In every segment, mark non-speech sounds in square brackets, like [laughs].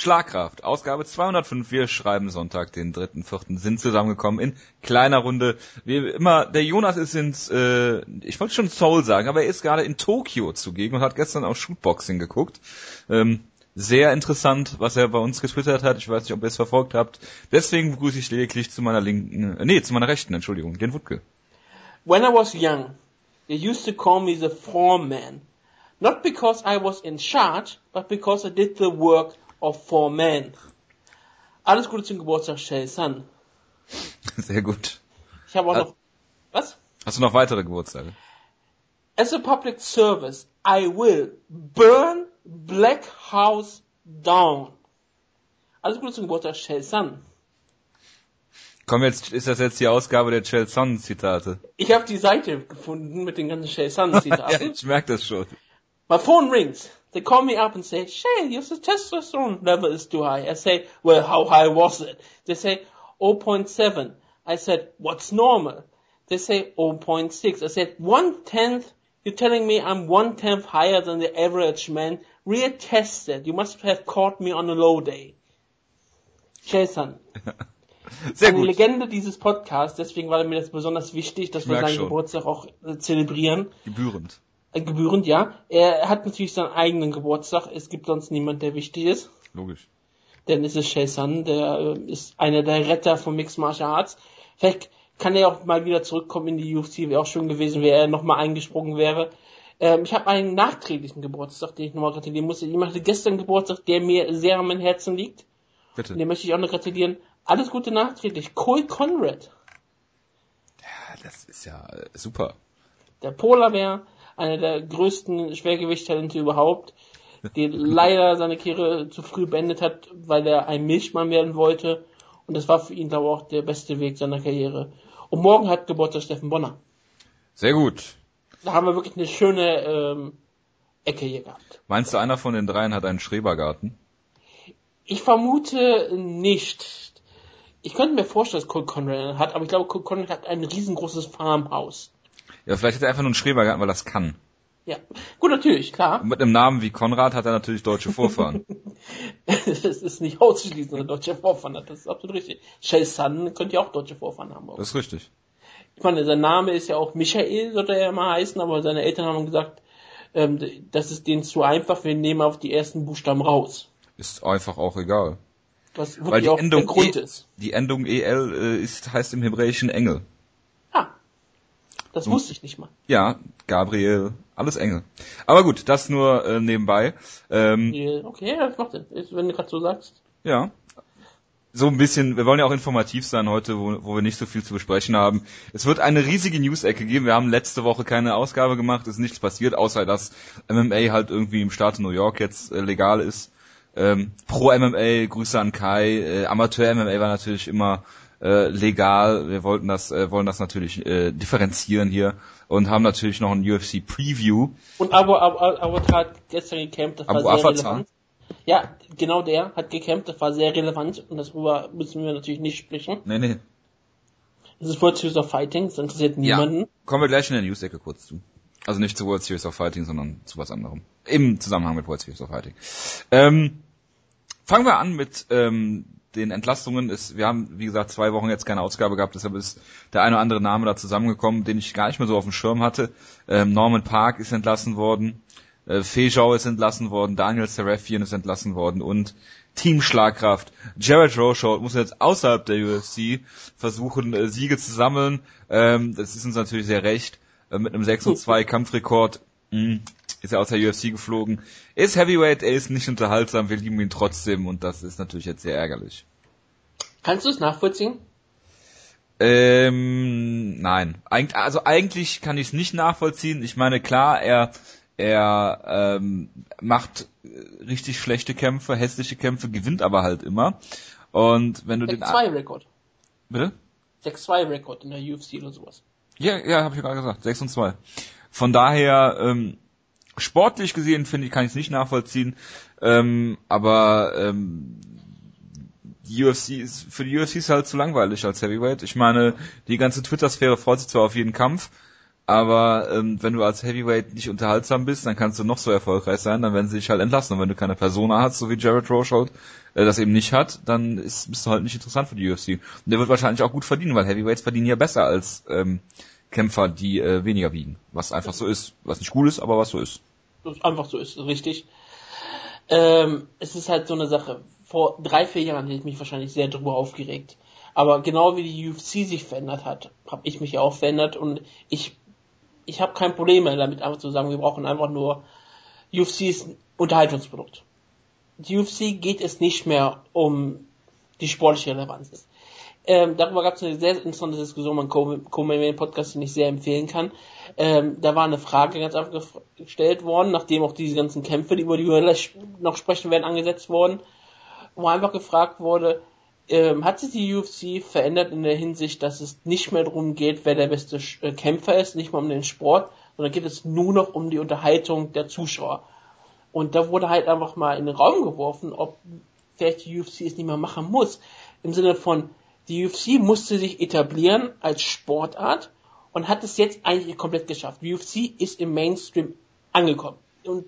Schlagkraft, Ausgabe 205. Wir schreiben Sonntag, den 3.4. sind zusammengekommen in kleiner Runde. Wie immer, der Jonas ist ins, äh, ich wollte schon Seoul sagen, aber er ist gerade in Tokio zugegen und hat gestern auf Shootboxing geguckt. Ähm, sehr interessant, was er bei uns getwittert hat. Ich weiß nicht, ob ihr es verfolgt habt. Deswegen begrüße ich lediglich zu meiner linken, äh, nee, zu meiner rechten, Entschuldigung, den Wutke. When I was young, they used to call me the foreman. Not because I was in charge, but because I did the work of four men. Alles Gute zum Geburtstag, Shell Sun. Sehr gut. Ich habe auch Al- noch, was? Hast du noch weitere Geburtstage? As a public service, I will burn Black House down. Alles Gute zum Geburtstag, Shell Sun. Komm, jetzt ist das jetzt die Ausgabe der Chel Son Zitate. Ich habe die Seite gefunden mit den ganzen Shell Sun [laughs] ja, Zitaten. ich merke das schon. My phone rings. They call me up and say, Shay, your testosterone level is too high. I say, well, how high was it? They say, 0.7. I said, what's normal? They say, 0.6. I said, one tenth. You're telling me I'm one tenth higher than the average man? Retest it. You must have caught me on a low day. Jason, [laughs] Sehr eine gut. Legende dieses Podcasts, deswegen war mir das besonders wichtig, dass Ich wir seinen schon. Geburtstag auch zelebrieren. Gebührend. Gebührend, ja. Er hat natürlich seinen eigenen Geburtstag. Es gibt sonst niemand, der wichtig ist. Logisch. Denn es ist Shay Sun, der äh, ist einer der Retter von Mixed Martial Arts. Vielleicht kann er auch mal wieder zurückkommen in die UFC. Wäre auch schön gewesen, wenn er nochmal eingesprungen wäre. Ähm, ich habe einen nachträglichen Geburtstag, den ich nochmal gratulieren muss. Jemand hatte gestern Geburtstag, der mir sehr mein Herzen liegt. Bitte. Den möchte ich auch noch gratulieren. Alles Gute nachträglich. Cole Conrad. Ja, das ist ja äh, super. Der Polarbär, einer der größten Schwergewichttalente überhaupt, der [laughs] leider seine Karriere zu früh beendet hat, weil er ein Milchmann werden wollte. Und das war für ihn, glaube ich, auch der beste Weg seiner Karriere. Und morgen hat Geburtstag Steffen Bonner. Sehr gut. Da haben wir wirklich eine schöne ähm, Ecke hier gehabt. Meinst du, einer von den dreien hat einen Schrebergarten? Ich vermute nicht. Ich könnte mir vorstellen, dass Cole Conrad hat, aber ich glaube, Cole Conrad hat ein riesengroßes Farmhaus. Ja, vielleicht hat er einfach nur einen Schrebergarten, weil er das kann. Ja, gut, natürlich, klar. Und mit einem Namen wie Konrad hat er natürlich deutsche Vorfahren. [laughs] Es ist nicht auszuschließen, dass er deutsche Vorfahren hat. Das ist absolut richtig. Shell Sun könnte ja auch deutsche Vorfahren haben. Das ist richtig. Ich meine, sein Name ist ja auch Michael, sollte er ja mal heißen, aber seine Eltern haben gesagt, ähm, das ist denen zu einfach, wir nehmen auf die ersten Buchstaben raus. Ist einfach auch egal. Was Weil wirklich die auch Endung, der Grund e, ist. die Endung EL äh, ist, heißt im Hebräischen Engel. Das wusste ich nicht mal. Ja, Gabriel, alles Engel. Aber gut, das nur äh, nebenbei. Ähm, Okay, das macht Sinn. Wenn du gerade so sagst. Ja. So ein bisschen, wir wollen ja auch informativ sein heute, wo, wo wir nicht so viel zu besprechen haben. Es wird eine riesige News-Ecke geben. Wir haben letzte Woche keine Ausgabe gemacht, ist nichts passiert, außer dass MMA halt irgendwie im Staat New York jetzt äh, legal ist. Ähm, Pro MMA, Grüße an Kai. Äh, Amateur MMA war natürlich immer äh, legal. Wir wollten das, äh, wollen das natürlich äh, differenzieren hier und haben natürlich noch ein UFC Preview. Und Abu, Abu, Avatar hat gestern gecampt, das war Abu sehr relevant. Ja, genau der hat gecampt, das war sehr relevant und darüber müssen wir natürlich nicht sprechen. Nee, nee. Das ist World Series of Fighting, das interessiert niemanden. Ja, kommen wir gleich in der News-Ecke kurz zu. Also nicht zu World Series of Fighting, sondern zu was anderem. Im Zusammenhang mit World Series of Fighting. Ähm, fangen wir an mit ähm, den Entlastungen. Es, wir haben, wie gesagt, zwei Wochen jetzt keine Ausgabe gehabt, deshalb ist der eine oder andere Name da zusammengekommen, den ich gar nicht mehr so auf dem Schirm hatte. Ähm, Norman Park ist entlassen worden, äh, Fejau ist entlassen worden, Daniel Serafian ist entlassen worden und Team Schlagkraft. Jared Rochold muss jetzt außerhalb der UFC versuchen, äh, Siege zu sammeln. Ähm, das ist uns natürlich sehr recht. Äh, mit einem 6 und 2 Kampfrekord mh, ist er aus der UFC geflogen. Ist Heavyweight, er ist nicht unterhaltsam, wir lieben ihn trotzdem und das ist natürlich jetzt sehr ärgerlich. Kannst du es nachvollziehen? Ähm, nein. Eig also eigentlich kann ich es nicht nachvollziehen. Ich meine, klar, er er ähm, macht richtig schlechte Kämpfe, hässliche Kämpfe, gewinnt aber halt immer. Und wenn du den 6-2 Rekord. bitte 6-2 Rekord in der UFC oder sowas. Ja, ja, habe ich gerade gesagt, 6 und 2. Von daher, ähm, sportlich gesehen, finde ich, kann ich es nicht nachvollziehen. Ähm, aber ähm, die UFC ist, für die UFC ist halt zu langweilig als Heavyweight. Ich meine, die ganze Twitter-Sphäre freut sich zwar auf jeden Kampf, Aber ähm, wenn du als Heavyweight nicht unterhaltsam bist, dann kannst du noch so erfolgreich sein, dann werden sie dich halt entlassen. Und wenn du keine Persona hast, so wie Jared Rochold äh, das eben nicht hat, dann ist, bist du halt nicht interessant für die UFC. Und der wird wahrscheinlich auch gut verdienen, weil Heavyweights verdienen ja besser als ähm, Kämpfer, die äh, weniger wiegen. Was einfach so ist. Was nicht cool ist, aber was so ist. Einfach so ist, richtig. Ähm, es ist halt so eine Sache. Vor drei, vier Jahren hätte ich mich wahrscheinlich sehr drüber aufgeregt. Aber genau wie die UFC sich verändert hat, habe ich mich ja auch verändert und ich, ich habe kein Problem mehr damit, einfach zu sagen, wir brauchen einfach nur UFC ist ein Unterhaltungsprodukt. Die UFC geht es nicht mehr um die sportliche Relevanz. Ähm, darüber gab es eine sehr interessante Diskussion beim Co-Main Podcast, den ich sehr empfehlen kann. Ähm, da war eine Frage ganz einfach gestellt worden, nachdem auch diese ganzen Kämpfe, die über die wir noch sprechen werden, angesetzt wurden, wo einfach gefragt wurde, ähm, hat sich die UFC verändert in der Hinsicht, dass es nicht mehr darum geht, wer der beste äh, Kämpfer ist, nicht mehr um den Sport, sondern geht es nur noch um die Unterhaltung der Zuschauer. Und da wurde halt einfach mal in den Raum geworfen, ob vielleicht die UFC es nicht mehr machen muss. Im Sinne von, die UFC musste sich etablieren als Sportart und hat es jetzt eigentlich komplett geschafft. Die UFC ist im Mainstream angekommen. Und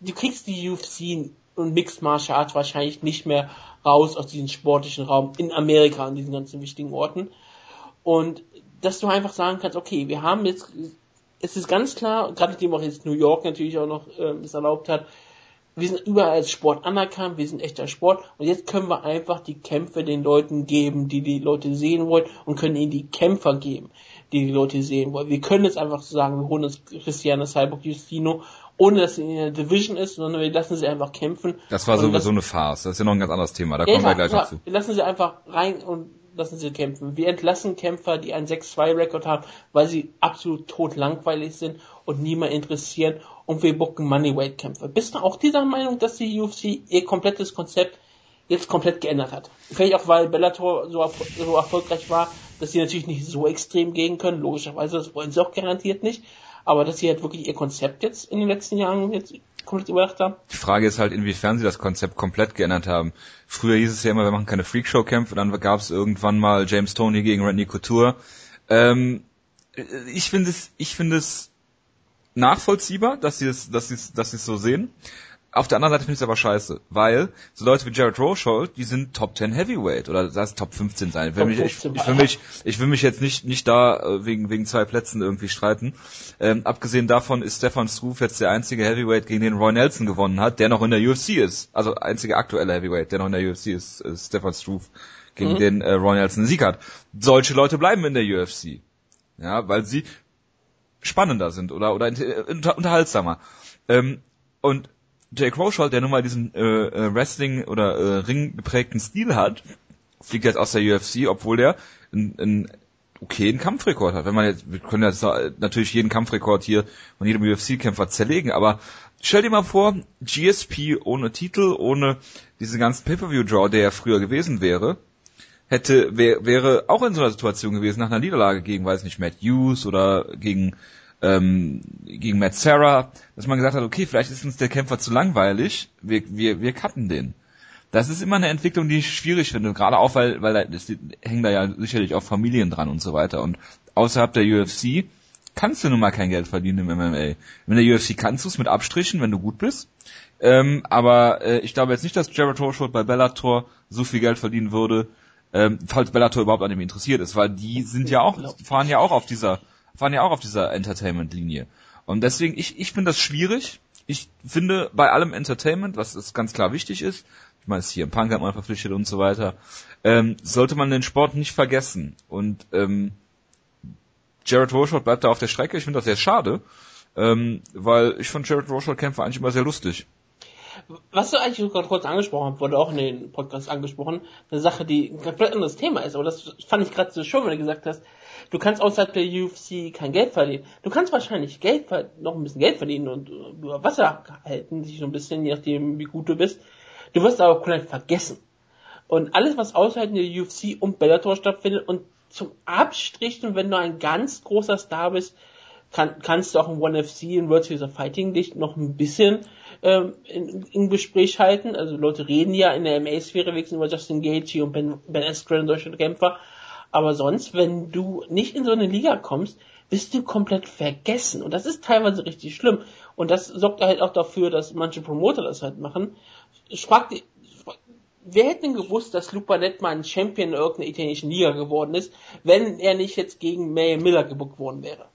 du kriegst die UFC und Mixed Martial Arts wahrscheinlich nicht mehr raus aus diesem sportlichen Raum in Amerika an diesen ganzen wichtigen Orten. Und dass du einfach sagen kannst, okay, wir haben jetzt, es ist ganz klar, gerade nachdem auch jetzt New York natürlich auch noch äh, es erlaubt hat, wir sind überall als Sport anerkannt, wir sind echter Sport und jetzt können wir einfach die Kämpfe den Leuten geben, die die Leute sehen wollen und können ihnen die Kämpfer geben, die die Leute sehen wollen. Wir können jetzt einfach sagen, wir holen uns Cristiano Cyborg Justino ohne dass sie in der Division ist, sondern wir lassen sie einfach kämpfen. Das war sowieso eine Farce. Das ist ja noch ein ganz anderes Thema. Da kommen wir gleich dazu. Wir lassen sie einfach rein und lassen sie kämpfen. Wir entlassen Kämpfer, die einen 6-2-Rekord haben, weil sie absolut tot langweilig sind und niemand interessieren und wir bucken Moneyweight-Kämpfer. Bist du auch dieser Meinung, dass die UFC ihr komplettes Konzept jetzt komplett geändert hat? Vielleicht auch, weil Bellator so, so erfolgreich war, dass sie natürlich nicht so extrem gehen können. Logischerweise, das wollen sie auch garantiert nicht aber dass sie halt wirklich ihr Konzept jetzt in den letzten Jahren jetzt komplett überdacht haben. Die Frage ist halt, inwiefern sie das Konzept komplett geändert haben. Früher hieß es ja immer, wir machen keine Freakshow-Kämpfe, dann gab es irgendwann mal James Tony gegen Randy Couture. Ähm, ich finde es, ich finde es nachvollziehbar, dass sie es, dass sie es, dass sie es so sehen. Auf der anderen Seite finde ich es aber scheiße, weil so Leute wie Jared Rochold, die sind Top 10 Heavyweight oder das heißt Top 15 sein. Ich will, mich, ich, ich, will mich, ich will mich jetzt nicht nicht da äh, wegen wegen zwei Plätzen irgendwie streiten. Ähm, abgesehen davon ist Stefan Struve jetzt der einzige Heavyweight, gegen den Roy Nelson gewonnen hat, der noch in der UFC ist. Also einzige aktuelle Heavyweight, der noch in der UFC ist, ist Stefan Struve, gegen mhm. den äh, Roy Nelson einen Sieg hat. Solche Leute bleiben in der UFC. Ja, weil sie spannender sind oder oder unter, unterhaltsamer. Ähm, und Jake Rochold, der nun mal diesen äh, äh, Wrestling- oder äh, Ring geprägten Stil hat, fliegt jetzt aus der UFC, obwohl der einen, einen okayen Kampfrekord hat. Wenn man jetzt, wir können jetzt natürlich jeden Kampfrekord hier von jedem UFC-Kämpfer zerlegen, aber stell dir mal vor, GSP ohne Titel, ohne diesen ganzen Pay-Per-View-Draw, der ja früher gewesen wäre, hätte, wär, wäre auch in so einer Situation gewesen, nach einer Niederlage gegen, weiß nicht, Matt Hughes oder gegen ähm, gegen Matt Sarah, dass man gesagt hat, okay, vielleicht ist uns der Kämpfer zu langweilig, wir, wir, wir cutten den. Das ist immer eine Entwicklung, die ich schwierig finde, gerade auch, weil, weil da, hängen da ja sicherlich auch Familien dran und so weiter. Und außerhalb der UFC kannst du nun mal kein Geld verdienen im MMA. In der UFC kannst du es mit Abstrichen, wenn du gut bist. Ähm, aber äh, ich glaube jetzt nicht, dass Jared Horsholt bei Bellator so viel Geld verdienen würde, ähm, falls Bellator überhaupt an dem interessiert ist, weil die sind ja auch, fahren ja auch auf dieser waren ja auch auf dieser Entertainment-Linie. Und deswegen, ich, ich finde das schwierig. Ich finde, bei allem Entertainment, was ist ganz klar wichtig ist, ich meine, hier im Punk hat man verpflichtet und so weiter, ähm, sollte man den Sport nicht vergessen. Und ähm, Jared Rochold bleibt da auf der Strecke. Ich finde das sehr schade, ähm, weil ich fand Jared Rochold Kämpfe eigentlich immer sehr lustig. Was du eigentlich gerade kurz angesprochen hast, wurde auch in den Podcast angesprochen, eine Sache, die ein komplett anderes Thema ist, aber das fand ich gerade so schön, wenn du gesagt hast, Du kannst außerhalb der UFC kein Geld verdienen. Du kannst wahrscheinlich Geld, noch ein bisschen Geld verdienen und über Wasser halten, sich so ein bisschen, je nachdem, wie gut du bist. Du wirst aber komplett vergessen. Und alles, was außerhalb der UFC und Bellator stattfindet und zum Abstrichen, wenn du ein ganz großer Star bist, kann, kannst du auch im One FC, in World Series of Fighting dich noch ein bisschen ähm, in, in Gespräch halten. Also Leute reden ja in der MA-Sphäre wenigstens über Justin Gaethje und Ben, ben Askren solche Kämpfer. Aber sonst, wenn du nicht in so eine Liga kommst, bist du komplett vergessen. Und das ist teilweise richtig schlimm. Und das sorgt halt auch dafür, dass manche Promoter das halt machen. Ich frag die, wer hätte denn gewusst, dass Luke Barnett mal ein Champion in irgendeiner italienischen Liga geworden ist, wenn er nicht jetzt gegen May Miller gebuckt worden wäre?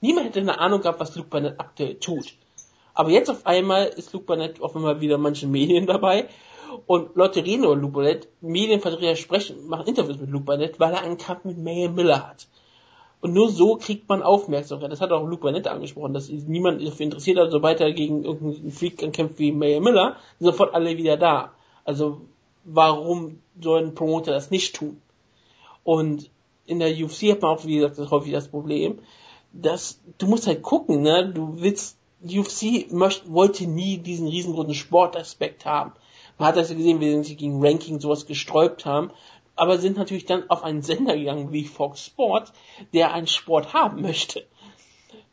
Niemand hätte eine Ahnung gehabt, was Luke Barnett aktuell tut. Aber jetzt auf einmal ist Luke Barnett auf einmal wieder manchen Medien dabei und Leute reden über Luke Barnett, Medienvertreter sprechen, machen Interviews mit Luke Barnett, weil er einen Kampf mit May Miller hat. Und nur so kriegt man Aufmerksamkeit. Das hat auch Luke Barnett angesprochen, dass niemand dafür interessiert hat, sobald er gegen irgendeinen Freak kämpft wie May Miller, sind sofort alle wieder da. Also warum soll ein Promoter das nicht tun? Und in der UFC hat man auch, wie gesagt, das häufig das Problem, dass du musst halt gucken, ne? Du willst, UFC möcht, wollte nie diesen riesengroßen Sportaspekt haben. Man hat das ja gesehen, wie sie gegen Ranking sowas gesträubt haben, aber sind natürlich dann auf einen Sender gegangen wie Fox Sport, der einen Sport haben möchte.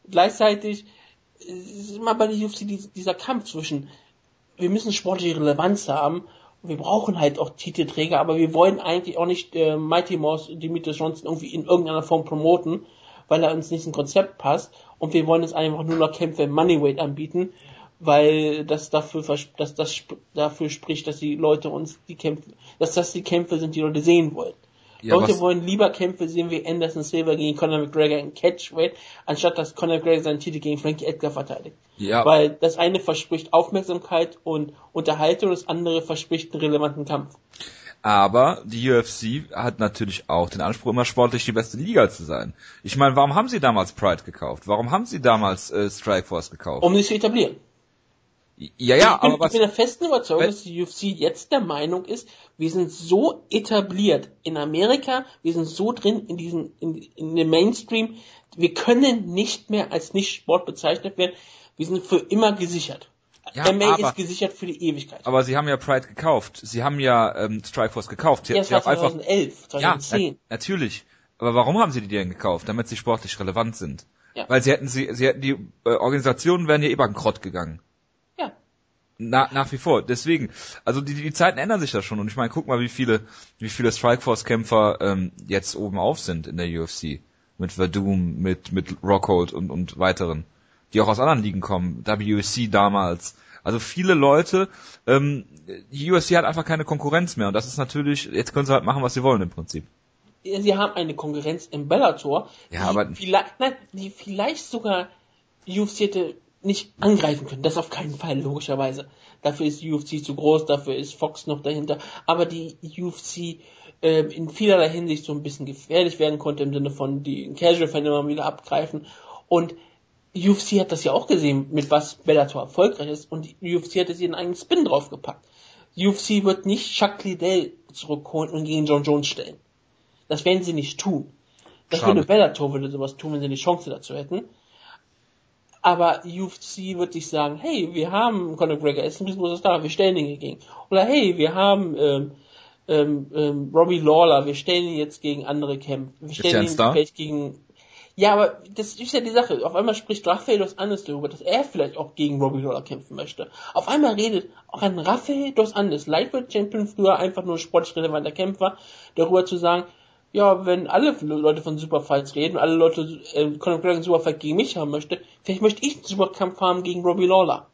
Gleichzeitig ist immer bei der UFC dieser Kampf zwischen, wir müssen sportliche Relevanz haben wir brauchen halt auch Titelträger, aber wir wollen eigentlich auch nicht äh, Mighty Mouse Demetrius Johnson irgendwie in irgendeiner Form promoten, weil er uns nicht ins Konzept passt und wir wollen jetzt einfach nur noch Kämpfe im Moneyweight anbieten, weil das dafür dass das dafür spricht, dass die Leute uns die Kämpfe, dass das die Kämpfe sind, die Leute sehen wollen. Ja, Leute wollen lieber Kämpfe sehen wie Anderson Silva gegen Conor McGregor in Catchweight, anstatt dass Conor McGregor seinen Titel gegen Frankie Edgar verteidigt. Ja. Weil das eine verspricht Aufmerksamkeit und Unterhaltung, das andere verspricht einen relevanten Kampf. Aber die UFC hat natürlich auch den Anspruch, immer sportlich die beste Liga zu sein. Ich meine, warum haben sie damals Pride gekauft? Warum haben sie damals äh, Strikeforce gekauft? Um sich zu etablieren. Ja, ja, ich bin, aber was, ich bin der festen Überzeugung, dass die UFC jetzt der Meinung ist, wir sind so etabliert in Amerika, wir sind so drin in diesen, in, in dem Mainstream, wir können nicht mehr als Nicht-Sport bezeichnet werden, wir sind für immer gesichert. Ja, MA aber, ist gesichert für die Ewigkeit. Aber sie haben ja Pride gekauft. Sie haben ja ähm, Strikeforce gekauft. Sie, ja, sie war 2011, 2010. Ja, na, natürlich. Aber warum haben sie die denn gekauft? Damit sie sportlich relevant sind. Ja. Weil sie hätten sie, sie hätten die äh, Organisationen wären ja eh bankrott gegangen. Na, nach wie vor. Deswegen, also die, die Zeiten ändern sich da schon. Und ich meine, guck mal, wie viele, wie viele Strikeforce-Kämpfer ähm, jetzt oben auf sind in der UFC. Mit Verdum, mit, mit Rockhold und, und weiteren. Die auch aus anderen Ligen kommen. WC damals. Also viele Leute, ähm, die UFC hat einfach keine Konkurrenz mehr. Und das ist natürlich, jetzt können sie halt machen, was sie wollen im Prinzip. Sie haben eine Konkurrenz im Bellator, ja, aber vielleicht, nein, die vielleicht sogar UFC hätte nicht angreifen können. Das auf keinen Fall, logischerweise. Dafür ist UFC zu groß, dafür ist Fox noch dahinter. Aber die UFC äh, in vielerlei Hinsicht so ein bisschen gefährlich werden konnte, im Sinne von die Casual-Fan immer wieder abgreifen. Und UFC hat das ja auch gesehen, mit was Bellator erfolgreich ist. Und UFC hat jetzt ihren eigenen Spin draufgepackt. UFC wird nicht Chuck Liddell zurückholen und gegen John Jones stellen. Das werden sie nicht tun. Das würde Bellator würde sowas tun, wenn sie die Chance dazu hätten. Aber UFC wird sich sagen, hey, wir haben Conor McGregor, ist ein riesengroßer Star, wir stellen ihn gegen. Oder hey, wir haben ähm, ähm, ähm, Robbie Lawler, wir stellen ihn jetzt gegen andere Kämpfe. Wir stellen ihn vielleicht gegen... Ja, aber das ist ja die Sache. Auf einmal spricht Rafael dos Andes darüber, dass er vielleicht auch gegen Robbie Lawler kämpfen möchte. Auf einmal redet auch ein Rafael dos Andes, Lightweight Champion, früher einfach nur sportlich relevanter Kämpfer, darüber zu sagen, ja, wenn alle Leute von Superfights reden, alle Leute äh, Conor McGregor einen Superfight gegen mich haben möchte, vielleicht möchte ich einen Superkampf haben gegen Robbie Lawler.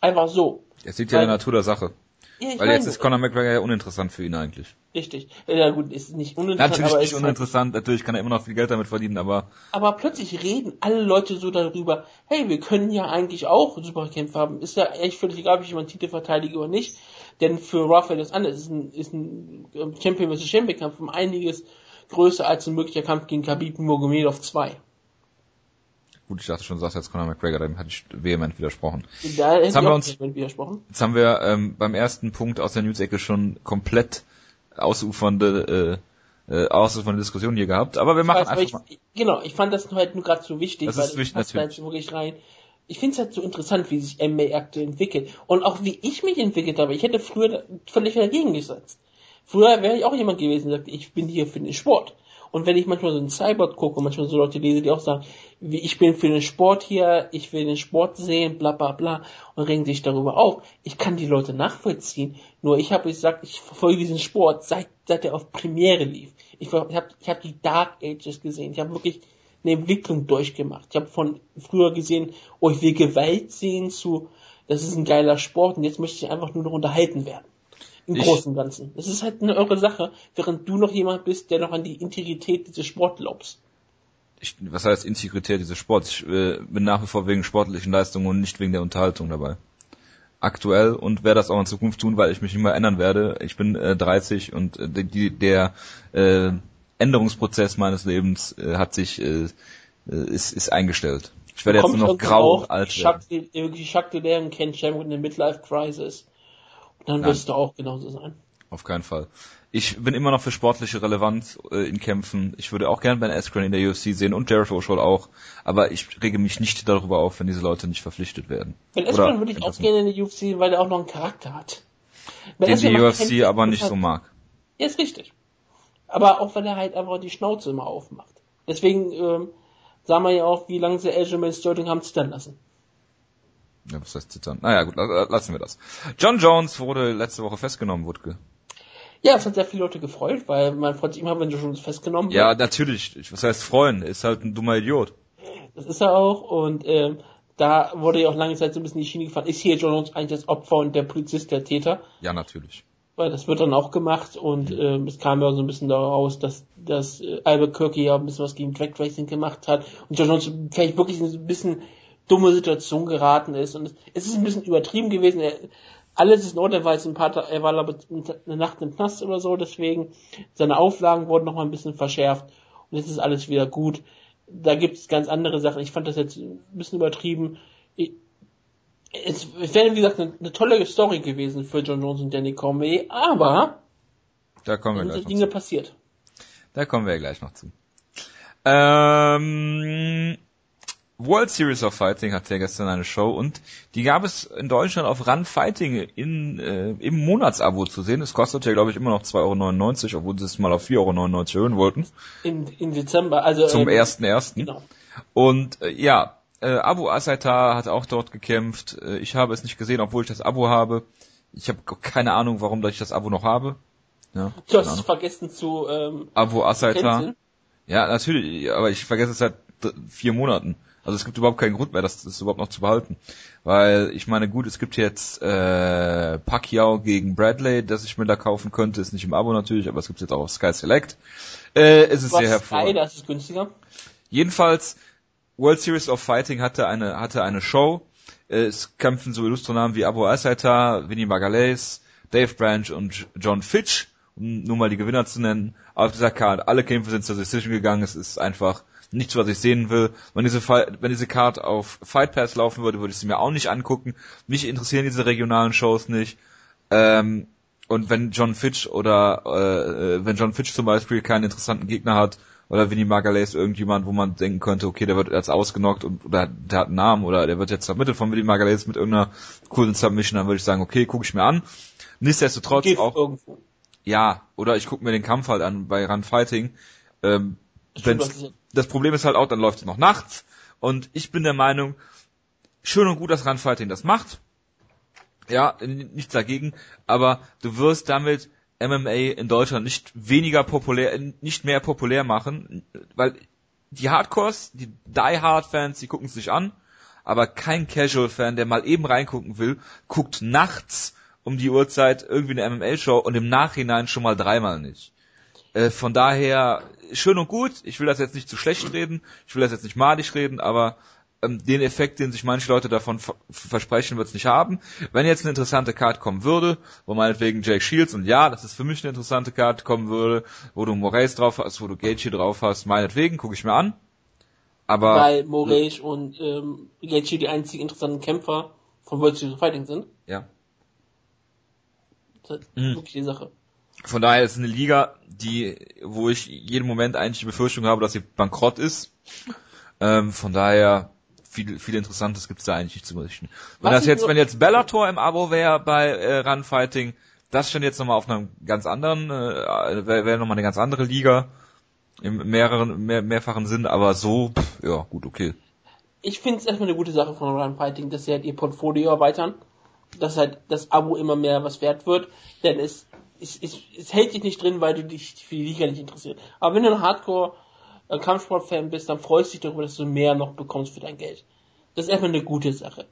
Einfach so. Es liegt ja in der Natur der Sache. Ja, Weil jetzt ist Conor McGregor ja uninteressant für ihn eigentlich. Richtig. Ja gut, ist nicht uninteressant. Natürlich aber nicht uninteressant, halt natürlich kann er immer noch viel Geld damit verdienen, aber... Aber plötzlich reden alle Leute so darüber, hey, wir können ja eigentlich auch Superkämpfe haben. Ist ja echt völlig egal, ob ich jemanden Titel verteidige oder nicht. Denn für Rafael das andere ist ein, ist ein ähm, Champion vs. Champion Kampf um einiges größer als ein möglicher Kampf gegen Khabib Nurmagomedov 2. Gut, ich dachte schon, du sagst jetzt Conor McGregor, dem hatte ich vehement widersprochen. Da jetzt haben wir uns, widersprochen. Jetzt haben wir ähm, beim ersten Punkt aus der News-Ecke schon komplett ausufernde, äh, äh, ausufernde Diskussion hier gehabt, aber wir machen weiß, einfach ich, Genau, ich fand das halt nur gerade so wichtig, das weil ist wichtig, das passt wirklich rein ich finde es halt so interessant, wie sich MMA aktuell entwickelt. Und auch wie ich mich entwickelt habe. Ich hätte früher völlig dagegen gesetzt. Früher wäre ich auch jemand gewesen, der sagt, ich bin hier für den Sport. Und wenn ich manchmal so einen Cyborg gucke, manchmal so Leute lese, die auch sagen, wie, ich bin für den Sport hier, ich will den Sport sehen, bla bla bla, und regen sich darüber auf. Ich kann die Leute nachvollziehen. Nur ich habe gesagt, ich verfolge diesen Sport, seit, seit er auf Premiere lief. Ich, ich habe ich hab die Dark Ages gesehen. Ich habe wirklich eine Entwicklung durchgemacht. Ich habe von früher gesehen, oh, ich will Gewalt sehen zu, das ist ein geiler Sport und jetzt möchte ich einfach nur noch unterhalten werden. Im Ich- Großen und Ganzen. Das ist halt eine irre Sache, während du noch jemand bist, der noch an die Integrität dieses Sports glaubst. Ich, was heißt Integrität dieses Sports? Ich äh, bin nach wie vor wegen sportlichen Leistungen und nicht wegen der Unterhaltung dabei. Aktuell und werde das auch in Zukunft tun, weil ich mich nicht mehr ändern werde. Ich bin äh, 30 und äh, die, der äh, Änderungsprozess meines Lebens äh, hat sich äh, äh, ist, ist eingestellt. Ich werde jetzt nur noch grau und alt werden. Jacques Delern kennt Champion in der Midlife Crisis. Dann Nein. wirst du auch genauso sein. Auf keinen Fall. Ich bin immer noch für sportliche Relevanz äh, in Kämpfen. Ich würde auch gerne Ben Askren in der UFC sehen und Jared O'Shaw auch. Aber ich rege mich nicht darüber auf, wenn diese Leute nicht verpflichtet werden. Ben Askren würde ich auch gerne in der UFC, weil er auch noch einen Charakter hat. Ben Den Askren die UFC aber nicht so mag. Ja, ist richtig. Aber auch weil er halt einfach die Schnauze immer aufmacht. Deswegen ähm, sagen wir ja auch, wie lange sie Aljamain Sterling haben zittern lassen. Ja, was heißt zittern? Naja, gut, la- lassen wir das. John Jones wurde letzte Woche festgenommen, Wutke. Ja, es hat sehr viele Leute gefreut, weil man freut sich immer, wenn du schon festgenommen Ja, wird. natürlich. Ich- Was heißt freuen? Ist halt ein dummer Idiot. Das ist er auch. Und ähm, da wurde ja auch lange Zeit so ein bisschen die Schiene gefahren. Ist hier John Jones eigentlich das Opfer und der Polizist der Täter? Ja, natürlich. Weil das wird dann auch gemacht und ähm, es kam ja so ein bisschen daraus, dass, dass äh, Albuquerque ja ein bisschen was gegen Drag Racing gemacht hat und John Jones vielleicht wirklich ein bisschen dumme Situation geraten ist und es, es ist ein bisschen übertrieben gewesen. Er, alles ist in Ordnung, er war jetzt ein paar er war glaube ich eine Nacht im Knast oder so, deswegen seine Auflagen wurden noch mal ein bisschen verschärft und jetzt ist alles wieder gut. Da gibt es ganz andere Sachen. Ich fand das jetzt ein bisschen übertrieben. Ich, es wäre, wie gesagt, eine, eine tolle Story gewesen für John Jones und Danny Cormier, aber Da kommen wir gleich sind noch Dinge zu. passiert. Da kommen wir ja gleich noch zu. Ähm, World Series of Fighting hatte ja gestern eine Show und die gab es in Deutschland auf Run Fighting in, äh, im Monatsabo zu sehen. Es kostet ja, glaube ich, immer noch 2,99 Euro, obwohl sie es mal auf 4,99 Euro erhöhen wollten. Im, Im Dezember, also Zum ähm, 1.1. Genau. Und äh, ja, äh, Abu Asaita hat auch dort gekämpft. Äh, ich habe es nicht gesehen, obwohl ich das Abo habe. Ich habe keine Ahnung, warum ich das Abo noch habe. Ja, Du hast es vergessen zu ähm, Abu Asaita. Ja, natürlich, aber ich vergesse es seit vier Monaten. Also es gibt überhaupt keinen Grund mehr, das, das überhaupt noch zu behalten. Weil, ich meine, gut, es gibt jetzt äh, Pacquiao gegen Bradley, das ich mir da kaufen könnte. Ist nicht im Abo natürlich, aber es gibt jetzt auch auf Sky Select. Äh, es ist Was sehr Sky, hervorragend. das ist günstiger. Jedenfalls, World Series of Fighting hatte eine, hatte eine Show. Äh, Es kämpfen so illustre Namen wie Abu Asaita, Vinny Magalhaes, Dave Branch und John Fitch, um nur mal die Gewinner zu nennen. Auf dieser Card, alle Kämpfe sind zur Decision gegangen. Es ist einfach nichts, was ich sehen will. Wenn diese, wenn diese Card auf Fight Pass laufen würde, würde ich sie mir auch nicht angucken. Mich interessieren diese regionalen Shows nicht. Ähm, und wenn John Fitch oder äh, äh, wenn John Fitch zum Beispiel keinen interessanten Gegner hat oder Vinny Magalhaes irgendjemand, wo man denken könnte, okay, der wird jetzt ausgenockt und oder der hat einen Namen oder der wird jetzt vermittelt von Vinny Magalhaes mit irgendeiner coolen Submission, dann würde ich sagen, okay, gucke ich mir an. Nichtsdestotrotz Gift auch irgendwo. ja, oder ich gucke mir den Kampf halt an bei Run Fighting. Ähm, ist- das Problem ist halt auch, dann läuft es noch nachts. Und ich bin der Meinung, schön und gut, dass Run Fighting das macht. Ja, nichts dagegen. Aber du wirst damit MMA in Deutschland nicht weniger populär, nicht mehr populär machen, weil die Hardcores, die Die Hard Fans, die gucken es sich an, aber kein Casual Fan, der mal eben reingucken will, guckt nachts um die Uhrzeit irgendwie eine MMA Show und im Nachhinein schon mal dreimal nicht. Äh, von daher schön und gut. Ich will das jetzt nicht zu schlecht reden. Ich will das jetzt nicht madig reden, aber ähm, den Effekt, den sich manche Leute davon ver versprechen, wird es nicht haben. Wenn jetzt eine interessante Card kommen würde, wo meinetwegen Jake Shields und ja, das ist für mich eine interessante Card kommen würde, wo du Moraes drauf hast, wo du Gaethje drauf hast, meinetwegen gucke ich mir an. Aber Weil Moraes und ähm, Gaethje die einzigen interessanten Kämpfer von World Series Fighting sind. ja, Das ist Mhm. wirklich die Sache. Von daher ist es eine Liga, die, wo ich jeden Moment eigentlich die Befürchtung habe, dass sie bankrott ist. Ähm, von daher viel, viel Interessantes gibt es da eigentlich nicht zu berichten. Wenn Was das jetzt, wenn jetzt Bellator im Abo wäre bei äh, Run Fighting, das stand jetzt nochmal auf einem ganz anderen, äh, wäre wär nochmal eine ganz andere Liga im mehreren, mehr, mehrfachen Sinn, aber so, pff, ja, gut, okay. Ich finde es erstmal eine gute Sache von Run Fighting, dass sie halt ihr Portfolio erweitern, dass halt das Abo immer mehr was wert wird, denn es, es, es, es hält dich nicht drin, weil du dich für die Liga nicht interessiert. Aber wenn du ein Hardcore Kampfsportfan bist, dann freust du dich darüber, dass du mehr noch bekommst für dein Geld. Das ist einfach eine gute Sache.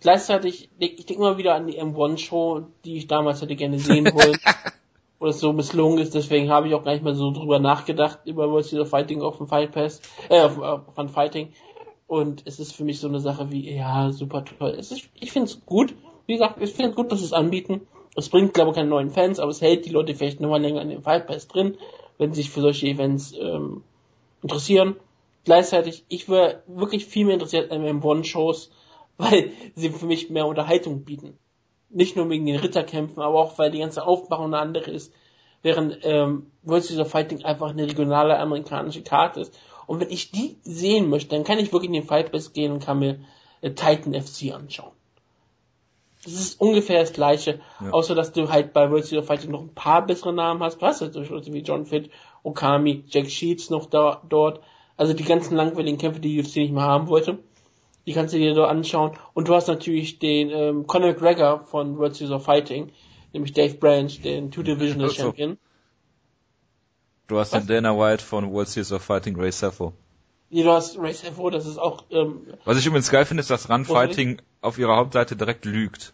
Gleichzeitig, ich denke immer wieder an die M1-Show, die ich damals hätte gerne sehen [laughs] wollen. wo das so misslungen ist, deswegen habe ich auch gar nicht mehr so drüber nachgedacht, über World Series of Fighting auf dem Fight Pass, äh, auf, auf Fun Fighting. Und es ist für mich so eine Sache wie, ja, super toll. Es ist, ich finde es gut. Wie gesagt, ich finde es gut, dass sie es anbieten. Es bringt, glaube ich, keine neuen Fans, aber es hält die Leute vielleicht nochmal länger in dem Fight Pass drin, wenn sie sich für solche Events ähm, interessieren. Gleichzeitig, ich wäre wirklich viel mehr interessiert an M1-Shows, [laughs] weil sie für mich mehr Unterhaltung bieten. Nicht nur wegen den Ritterkämpfen, aber auch weil die ganze Aufmachung eine andere ist. Während ähm, World Series of Fighting einfach eine regionale amerikanische Karte ist. Und wenn ich die sehen möchte, dann kann ich wirklich in den Fight Pass gehen und kann mir äh, Titan FC anschauen. Das ist ungefähr das gleiche, ja. außer dass du halt bei World Series of Fighting noch ein paar bessere Namen hast. Du hast halt wie John Fitt, Okami, Jack Sheets noch da, dort. Also die ganzen langweiligen Kämpfe, die UFC nicht mehr haben wollte. Die kannst du dir so anschauen. Und du hast natürlich den ähm, Conor McGregor von World Series of Fighting, nämlich Dave Branch, den Two-Divisional also. Champion. Du hast Was? den Dana White von World Series of Fighting, Ray Seffo. Nee, du hast Ray Seffo, das ist auch... Ähm, Was ich übrigens geil finde, ist, dass Run Fighting auf ihrer Hauptseite direkt lügt.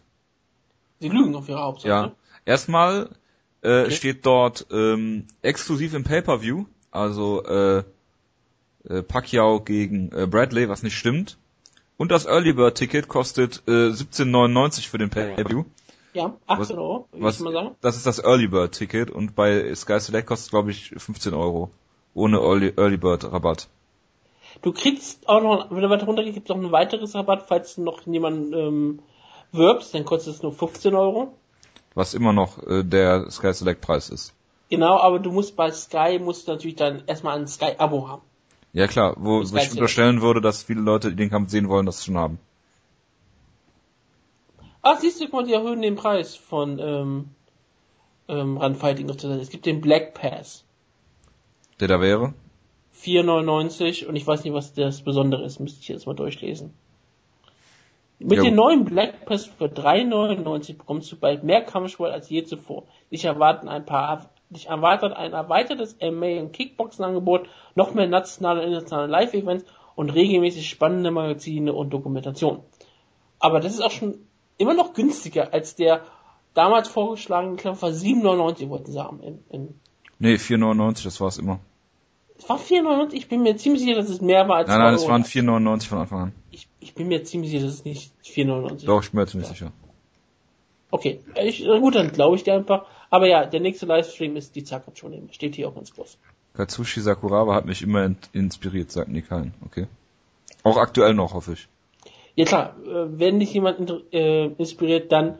Sie lügen auf ihrer Hauptseite? Ja. Erstmal äh, okay. steht dort ähm, exklusiv im Pay-Per-View, also äh, äh, Pacquiao gegen äh, Bradley, was nicht stimmt. Und das Early Bird Ticket kostet äh, 17,99 für den Pay-Per-View. Ja, 18 Euro, würde ich mal sagen. Das ist das Early Bird Ticket und bei Sky Select kostet glaube ich 15 Euro. Ohne Early, Early Bird Rabatt. Du kriegst auch noch, wenn du weiter runter gibt es noch ein weiteres Rabatt, falls noch jemand ähm, wirbst, dann kostet es nur 15 Euro. Was immer noch äh, der Sky Select Preis ist. Genau, aber du musst bei Sky musst du natürlich dann erstmal ein Sky Abo haben. Ja klar, wo, ich unterstellen würde, dass viele Leute, die den Kampf sehen wollen, das schon haben. Ach, siehst du, guck mal, die erhöhen den Preis von ähm, ähm, Runfighting. Es gibt den Black Pass. Der da wäre? 4,99 und ich weiß nicht, was das Besondere ist, müsste ich jetzt mal durchlesen. Mit jo. dem neuen Black Pass für 3,99 bekommst du bald mehr Kampfsport als je zuvor. Dich erwarten ein paar Dich erwartet ein erweitertes MMA- und Kickboxen-Angebot, noch mehr nationale und internationale Live-Events und regelmäßig spannende Magazine und Dokumentation. Aber das ist auch schon immer noch günstiger als der damals vorgeschlagene Klapper 7,99 wollten sie haben. In, in nee, 4,99, das war es immer. Es war 4,99, ich bin mir ziemlich sicher, dass es mehr war als Nein, nein, es waren 4,99 von Anfang an. Ich, ich bin mir ziemlich sicher, dass es nicht 4,99 Doch, ich bin mir ziemlich ja. sicher. Okay, ich, gut, dann glaube ich dir einfach. Aber ja, der nächste Livestream ist die Zakatsushi. Steht hier auch ganz groß. Katsushi Sakuraba hat mich immer inspiriert, sagt Nikan. Okay. Auch aktuell noch, hoffe ich. Ja klar, äh, wenn dich jemand äh, inspiriert, dann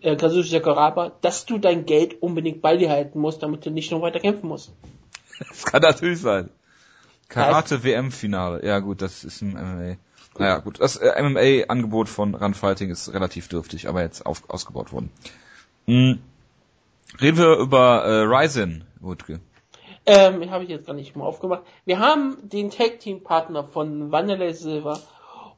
äh, Kazushi Sakuraba, dass du dein Geld unbedingt bei dir halten musst, damit du nicht noch weiter kämpfen musst. Das kann natürlich sein. Karate WM Finale. Ja gut, das ist ein MMA. Naja, gut. Das äh, MMA-Angebot von Run Fighting ist relativ dürftig, aber jetzt auf, ausgebaut worden. Hm. Reden wir über äh, Ryzen, Wutke. Ähm, habe ich jetzt gar nicht mal aufgemacht. Wir haben den Tag-Team-Partner von Vanilla Silver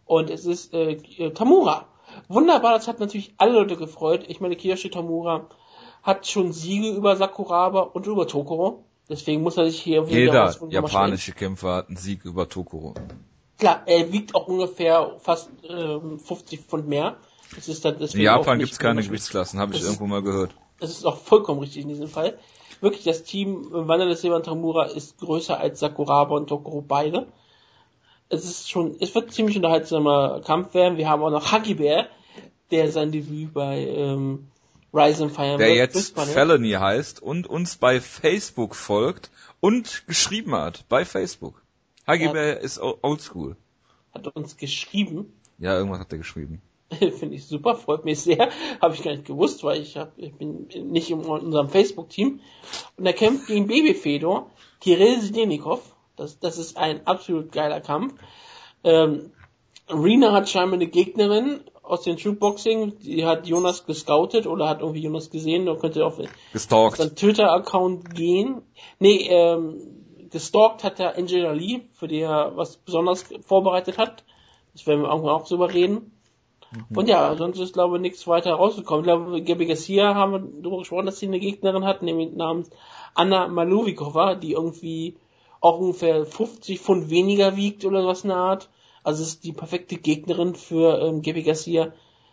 und es ist äh, äh, Tamura. Wunderbar, das hat natürlich alle Leute gefreut. Ich meine, Kiyoshi Tamura hat schon Siege über Sakuraba und über Tokoro. Deswegen muss er sich hier Jeder japanische Kämpfer hat einen Sieg über Tokoro. Klar, er wiegt auch ungefähr fast ähm, 50 Pfund mehr. Das ist dann In Japan gibt es keine Gewichtsklassen, habe ich irgendwo mal gehört. Das ist auch vollkommen richtig in diesem Fall. Wirklich, das Team Wanderless Seban Tamura ist größer als Sakuraba und Tokoro beide. Es ist schon, es wird ziemlich unterhaltsamer Kampf werden. Wir haben auch noch Hagibär, der sein Debüt bei ähm, Rise feiern Der wird. jetzt Felony heißt und uns bei Facebook folgt und geschrieben hat bei Facebook. Hagibär ist oldschool. Hat uns geschrieben? Ja, irgendwas hat er geschrieben. [laughs] Finde ich super, freut mich sehr. Habe ich gar nicht gewusst, weil ich, hab, ich bin nicht in unserem Facebook-Team. Und er kämpft gegen Baby Fedor, Kirill Zdenikov. Das, das ist ein absolut geiler Kampf. Ähm, Rina hat scheinbar eine Gegnerin aus dem Shootboxing, die hat Jonas gescoutet oder hat irgendwie Jonas gesehen und könnte auf seinen Twitter-Account gehen. Nee, ähm, gestalkt hat der Angela Lee, für die er was besonders vorbereitet hat. Das werden wir irgendwann auch drüber reden. Mhm. Und ja, sonst ist, glaube ich, nichts weiter rausgekommen. Ich glaube, Gabi Garcia haben wir darüber gesprochen, dass sie eine Gegnerin hat, nämlich namens Anna Maluvikova, die irgendwie auch ungefähr 50 Pfund weniger wiegt oder sowas in der Art. Also es ist die perfekte Gegnerin für ähm, Gabi Garcia.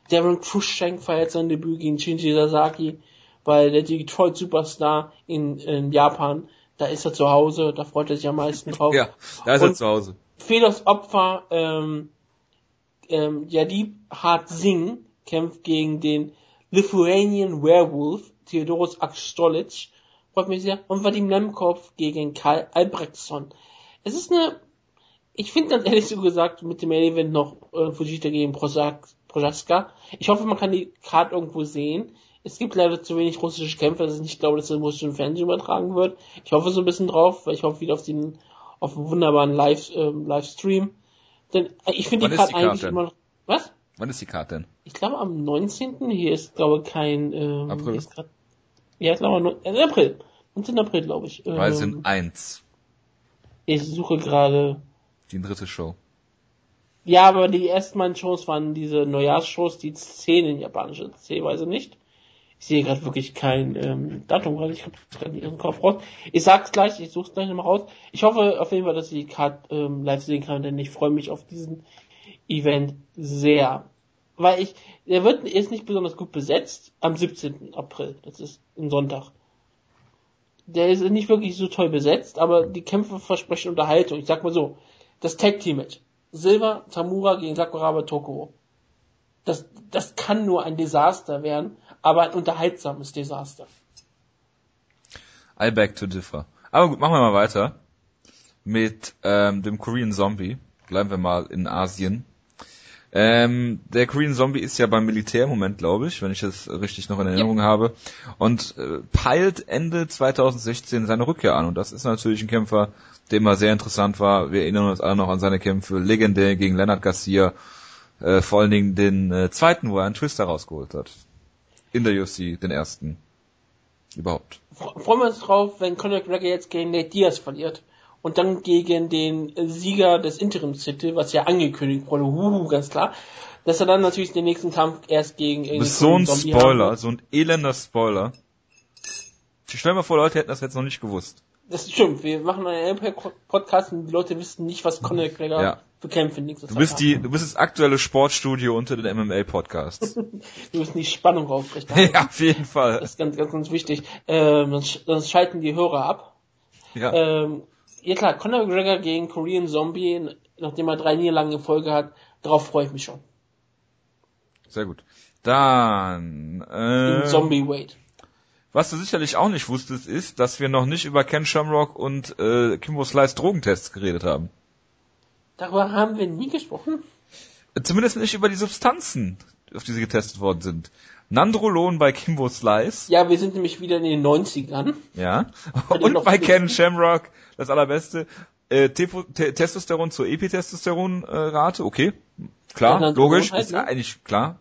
Darren Cruikshank feiert sein Debüt gegen Shinji Sasaki, weil der Detroit Superstar in, in Japan, da ist er zu Hause, da freut er sich am meisten [laughs] drauf. Ja, da ist er Und zu Hause. Fedors Opfer, ähm, ähm, Yadip Hart Singh kämpft gegen den Lithuanian Werewolf, Theodoros Akstolic, freut mich sehr, und Vadim Lemkov gegen Karl Albrechtsson. Es ist eine, ich finde ganz ehrlich so gesagt, mit dem Main Event noch äh, Fujita gegen Projaska. Ich hoffe, man kann die Karte irgendwo sehen. Es gibt leider zu wenig russische Kämpfer, dass ich nicht glaube, dass das im russischen Fernsehen übertragen wird. Ich hoffe so ein bisschen drauf, weil ich hoffe wieder auf den, auf einen wunderbaren Live, ähm, Livestream. Denn äh, ich finde die Karte eigentlich denn? immer noch, was? Wann ist die Karte denn? Ich glaube am 19. Hier ist, glaube ich, kein, ähm, April? hier Ist grad, ja, ich glaube, äh, April. 19. April, glaube ich. Weil es Ähm, sind eins. ich suche gerade, Die dritte Show. ja, aber die ersten beiden Shows waren diese Neujahrsshows, die zehn in japanische Zählweise nicht. Ich sehe gerade wirklich kein ähm, Datum, weil ich habe gerade im Kopf raus. Ich sag's gleich, ich such's gleich nochmal raus. Ich hoffe auf jeden Fall, dass ich die Card ähm, live sehen kann, denn ich freue mich auf diesen Event sehr. Weil ich, der wird ist nicht besonders gut besetzt am 17. April. Das ist ein Sonntag. Der ist nicht wirklich so toll besetzt, aber die Kämpfe versprechen Unterhaltung. Ich sag mal so, das Tag Team Match. Silver Tamura gegen Sakuraba Tokoro. Das, das kann nur ein Desaster werden, aber ein unterhaltsames Desaster. I beg to differ. Aber gut, machen wir mal weiter. Mit ähm, dem Korean Zombie. Bleiben wir mal in Asien. Ähm, der Korean Zombie ist ja beim Militär im Moment, glaube ich, wenn ich das richtig noch in Erinnerung habe. Und äh, peilt Ende 2016 seine Rückkehr an. Und das ist natürlich ein Kämpfer, der immer sehr interessant war. Wir erinnern uns alle noch an seine Kämpfe. Legendär gegen Leonard Garcia. Äh, vor allen Dingen den äh, zweiten, wo er einen Twister rausgeholt hat. In der UFC, den ersten. Überhaupt. Fre- Freuen wir uns drauf, wenn Conor McGregor jetzt gegen Nate Diaz verliert. Und dann gegen den Sieger des Interimstitel, was ja angekündigt wurde, huhu, ganz klar, dass er dann natürlich den nächsten Kampf erst gegen Du bist so ein Zombie haben Spoiler, wird. so ein elender Spoiler. Ich stell mir vor, Leute hätten das jetzt noch nicht gewusst. Das stimmt, wir machen einen podcast und die Leute wissen nicht, was Conor McGregor Ja. für Kämpfe Du bist haben. die, du bist das aktuelle Sportstudio unter den MMA-Podcasts. [laughs] Wir müssen die Spannung [laughs] aufrechterhalten. ja, auf jeden Fall. Das ist ganz, ganz, ganz wichtig. Ähm, sonst schalten die Hörer ab. Ja. Ähm, ja klar, Conor McGregor gegen Korean Zombie, nachdem er drei Niederlagen in Folge hat, darauf freue ich mich schon. Sehr gut. Dann, In äh, Zombie Wade. was du sicherlich auch nicht wusstest, ist, dass wir noch nicht über Ken Shamrock und äh, Kimbo Slice Drogentests geredet haben. Darüber haben wir nie gesprochen. Zumindest nicht über die Substanzen, auf die sie getestet worden sind. Nandrolon bei Kimbo Slice. Ja, wir sind nämlich wieder in den 90ern. Ja. [laughs] Und bei Ken Shamrock, das allerbeste, äh, Testosteron zur Epitestosteron-Rate, okay. Klar, Ja, logisch, halt, ist ne? eigentlich klar.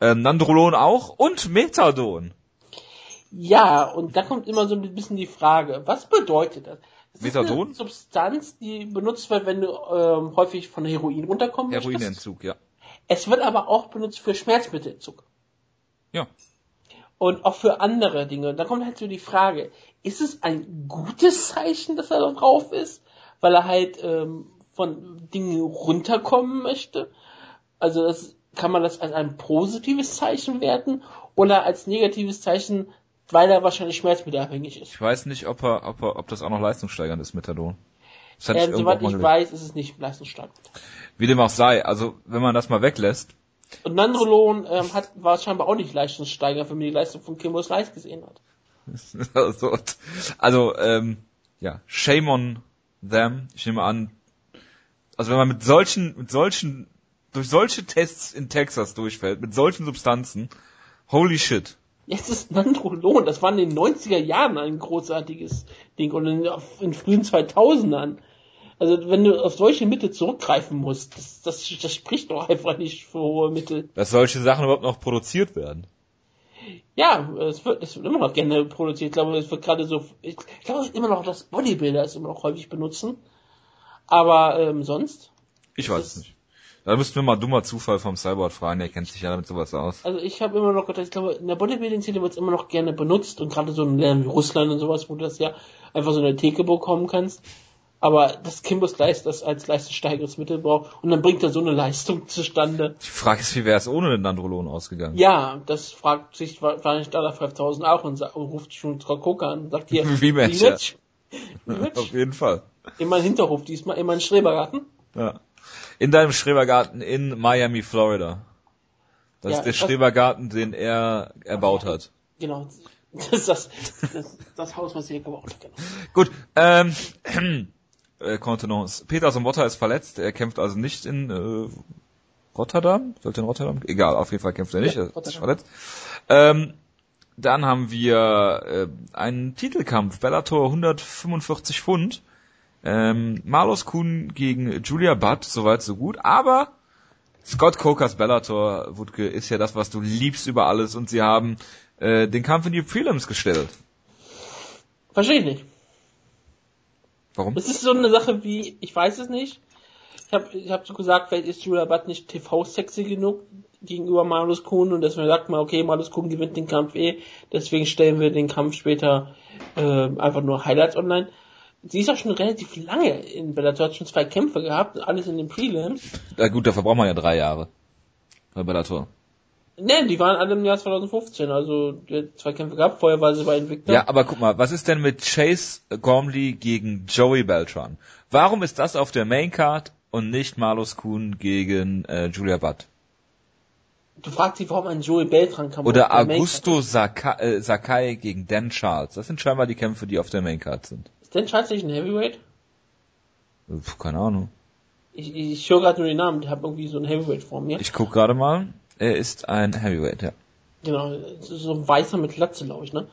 Ähm, Nandrolon auch und Methadon. Ja, und da kommt immer so ein bisschen die Frage, was bedeutet das? Das ist Methadon? eine Substanz, die benutzt wird, wenn du ähm, häufig von Heroin runterkommen. Heroinentzug, ja. Es wird aber auch benutzt für Schmerzmittelentzug. Ja. Und auch für andere Dinge. Da kommt halt so die Frage, ist es ein gutes Zeichen, dass er da drauf ist? Weil er halt ähm, von Dingen runterkommen möchte? Also das, kann man das als ein positives Zeichen werten oder als negatives Zeichen, weil er wahrscheinlich schmerzmittelabhängig ist? Ich weiß nicht, ob er, ob er, ob das auch noch leistungssteigernd ist, Methadon. Ähm, soweit ich weiß, ist es nicht leistungsstark. Wie dem auch sei, also wenn man das mal weglässt, Und Nandrolon ähm, hat, war scheinbar auch nicht leistungssteigernd, wenn man die Leistung von Kimbo Slice gesehen hat. [laughs] also, also ähm, ja, shame on them. Ich nehme an, also wenn man mit solchen, mit solchen, durch solche Tests in Texas durchfällt, mit solchen Substanzen, holy shit. Jetzt ist Nandrolon, das war in den 90er Jahren ein großartiges Ding und in, in frühen 2000ern. Also wenn du auf solche Mittel zurückgreifen musst, das, das, das spricht doch einfach nicht für hohe Mittel. Dass solche Sachen überhaupt noch produziert werden. Ja, es wird, es wird immer noch gerne produziert. Ich glaube, es wird gerade so, ich glaube immer noch, dass Bodybuilder es immer noch häufig benutzen. Aber ähm, sonst, Ich weiß es nicht. Da müssten wir mal dummer Zufall vom Cyborg fragen, der kennt sich ja damit sowas aus. also ich habe immer noch gedacht, ich glaube, in der Bodybuilding-Szene wird es immer noch gerne benutzt und gerade so in Ländern wie Russland und sowas, wo du das ja einfach so in der Theke bekommen kannst. Aber das Kimbus Leist das als leistungssteigeres Mittel braucht und dann bringt er so eine Leistung zustande. Die Frage ist, wie wäre es ohne den Nandrolon ausgegangen? Ja, das fragt sich wahrscheinlich Dada 5000 auch und, sagt, und ruft schon Frau Coca an und sagt hier, [laughs] Rematch, Rematch. [laughs] Auf jeden Fall. Immer ein Hinterhof diesmal, immer ein Schrebergarten. Ja. In deinem Schrebergarten in Miami, Florida. Das Ja, ist der Schrebergarten, den er erbaut hat. Genau. [laughs] Das ist das, das, das Haus, was ihr gebaut hat. Genau. Gut, ähm, [clears throat] äh, Contenance. Peter Sombotta ist verletzt, er kämpft also nicht in äh, Rotterdam. Sollte in Rotterdam? Egal, auf jeden Fall kämpft er nicht, Ja, er ist verletzt. Ähm, dann haben wir äh, einen Titelkampf, Bellator 145 Pfund. Ähm, Marlos Kuhn gegen Julia Budd, soweit so gut, aber Scott Cokers Bellator, Wutke, ist ja das, was du liebst über alles und sie haben äh, den Kampf in die Prelims gestellt. Verstehe ich nicht. Warum? Es ist so eine Sache wie, ich weiß es nicht. Ich habe ich hab so gesagt, vielleicht ist Julia Budd nicht TV-sexy genug gegenüber Malus Kuhn und deswegen sagt man, okay, Malus Kuhn gewinnt den Kampf eh, deswegen stellen wir den Kampf später äh, einfach nur Highlights online. Sie ist auch schon relativ lange in Bellator, hat schon zwei Kämpfe gehabt, alles in den Prelims. Ja gut, dafür braucht man ja drei Jahre. Bei Bellator. Ne, die waren alle im Jahr 2015, also die hat zwei Kämpfe gehabt, vorher war sie bei Invicta. Ja, aber guck mal, was ist denn mit Chase Gormley gegen Joey Beltran? Warum ist das auf der Maincard und nicht Marlos Kuhn gegen äh, Julia Budd? Du fragst dich, warum ein Joey Beltran kam. Oder Augusto Sakai, äh, Sakai gegen Dan Charles. Das sind scheinbar die Kämpfe, die auf der Maincard sind. Ist denn Charles nicht ein Heavyweight? Puh, keine Ahnung. Ich, ich höre gerade nur den Namen, ich habe irgendwie so ein Heavyweight vor mir. Ich guck gerade mal. Er ist ein Heavyweight, ja. Genau, so ein weißer mit Latze, glaube ich, ne?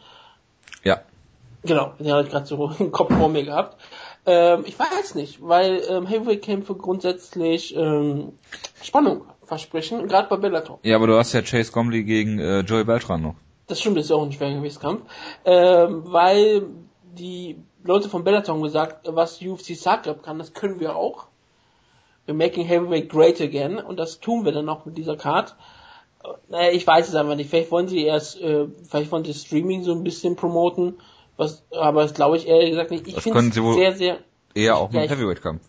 Ja. Genau, habe ich gerade so [laughs] im Kopf vor mir gehabt. Ähm, ich weiß nicht, weil ähm, Heavyweight-Kämpfe grundsätzlich ähm, Spannung versprechen, gerade bei Bellator. Ja, aber du hast ja Chase Gormley gegen äh, Joey Beltran noch. Das stimmt, das ist ja auch ein Schwergewichtskampf. Ähm, weil die Leute von Bellator haben gesagt, was UFC Zagreb kann, das können wir auch. We're making Heavyweight great again und das tun wir dann auch mit dieser Card. Naja, ich weiß es einfach nicht. Vielleicht wollen sie erst, äh, vielleicht wollen sie Streaming so ein bisschen promoten, was, aber das glaube ich ehrlich gesagt nicht. Ich finde es sehr, sehr, Eher auch Ja, ich- Heavyweight-Kampf.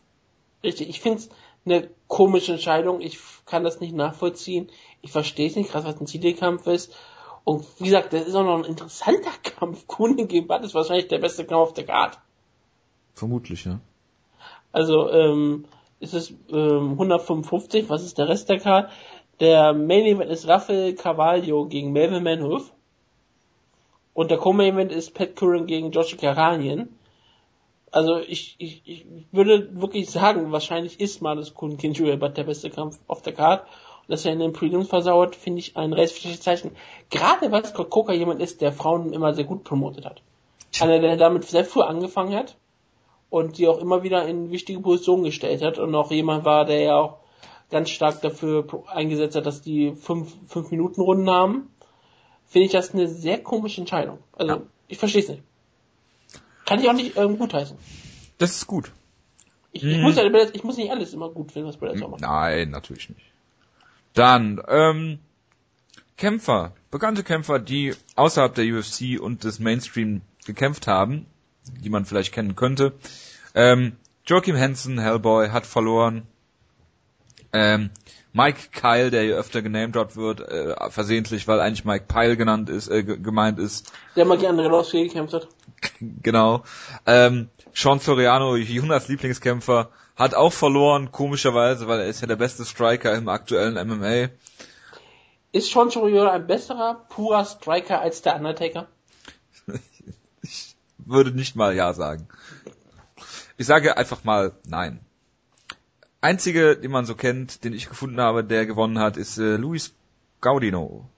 richtig. Ich finde es eine komische Entscheidung. Ich kann das nicht nachvollziehen. Ich verstehe es nicht, krass, was ein Titelkampf ist. Und wie gesagt, das ist auch noch ein interessanter [laughs] Kampf. Kuhn gegen Butt ist wahrscheinlich der beste Kampf auf der Card. Vermutlich, ja. Also ähm, ist es ähm, 155, was ist der Rest der Card? Der Main Event ist Rafael Carvalho gegen Melvin Manhoef. Und der Co-Main Event ist Pat Curran gegen Joshua Karanien. Also ich, ich, ich würde wirklich sagen, wahrscheinlich ist gegen Julia Butt der beste Kampf auf der Card. Und dass er in den Prelims versauert, finde ich ein relativ schlechtes Zeichen. Gerade weil Scott Coker jemand ist, der Frauen immer sehr gut promotet hat. Einer, der damit sehr früh angefangen hat und die auch immer wieder in wichtige Positionen gestellt hat und auch jemand war, der ja auch ganz stark dafür eingesetzt hat, dass die fünf, fünf Minuten Runden haben, finde ich das eine sehr komische Entscheidung. Also Ja. ich verstehe es nicht. Kann ich auch nicht ähm, gutheißen. Das ist gut. Ich, ich, muss ja, ich muss nicht alles immer gut finden, was Bellator macht. Nein, natürlich nicht. Dann, ähm, Kämpfer, bekannte Kämpfer, die außerhalb der UFC und des Mainstream gekämpft haben, die man vielleicht kennen könnte. Ähm, Joachim Hansen, Hellboy, hat verloren. Ähm, Mike Kyle, der hier öfter genamedroppt wird, äh, versehentlich, weil eigentlich Mike Pyle genannt ist, äh, ge- gemeint ist. Der mal gerne Relossi gekämpft hat. [laughs] Genau. Ähm, Sean Soriano, Jonas Lieblingskämpfer, hat auch verloren, komischerweise, weil er ist ja der beste Striker im aktuellen MMA. Ist Sean Choriolo ein besserer, purer Striker als der Undertaker? [laughs] Würde nicht mal ja sagen. Ich sage einfach mal nein. Einzige, den man so kennt, den ich gefunden habe, der gewonnen hat, ist äh, Luis Gaudino.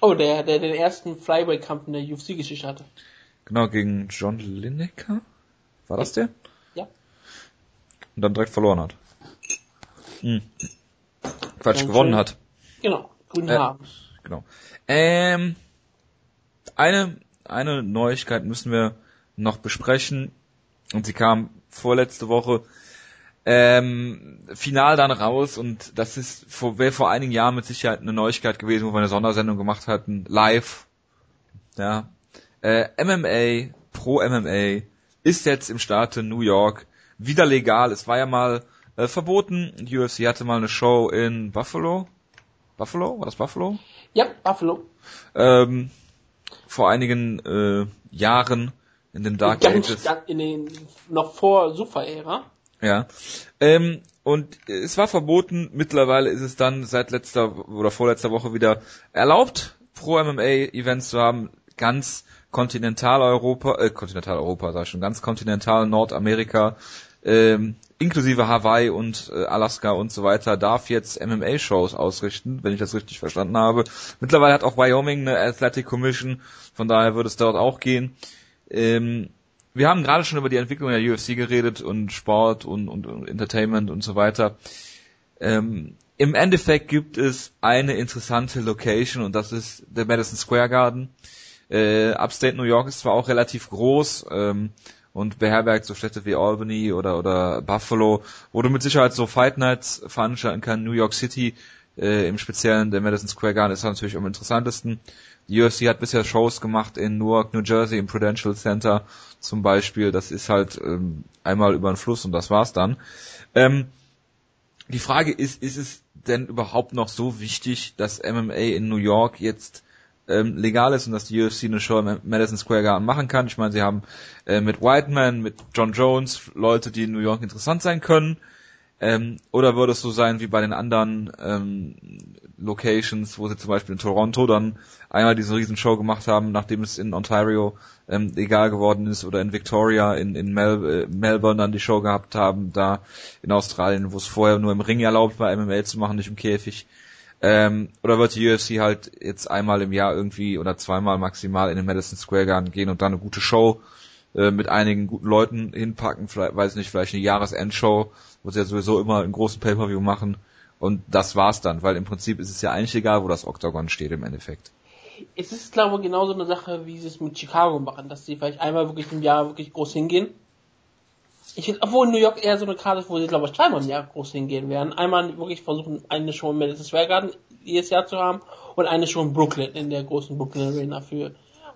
Oh, der, der den ersten Flyweight-Kampf in der UFC-Geschichte hatte. Genau, gegen John Lineker? War das der? Ja. Und dann direkt verloren hat. Hm. Quatsch, Dann gewonnen schön. hat. Genau. Grünen Äh, Haaren. Genau. Ähm, eine, eine Neuigkeit müssen wir noch besprechen. Und sie kam vorletzte Woche ähm, final dann raus und das ist vor, wäre vor einigen Jahren mit Sicherheit eine Neuigkeit gewesen, wo wir eine Sondersendung gemacht hatten, live. Ja. Äh, MMA, Pro MMA, ist jetzt im Staate New York wieder legal. Es war ja mal äh, verboten. Die UFC hatte mal eine Show in Buffalo. Buffalo? War das Buffalo? Ja, Buffalo. Ähm, vor einigen äh, Jahren in den Dark Ganz, Ages. in den, noch vor Super-Ära. Ja. Ähm, und es war verboten, mittlerweile ist es dann seit letzter oder vorletzter Woche wieder erlaubt, Pro-MMA-Events zu haben, ganz Kontinentaleuropa, äh, Kontinentaleuropa sag ich schon, ganz kontinental Nordamerika, ähm, inklusive Hawaii und äh, Alaska und so weiter, darf jetzt MMA-Shows ausrichten, wenn ich das richtig verstanden habe. Mittlerweile hat auch Wyoming eine Athletic Commission, von daher würde es dort auch gehen. Ähm, wir haben gerade schon über die Entwicklung der UFC geredet und Sport und, und, und Entertainment und so weiter. Ähm, Im Endeffekt gibt es eine interessante Location und das ist der Madison Square Garden. Äh, Upstate New York ist zwar auch relativ groß ähm, und beherbergt so Städte wie Albany oder, oder Buffalo, wo du mit Sicherheit so Fight Nights veranstalten kannst. New York City äh, im Speziellen der Madison Square Garden ist natürlich am interessantesten. Die UFC hat bisher Shows gemacht in Newark, New Jersey, im Prudential Center zum Beispiel. Das ist halt ähm, einmal über den Fluss und das war's dann. Ähm, die Frage ist, ist es denn überhaupt noch so wichtig, dass MMA in New York jetzt ähm, legal ist und dass die UFC eine Show im Madison Square Garden machen kann? Ich meine, sie haben äh, mit Whiteman, mit John Jones Leute, die in New York interessant sein können. Ähm, oder würde es so sein wie bei den anderen ähm, Locations, wo sie zum Beispiel in Toronto dann einmal diese Riesenshow gemacht haben, nachdem es in Ontario ähm, egal geworden ist, oder in Victoria, in, in Mel äh, Melbourne dann die Show gehabt haben, da in Australien, wo es vorher nur im Ring erlaubt war, MMA zu machen, nicht im Käfig. Ähm, oder wird die UFC halt jetzt einmal im Jahr irgendwie oder zweimal maximal in den Madison Square Garden gehen und dann eine gute Show äh, mit einigen guten Leuten hinpacken, vielleicht, weiß nicht, vielleicht eine Jahresendshow, wo sie ja sowieso immer einen großen Pay-Per-View machen. Und das war's dann, weil im Prinzip ist es ja eigentlich egal, wo das Octagon steht im Endeffekt. Es ist, glaube ich, genauso eine Sache, wie sie es mit Chicago machen, dass sie vielleicht einmal wirklich im Jahr wirklich groß hingehen. Ich finde, obwohl New York eher so eine Karte ist, wo sie, glaube ich, zweimal im Jahr groß hingehen werden. Einmal wirklich versuchen, eine Show im Madison Square Garden jedes Jahr zu haben und eine Show in Brooklyn, in der großen Brooklyn Arena für,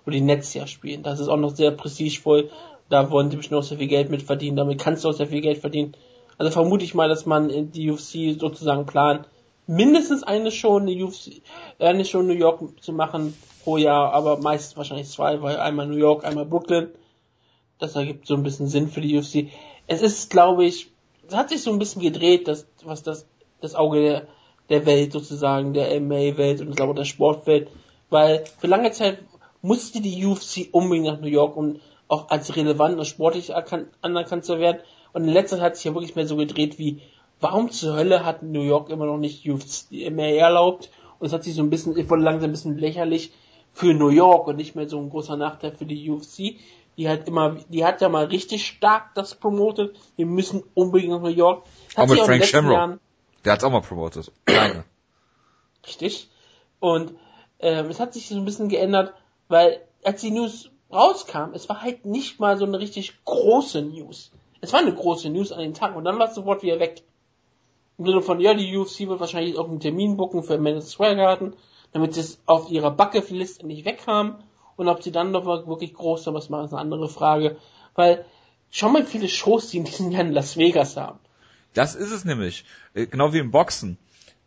wo die Nets ja spielen. Das ist auch noch sehr prestigevoll. Da wollen sie bestimmt auch sehr viel Geld mit verdienen. Damit kannst du auch sehr viel Geld verdienen. Also vermute ich mal, dass man in die UFC sozusagen plant, mindestens eine Show in UFC, äh, eine Show in New York zu machen pro Jahr, aber meistens wahrscheinlich zwei, weil einmal New York, einmal Brooklyn. Das ergibt so ein bisschen Sinn für die UFC. Es ist, glaube ich, es hat sich so ein bisschen gedreht, das, was das, das Auge der, der Welt sozusagen, der MMA-Welt und ich glaube der Sportwelt, weil für lange Zeit musste die UFC unbedingt nach New York, um auch als relevant und sportlich anerkannt zu werden. Und in letzter Zeit hat sich ja wirklich mehr so gedreht wie, warum zur Hölle hat New York immer noch nicht UFC mehr erlaubt? Und es hat sich so ein bisschen, ich wurde langsam ein bisschen lächerlich für New York und nicht mehr so ein großer Nachteil für die UFC. Die hat immer, die hat ja mal richtig stark das promotet. Wir müssen unbedingt nach New York. Hat auch mit Frank Shamrock. Der hat's auch mal promotet. Richtig. Und ähm, es hat sich so ein bisschen geändert, weil als die News rauskam, es war halt nicht mal so eine richtig große News. Es war eine große News an den Tag und dann war es sofort wieder weg. Im Sinne von, ja, die UFC wird wahrscheinlich irgendeinen Termin bucken für Madison Square Garden, damit sie es auf ihrer Bucketlist endlich weg haben. Und ob sie dann noch wirklich groß sind, was machen, ist eine andere Frage. Weil, schau mal, viele Shows, die in diesem Jahr in Las Vegas haben. Das ist es nämlich. Äh, Genau wie im Boxen.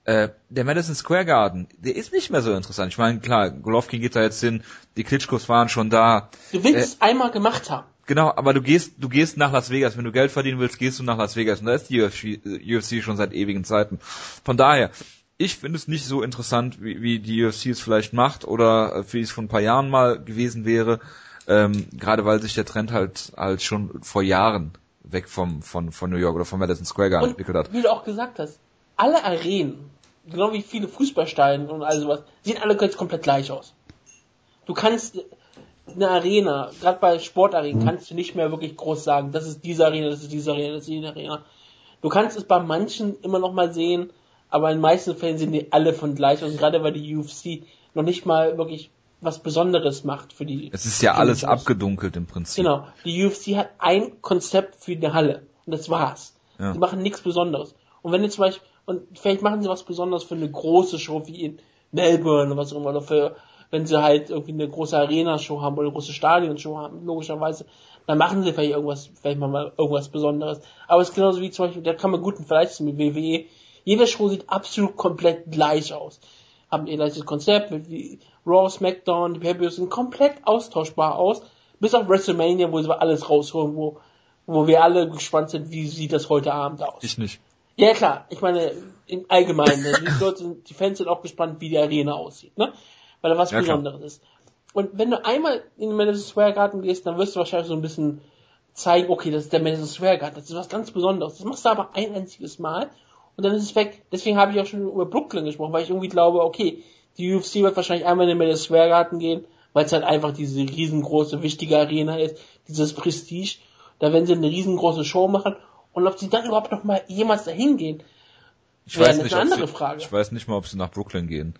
Äh, der Madison Square Garden, der ist nicht mehr so interessant. Ich meine, klar, Golovkin geht da jetzt hin, die Klitschkos waren schon da. Du willst es einmal gemacht haben. Genau, aber du gehst, du gehst nach Las Vegas. Wenn du Geld verdienen willst, gehst du nach Las Vegas. Und da ist die UFC, äh, UFC schon seit ewigen Zeiten. Von daher, ich finde es nicht so interessant, wie, wie die UFC es vielleicht macht oder äh, wie es vor ein paar Jahren mal gewesen wäre. Ähm, gerade weil sich der Trend halt halt schon vor Jahren weg vom von von New York oder von Madison Square Garden entwickelt hat. wie du auch gesagt hast, alle Arenen, genau wie viele Fußballstadien und all sowas, sehen alle jetzt komplett gleich aus. Du kannst eine Arena, gerade bei Sportarenen, kannst du nicht mehr wirklich groß sagen, das ist diese Arena, das ist diese Arena, das ist diese Arena. Du kannst es bei manchen immer noch mal sehen, aber in den meisten Fällen sind die alle von gleich aus. Gerade weil die UFC noch nicht mal wirklich was Besonderes macht für die. Es ist ja die alles Shows. abgedunkelt im Prinzip. Genau. Die UFC hat ein Konzept für eine Halle. Und das war's. Ja. Die machen nichts Besonderes. Und wenn jetzt zum Beispiel, und vielleicht machen sie was Besonderes für eine große Show wie in Melbourne oder was auch immer, oder für wenn sie halt irgendwie eine große Arena-Show haben oder eine große Stadion-Show haben, logischerweise, dann machen sie vielleicht irgendwas, vielleicht mal irgendwas Besonderes. Aber es ist genauso wie zum Beispiel, da kann man guten Vergleich mit WWE. Jede Show sieht absolut komplett gleich aus. Haben ihr gleiches Konzept, wie Raw, SmackDown, die pay sind komplett austauschbar aus, bis auf WrestleMania, wo sie alles rausholen, wo, wo wir alle gespannt sind, wie sieht das heute Abend aus. Ich nicht. Ja klar, ich meine, im Allgemeinen, ne? die, Leute sind, die Fans sind auch gespannt, wie die Arena aussieht, ne? Weil da was Ja, klar. Besonderes ist. Und wenn du einmal in den Madison Square Garden gehst, dann wirst du wahrscheinlich so ein bisschen zeigen, okay, das ist der Madison Square Garden, das ist was ganz Besonderes. Das machst du aber ein einziges Mal und dann ist es weg. Deswegen habe ich auch schon über Brooklyn gesprochen, weil ich irgendwie glaube, okay, die UFC wird wahrscheinlich einmal in den Madison Square Garden gehen, weil es halt einfach diese riesengroße, wichtige Arena ist, dieses Prestige. Da werden sie eine riesengroße Show machen und ob sie dann überhaupt noch mal jemals dahin gehen, Ich Ja, weiß nicht, ist eine andere sie, Frage. ich weiß nicht mal, ob sie nach Brooklyn gehen.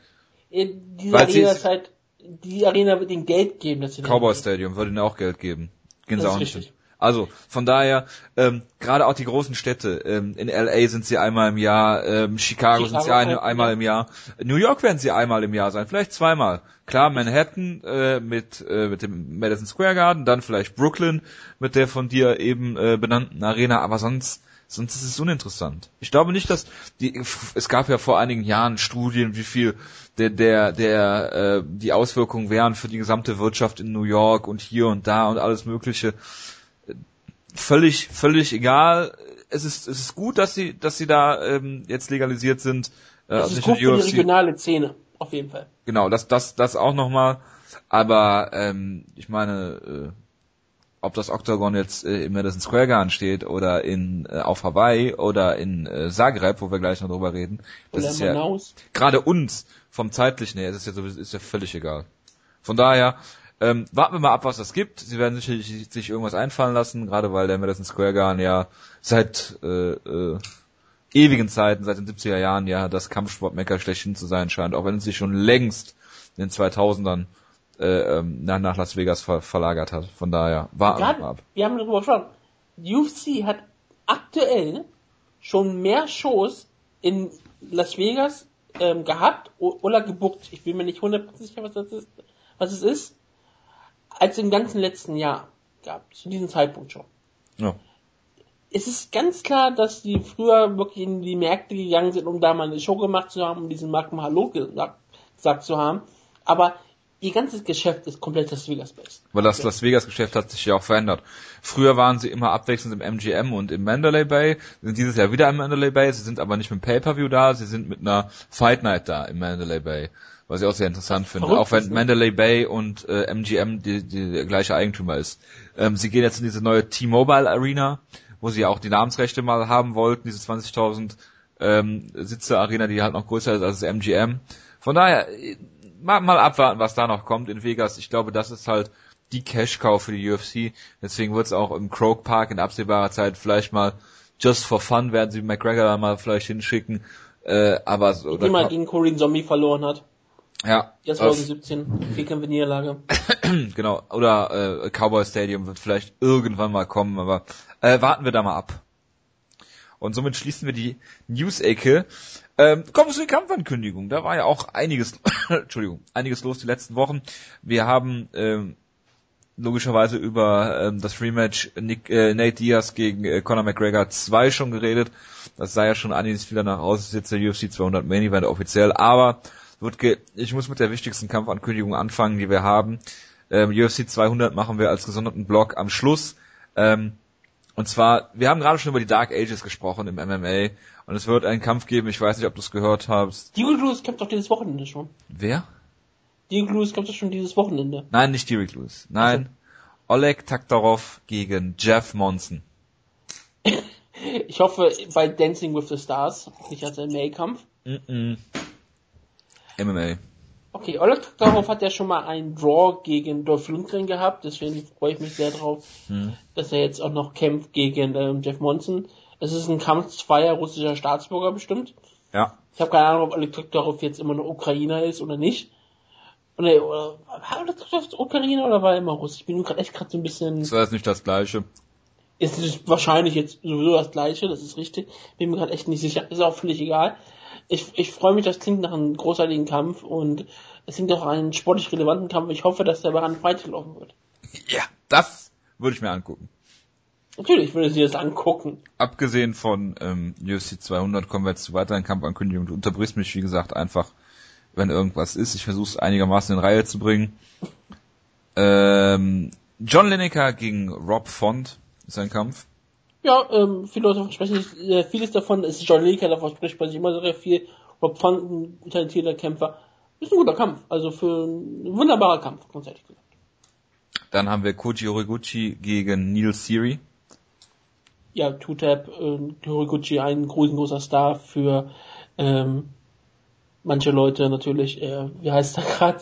äh, diese Weil Arena ist- halt, die Arena wird ihnen Geld geben, dass sie Cowboy. Stadium würde ihnen auch Geld geben. Gehen Das sie auch nicht richtig. hin. Also, von daher, ähm, gerade auch die großen Städte, ähm, in LA sind sie einmal im Jahr, ähm, Chicago, sind sie Chicago auch, einmal im Jahr, New York werden sie einmal im Jahr sein, vielleicht zweimal. Klar, Manhattan äh, mit, äh, mit dem Madison Square Garden, dann vielleicht Brooklyn mit der von dir eben äh, benannten Arena, aber sonst sonst ist es uninteressant. Ich glaube nicht, dass die es gab ja vor einigen Jahren Studien, wie viel der der der äh, die Auswirkungen wären für die gesamte Wirtschaft in New York und hier und da und alles mögliche. Völlig völlig egal. Es ist es ist gut, dass sie dass sie da ähm, jetzt legalisiert sind. Äh, Das also ist gut für die regionale Szene, auf jeden Fall. Genau, das, das, das auch nochmal. Aber ähm, ich meine, äh, ob das Octagon jetzt äh, im Madison Square Garden steht oder in äh, auf Hawaii oder in äh, Zagreb, wo wir gleich noch drüber reden, das Oder ist ja gerade uns vom zeitlichen her, ist es ja sowieso ist ja völlig egal. Von daher ähm, warten wir mal ab, was das gibt. Sie werden sicherlich sich irgendwas einfallen lassen, gerade weil der Madison Square Garden ja seit äh, äh, ewigen Zeiten, seit den 70er Jahren ja das Kampfsportmecker schlechthin zu sein scheint, auch wenn es sich schon längst in den 2000ern äh, ähm, nach, nach Las Vegas ver verlagert hat. Von daher warten wir mal ab. wir haben darüber gesprochen. Die UFC hat aktuell schon mehr Shows in Las Vegas ähm, gehabt oder gebuckt. Ich bin mir nicht hundertprozentig sicher, was das ist, was es ist, als im ganzen letzten Jahr gab. Zu diesem Zeitpunkt schon. Ja. Es ist ganz klar, dass die früher wirklich in die Märkte gegangen sind, um da mal eine Show gemacht zu haben, um diesen Markt mal Hallo gesagt, gesagt zu haben. Aber ihr ganzes Geschäft ist komplett Las Vegas based. Weil das Las Vegas Geschäft hat sich ja auch verändert. Früher waren sie immer abwechselnd im MGM und im Mandalay Bay, sind dieses Jahr wieder im Mandalay Bay, sie sind aber nicht mit Pay-Per-View da, sie sind mit einer Fight Night da im Mandalay Bay. Was ich auch sehr interessant finde. verrückt Auch wenn ne? Mandalay Bay und äh, MGM die, die, der gleiche Eigentümer ist. Ähm, sie gehen jetzt in diese neue T-Mobile Arena, wo sie auch die Namensrechte mal haben wollten, diese 20.000 ähm, Sitze Arena, die halt noch größer ist als das MGM. Von daher, äh, mal, mal abwarten, was da noch kommt in Vegas. Ich glaube, das ist halt die Cash-Cow für die UFC. Deswegen wird es auch im Croke Park in absehbarer Zeit vielleicht mal just for fun werden sie McGregor da mal vielleicht hinschicken. Äh, aber so, Die mal gegen Korean Zombie verloren hat. Ja, Ja, 2017. Vierkämpfe Niederlage. äh, [clears throat] genau. Oder äh, Cowboy Stadium wird vielleicht irgendwann mal kommen, aber äh, warten wir da mal ab. Und somit schließen wir die News-Ecke. Ähm, kommen wir zu den Kampfankündigungen. Da war ja auch einiges, [coughs] Entschuldigung, einiges los die letzten Wochen. Wir haben ähm, logischerweise über ähm, das Rematch Nick, äh, Nate Diaz gegen äh, Conor McGregor 2 schon geredet. Das sah ja schon einiges wieder nach aus. Es ist jetzt der UFC 200 Main Event offiziell, aber ge ich muss mit der wichtigsten Kampfankündigung anfangen, die wir haben. Ähm, UFC 200 machen wir als gesonderten Block am Schluss. Ähm, und zwar, wir haben gerade schon über die Dark Ages gesprochen im MMA und es wird einen Kampf geben, ich weiß nicht, ob du es gehört hast. Diego Lewis kämpft doch dieses Wochenende schon. Wer? Diego Lewis kämpft doch schon dieses Wochenende. Nein, nicht Derek Lewis. Nein. Oleg Taktarov gegen Jeff Monson. [laughs] Ich hoffe bei Dancing with the Stars, nicht als MMA-Kampf. Mm MMA. Okay, Oleg Taktarov hat ja schon mal einen Draw gegen Dolph Lundgren gehabt, deswegen freue ich mich sehr drauf, dass er jetzt auch noch kämpft gegen ähm, Jeff Monson. Es ist ein Kampf zweier russischer Staatsbürger bestimmt. Ja. Ich habe keine Ahnung, ob Oleg Taktarov jetzt immer noch Ukrainer ist oder nicht. Nee, oder, war Oleg Ukrainer oder war er immer Russisch? Ich bin gerade echt gerade so ein bisschen... Das war jetzt nicht das gleiche. Es ist wahrscheinlich jetzt sowieso das gleiche, das ist richtig. Bin mir gerade echt nicht sicher. Ist auch völlig egal. Ich, ich freue mich, das klingt nach einem großartigen Kampf und es sind doch einen sportlich relevanten Kampf. Ich hoffe, dass der bei Rand weiterlaufen wird. Ja, das würde ich mir angucken. Natürlich würde sie das angucken. Abgesehen von ähm, UFC 200 kommen wir jetzt zu weiteren Kampfankündigungen. Du unterbrichst mich, wie gesagt, einfach, wenn irgendwas ist. Ich versuche es einigermaßen in Reihe zu bringen. Ähm, John Lineker gegen Rob Font ist ein Kampf. Ja, ähm, viele Leute sprechen, äh, vieles davon ist John Lineker, davon spricht man sich immer sehr viel. Rob Font, ein talentierter Kämpfer. Ist ein guter Kampf. Also für ein wunderbarer Kampf, ganz ehrlich gesagt. Dann haben wir Koji Horiguchi gegen Neil Siri. Ja, Two-Tap, äh, Horiguchi, ein großer Star für ähm, manche Leute natürlich, äh, wie heißt er [laughs] gerade?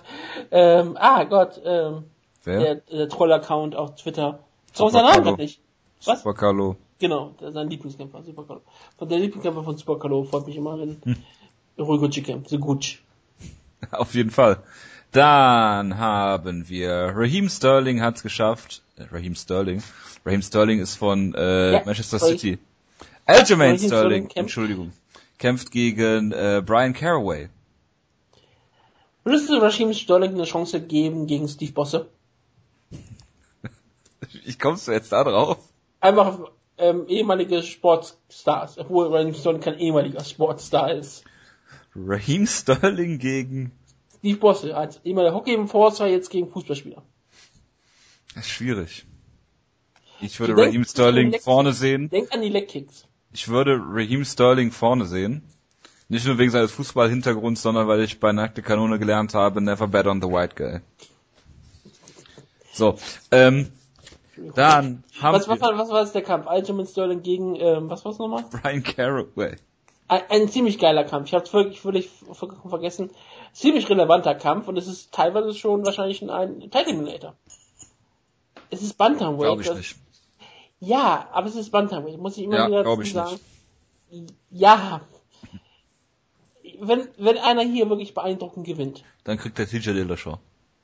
Ähm, ah Gott, ähm, Wer? der, der Troll-Account auf Twitter. So sein Name Carlo. grad nicht. Was? Super Carlo. Genau, sein Lieblingskämpfer, Super Carlo. Von der Lieblingskämpfer von Super Carlo freut mich immer, wenn Hm. Horiguchi kämpft. So gut. [laughs] Auf jeden Fall. Dann haben wir Raheem Sterling hat's geschafft. Äh, Raheem Sterling. Raheem Sterling ist von äh, Ja, Manchester Raheem- City. Aljamain Raheem Sterling Sterling, kämpft- Entschuldigung, kämpft gegen äh, Brian Caraway. Würdest du Rashim Sterling eine Chance geben gegen Steve Bosse? [laughs] Ich kommst du jetzt da drauf? Einfach ähm, ehemalige Sportstars, obwohl Rashim Sterling kein ehemaliger Sportstar ist. Raheem Sterling gegen Steve Bosse als ehemaliger Hockey-Enforcer jetzt gegen Fußballspieler. das ist schwierig. Ich würde Raheem Sterling vorne sehen. Denk an die Leckkicks. Ich würde Raheem Sterling vorne sehen. Nicht nur wegen seines Fußballhintergrunds, sondern weil ich bei Nackte Kanone gelernt habe, never bet on the white guy. So, ähm, dann haben Was, was, war, was war jetzt der Kampf? Aljamain Sterling gegen, ähm, was war's nochmal? Brian Caraway. Ein, ein ziemlich geiler Kampf. Ich hab's wirklich, wirklich vollkommen vergessen. Ziemlich relevanter Kampf und es ist teilweise schon wahrscheinlich ein, ein Title. Es ist Bantamweight. Glaube ich das- nicht. Ja, aber es ist Bantamweight. Muss ich immer Ja, wieder dazu ich sagen. Ja. Wenn, wenn einer hier wirklich beeindruckend gewinnt. Dann kriegt der TJ Dillashaw.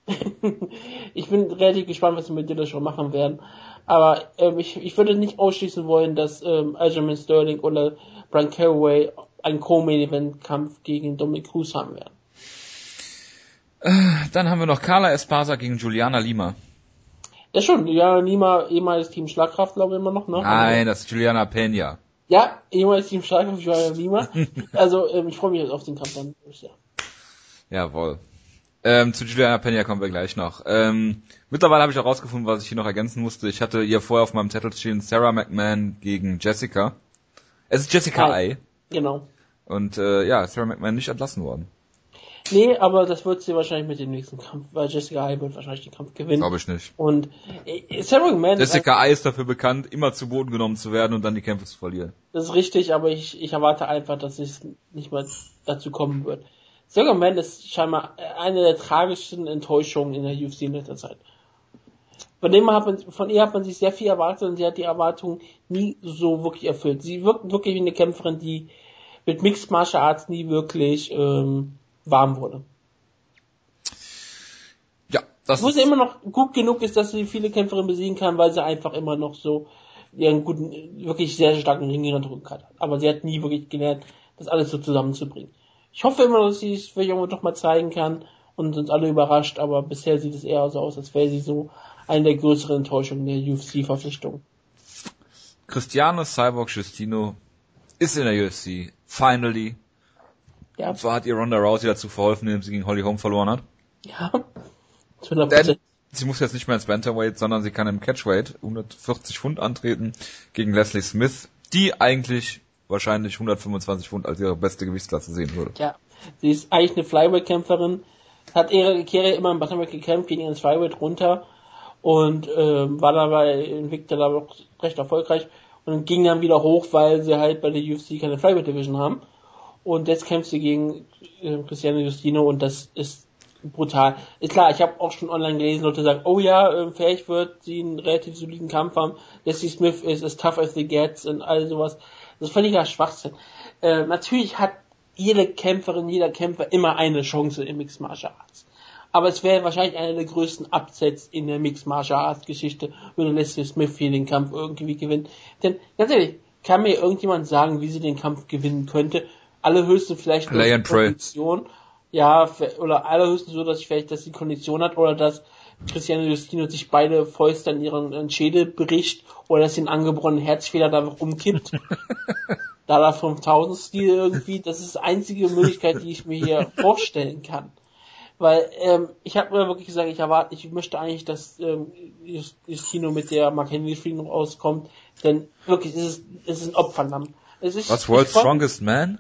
[laughs] ich bin relativ gespannt, was sie mit Dillashaw machen werden. Aber ähm, ich, ich würde nicht ausschließen wollen, dass ähm, Aljamain Sterling oder Brian Caraway einen Co-Main-Event-Kampf gegen Dominic Cruz haben werden. Dann haben wir noch Carla Espasa gegen Juliana Lima. Ja schon, ja, Lima, ehemaliges Team Schlagkraft, glaube ich immer noch, ne? Nein, das ist Juliana Pena. Ja, ehemaliges Team Schlagkraft, Joanna Lima. [laughs] also, ähm, ich freue mich auf den Kampf dann. Ja. Jawohl. Ähm, zu Juliana Pena kommen wir gleich noch. Ähm, mittlerweile habe ich auch rausgefunden, was ich hier noch ergänzen musste. Ich hatte ihr vorher auf meinem Zettel stehen Sarah McMahon gegen Jessica. Es ist Jessica Hi. I. Genau. Und äh, ja, Sarah McMahon nicht entlassen worden. Nee, aber das wird sie wahrscheinlich mit dem nächsten Kampf, weil Jessica Eye wird wahrscheinlich den Kampf gewinnen. Glaube ich nicht. Und äh, Sarah McMahon Jessica I ist dafür bekannt, immer zu Boden genommen zu werden und dann die Kämpfe zu verlieren. Das ist richtig, aber ich, ich erwarte einfach, dass es nicht mal dazu kommen wird. Sarah Man ist scheinbar eine der tragischsten Enttäuschungen in der UFC in letzter Zeit. Von dem hat man, von ihr hat man sich sehr viel erwartet und sie hat die Erwartungen nie so wirklich erfüllt. Sie wirkt wirklich wie eine Kämpferin, die mit Mixed Martial Arts nie wirklich ähm, warm wurde. Ja, das Wo sie immer noch gut genug ist, dass sie viele Kämpferinnen besiegen kann, weil sie einfach immer noch so ihren guten, wirklich sehr starken Ring in der Rücken hat. Aber sie hat nie wirklich gelernt, das alles so zusammenzubringen. Ich hoffe immer, dass sie es vielleicht irgendwann doch mal zeigen kann und uns alle überrascht, aber bisher sieht es eher so aus, als wäre sie so eine der größeren Enttäuschungen der UFC-Verpflichtung. Cristiano Cyborg Justino ist in der UFC. Finally. Ja, Und zwar hat ihr Ronda Rousey dazu verholfen, indem sie gegen Holly Holm verloren hat. ja. [laughs] Zu 100%. Denn sie muss jetzt nicht mehr ins Bantamweight, sondern sie kann im Catchweight 140 Pfund antreten gegen Leslie Smith, die eigentlich wahrscheinlich 125 Pfund als ihre beste Gewichtsklasse sehen würde. Ja, sie ist eigentlich eine Flyweight-Kämpferin, hat ihre Karriere immer im Bantamweight gekämpft, ging ins Flyweight runter und ähm, war dabei in Victor da auch recht erfolgreich und ging dann wieder hoch, weil sie halt bei der UFC keine Flyweight Division haben. Und jetzt kämpft sie gegen äh, Cristiano Justino und das ist brutal. Ist klar, ich habe auch schon online gelesen, Leute sagen, oh ja, äh, vielleicht wird sie einen relativ soliden Kampf haben. Leslie Smith ist as tough as the gets und all sowas. Das ist völliger Schwachsinn. Äh, natürlich hat jede Kämpferin, jeder Kämpfer immer eine Chance im Mixed Martial Arts. Aber es wäre wahrscheinlich einer der größten Upsets in der Mixed Martial Arts Geschichte, würde Leslie Smith hier den Kampf irgendwie gewinnen. Denn, ganz ehrlich, kann mir irgendjemand sagen, wie sie den Kampf gewinnen könnte? Allerhöchstens vielleicht and pray. Position. Ja, oder allerhöchstens so, dass ich vielleicht, dass die Kondition hat oder dass Cristiano Justino sich beide Fäuste an ihren Schädel bricht oder dass sie einen angeborenen Herzfehler da einfach umkippt. [laughs] da da 5000 Stil irgendwie, das ist die einzige Möglichkeit, die ich mir hier [laughs] vorstellen kann. Weil ähm, ich habe mir wirklich gesagt, ich erwarte, ich möchte eigentlich, dass ähm, Justino mit der Mark Henry Frieden rauskommt, denn wirklich, es ist, es ist ein Opferlamm. Es ist, Was, World's Strongest Man?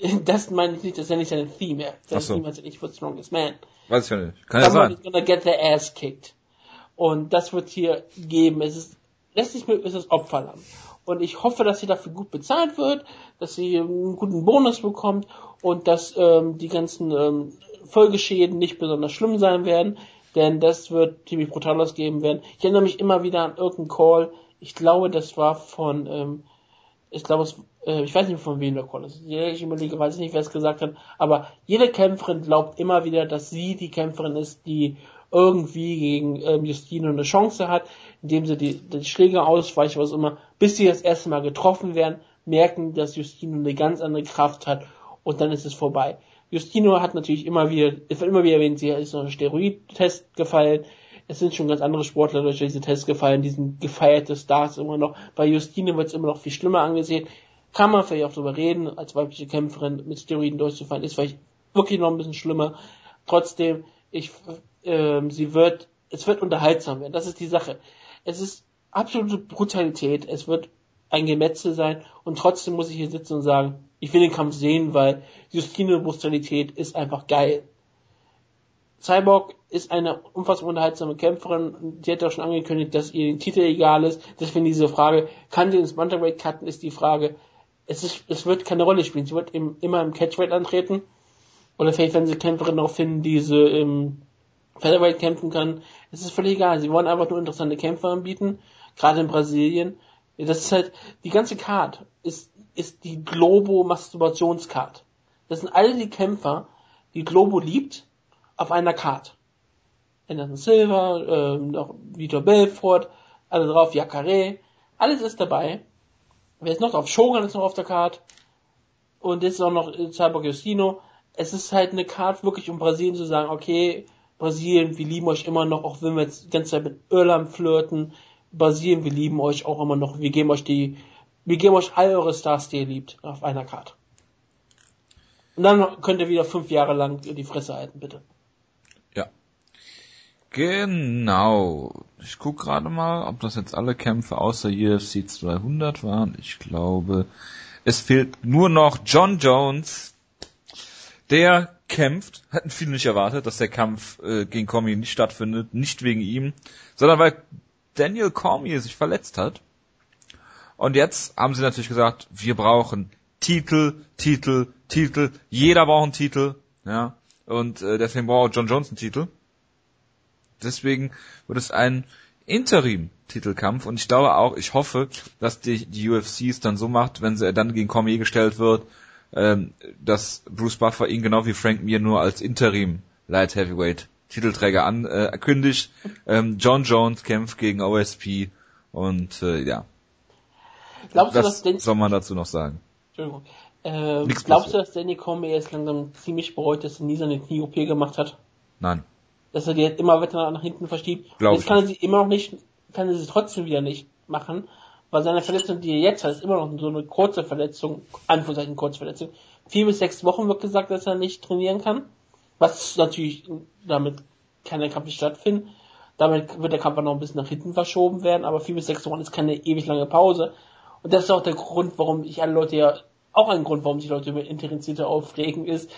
[laughs] Das meine ich nicht, das ist ja nicht seine Theme. Sein so. Heißt ja nicht World's Strongest Man. Weiß ich ja nicht. Kann ja sein. gonna get their ass kicked. Und das wird hier geben. Es ist, letztlich ist es Opferlamm. Und ich hoffe, dass sie dafür gut bezahlt wird, dass sie einen guten Bonus bekommt und dass ähm, die ganzen ähm, Folgeschäden nicht besonders schlimm sein werden, denn das wird ziemlich brutal ausgeben werden. Ich erinnere mich immer wieder an irgendeinen Call. Ich glaube, das war von, ähm, ich glaube, es, äh, ich weiß nicht von wem der Call ist. Ich überlege, weiß ich nicht, wer es gesagt hat. Aber jede Kämpferin glaubt immer wieder, dass sie die Kämpferin ist, die irgendwie gegen ähm, Justino eine Chance hat, indem sie die, die Schläge ausweicht, was immer, bis sie das erste Mal getroffen werden, merken, dass Justino eine ganz andere Kraft hat und dann ist es vorbei. Justino hat natürlich immer wieder, es wird immer wieder erwähnt, sie ist noch ein Steroid-Test gefallen. Es sind schon ganz andere Sportler durch diese Tests gefallen, die sind gefeierte Stars immer noch. Bei Justino wird es immer noch viel schlimmer angesehen. Kann man vielleicht auch darüber reden, als weibliche Kämpferin mit Steroiden durchzufallen, ist vielleicht wirklich noch ein bisschen schlimmer. Trotzdem, ich, ähm, sie wird, es wird unterhaltsam werden. Das ist die Sache. Es ist absolute Brutalität. Es wird ein Gemetzel sein und trotzdem muss ich hier sitzen und sagen, ich will den Kampf sehen, weil Justine Brutalität ist einfach geil. Cyborg ist eine unfassbar unterhaltsame Kämpferin. Die hat auch schon angekündigt, dass ihr den Titel egal ist. Deswegen diese Frage, kann sie ins Bantamweight cutten, ist die Frage. Es, ist, es wird keine Rolle spielen. Sie wird im, immer im Catchweight antreten. Oder vielleicht, wenn sie Kämpferin noch finden, die sie im Featherweight kämpfen kann. Es ist völlig egal. Sie wollen einfach nur interessante Kämpfer anbieten. Gerade in Brasilien. Das ist halt, die ganze Card ist ist die Globo Masturbationscard. Das sind alle die Kämpfer, die Globo liebt, auf einer Card. Anderson Silver, äh, noch Vitor Belfort, alle drauf, Jacare, alles ist dabei. Wer ist noch drauf? Shogun ist noch auf der Card. Und jetzt ist auch noch Cyborg Justino. Es ist halt eine Card wirklich, um Brasilien zu sagen, okay, Brasilien, wir lieben euch immer noch, auch wenn wir jetzt die ganze Zeit mit Irland flirten. Brasilien, wir lieben euch auch immer noch, wir geben euch die wir geben euch all eure Stars, die ihr liebt, auf einer Karte. Und dann könnt ihr wieder fünf Jahre lang die Fresse halten, bitte. Genau. Ich guck gerade mal, ob das jetzt alle Kämpfe außer UFC 200 waren. Ich glaube, es fehlt nur noch John Jones. Der kämpft, hatten viele nicht erwartet, dass der Kampf äh, gegen Cormier nicht stattfindet, nicht wegen ihm, sondern weil Daniel Cormier sich verletzt hat. Und jetzt haben sie natürlich gesagt, wir brauchen Titel, Titel, Titel. Jeder braucht einen Titel. Ja. Und äh, deswegen braucht John Jones einen Titel. Deswegen wird es ein Interim-Titelkampf und ich glaube auch, ich hoffe, dass die, die UFC es dann so macht, wenn sie dann gegen Cormier gestellt wird, ähm, dass Bruce Buffer ihn genau wie Frank Mir nur als Interim Light Heavyweight Titelträger ankündigt. Äh, ähm, John Jones kämpft gegen OSP und äh, ja, Glaubst das du, dass Danny, soll man dazu noch sagen? Entschuldigung. Ähm, glaubst du, dass Danny Cormier jetzt langsam ziemlich bereut, dass er nie seine Knie-OP gemacht hat? Nein. Dass er die jetzt immer weiter nach hinten verschiebt? Glaub jetzt kann er sie immer noch nicht, kann er sie trotzdem wieder nicht machen, weil seine Verletzung, die er jetzt hat, ist immer noch so eine kurze Verletzung, Anführungszeichen Kurzverletzung. Vier bis sechs Wochen wird gesagt, dass er nicht trainieren kann. Was natürlich, damit kann der Kampf nicht stattfinden. Damit wird der Kampf noch ein bisschen nach hinten verschoben werden, aber vier bis sechs Wochen ist keine ewig lange Pause. Und das ist auch der Grund, warum ich alle Leute ja, auch ein Grund, warum sich Leute über Interinzite aufregen, ist,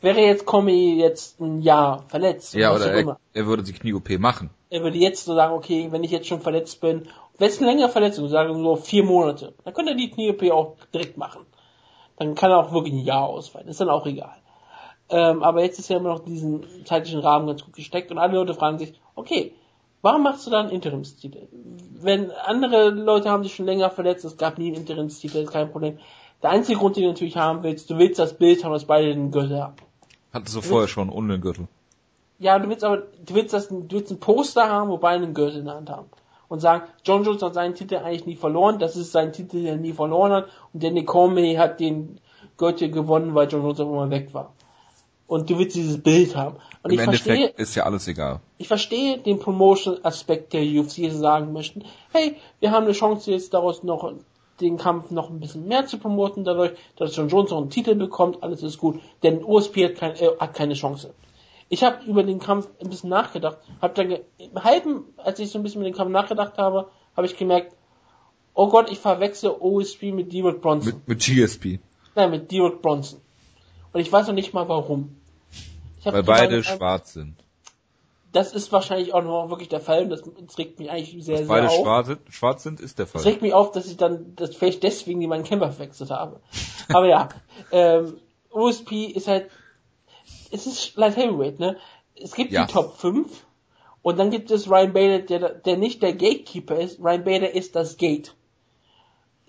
wäre jetzt Comi jetzt ein Jahr verletzt. Ja, oder er, er, würde die Knie-OP machen. Er würde jetzt so sagen, okay, wenn ich jetzt schon verletzt bin, wenn es eine längere Verletzung, sagen wir so vier Monate, dann könnte er die Knie-OP auch direkt machen. Dann kann er auch wirklich ein Jahr ausfallen, ist dann auch egal. Ähm, aber jetzt ist ja immer noch diesen zeitlichen Rahmen ganz gut gesteckt und alle Leute fragen sich, okay, Warum machst du da einen Interimstitel? Wenn andere Leute haben sich schon länger verletzt, es gab nie einen Interimstitel, ist kein Problem. Der einzige Grund, den du natürlich haben willst, du willst das Bild haben, dass beide den Gürtel haben. Hattest du, du vorher schon ohne den Gürtel? Ja, du willst aber, du willst das, du willst ein Poster haben, wo beide einen Gürtel in der Hand haben. Und sagen, John Jones hat seinen Titel eigentlich nie verloren, das ist sein Titel, den er nie verloren hat, und Danny Cormier hat den Gürtel gewonnen, weil John Jones auch immer weg war. Und du willst dieses Bild haben. Und Im ich verstehe, Endeffekt ist ja alles egal. ich verstehe den Promotion-Aspekt der UFC, die sagen möchten, hey, wir haben eine Chance jetzt daraus noch den Kampf noch ein bisschen mehr zu promoten, dadurch, dass John Jones noch einen Titel bekommt, alles ist gut. Denn OSP hat, kein, äh, hat keine Chance. Ich habe über den Kampf ein bisschen nachgedacht, habe dann ge- im halben, als ich so ein bisschen mit dem Kampf nachgedacht habe, habe ich gemerkt, oh Gott, ich verwechsel OSP mit Derek Bronson. Mit, mit GSP. Nein, mit Derek Bronson. Und ich weiß noch nicht mal warum. Weil beide schwarz sind. Das ist wahrscheinlich auch noch wirklich der Fall und das, das regt mich eigentlich sehr, sehr Beide auf. schwarz sind, schwarz sind, ist der Fall. Es regt mich auf, dass ich dann das vielleicht deswegen die meinen Kämpfer verwechselt habe. Aber ja, [laughs] ähm, OSP ist halt, es ist Light Heavyweight, ne? Es gibt Ja. die Top 5 und dann gibt es Ryan Bader, der, der nicht der Gatekeeper ist. Ryan Bader ist das Gate.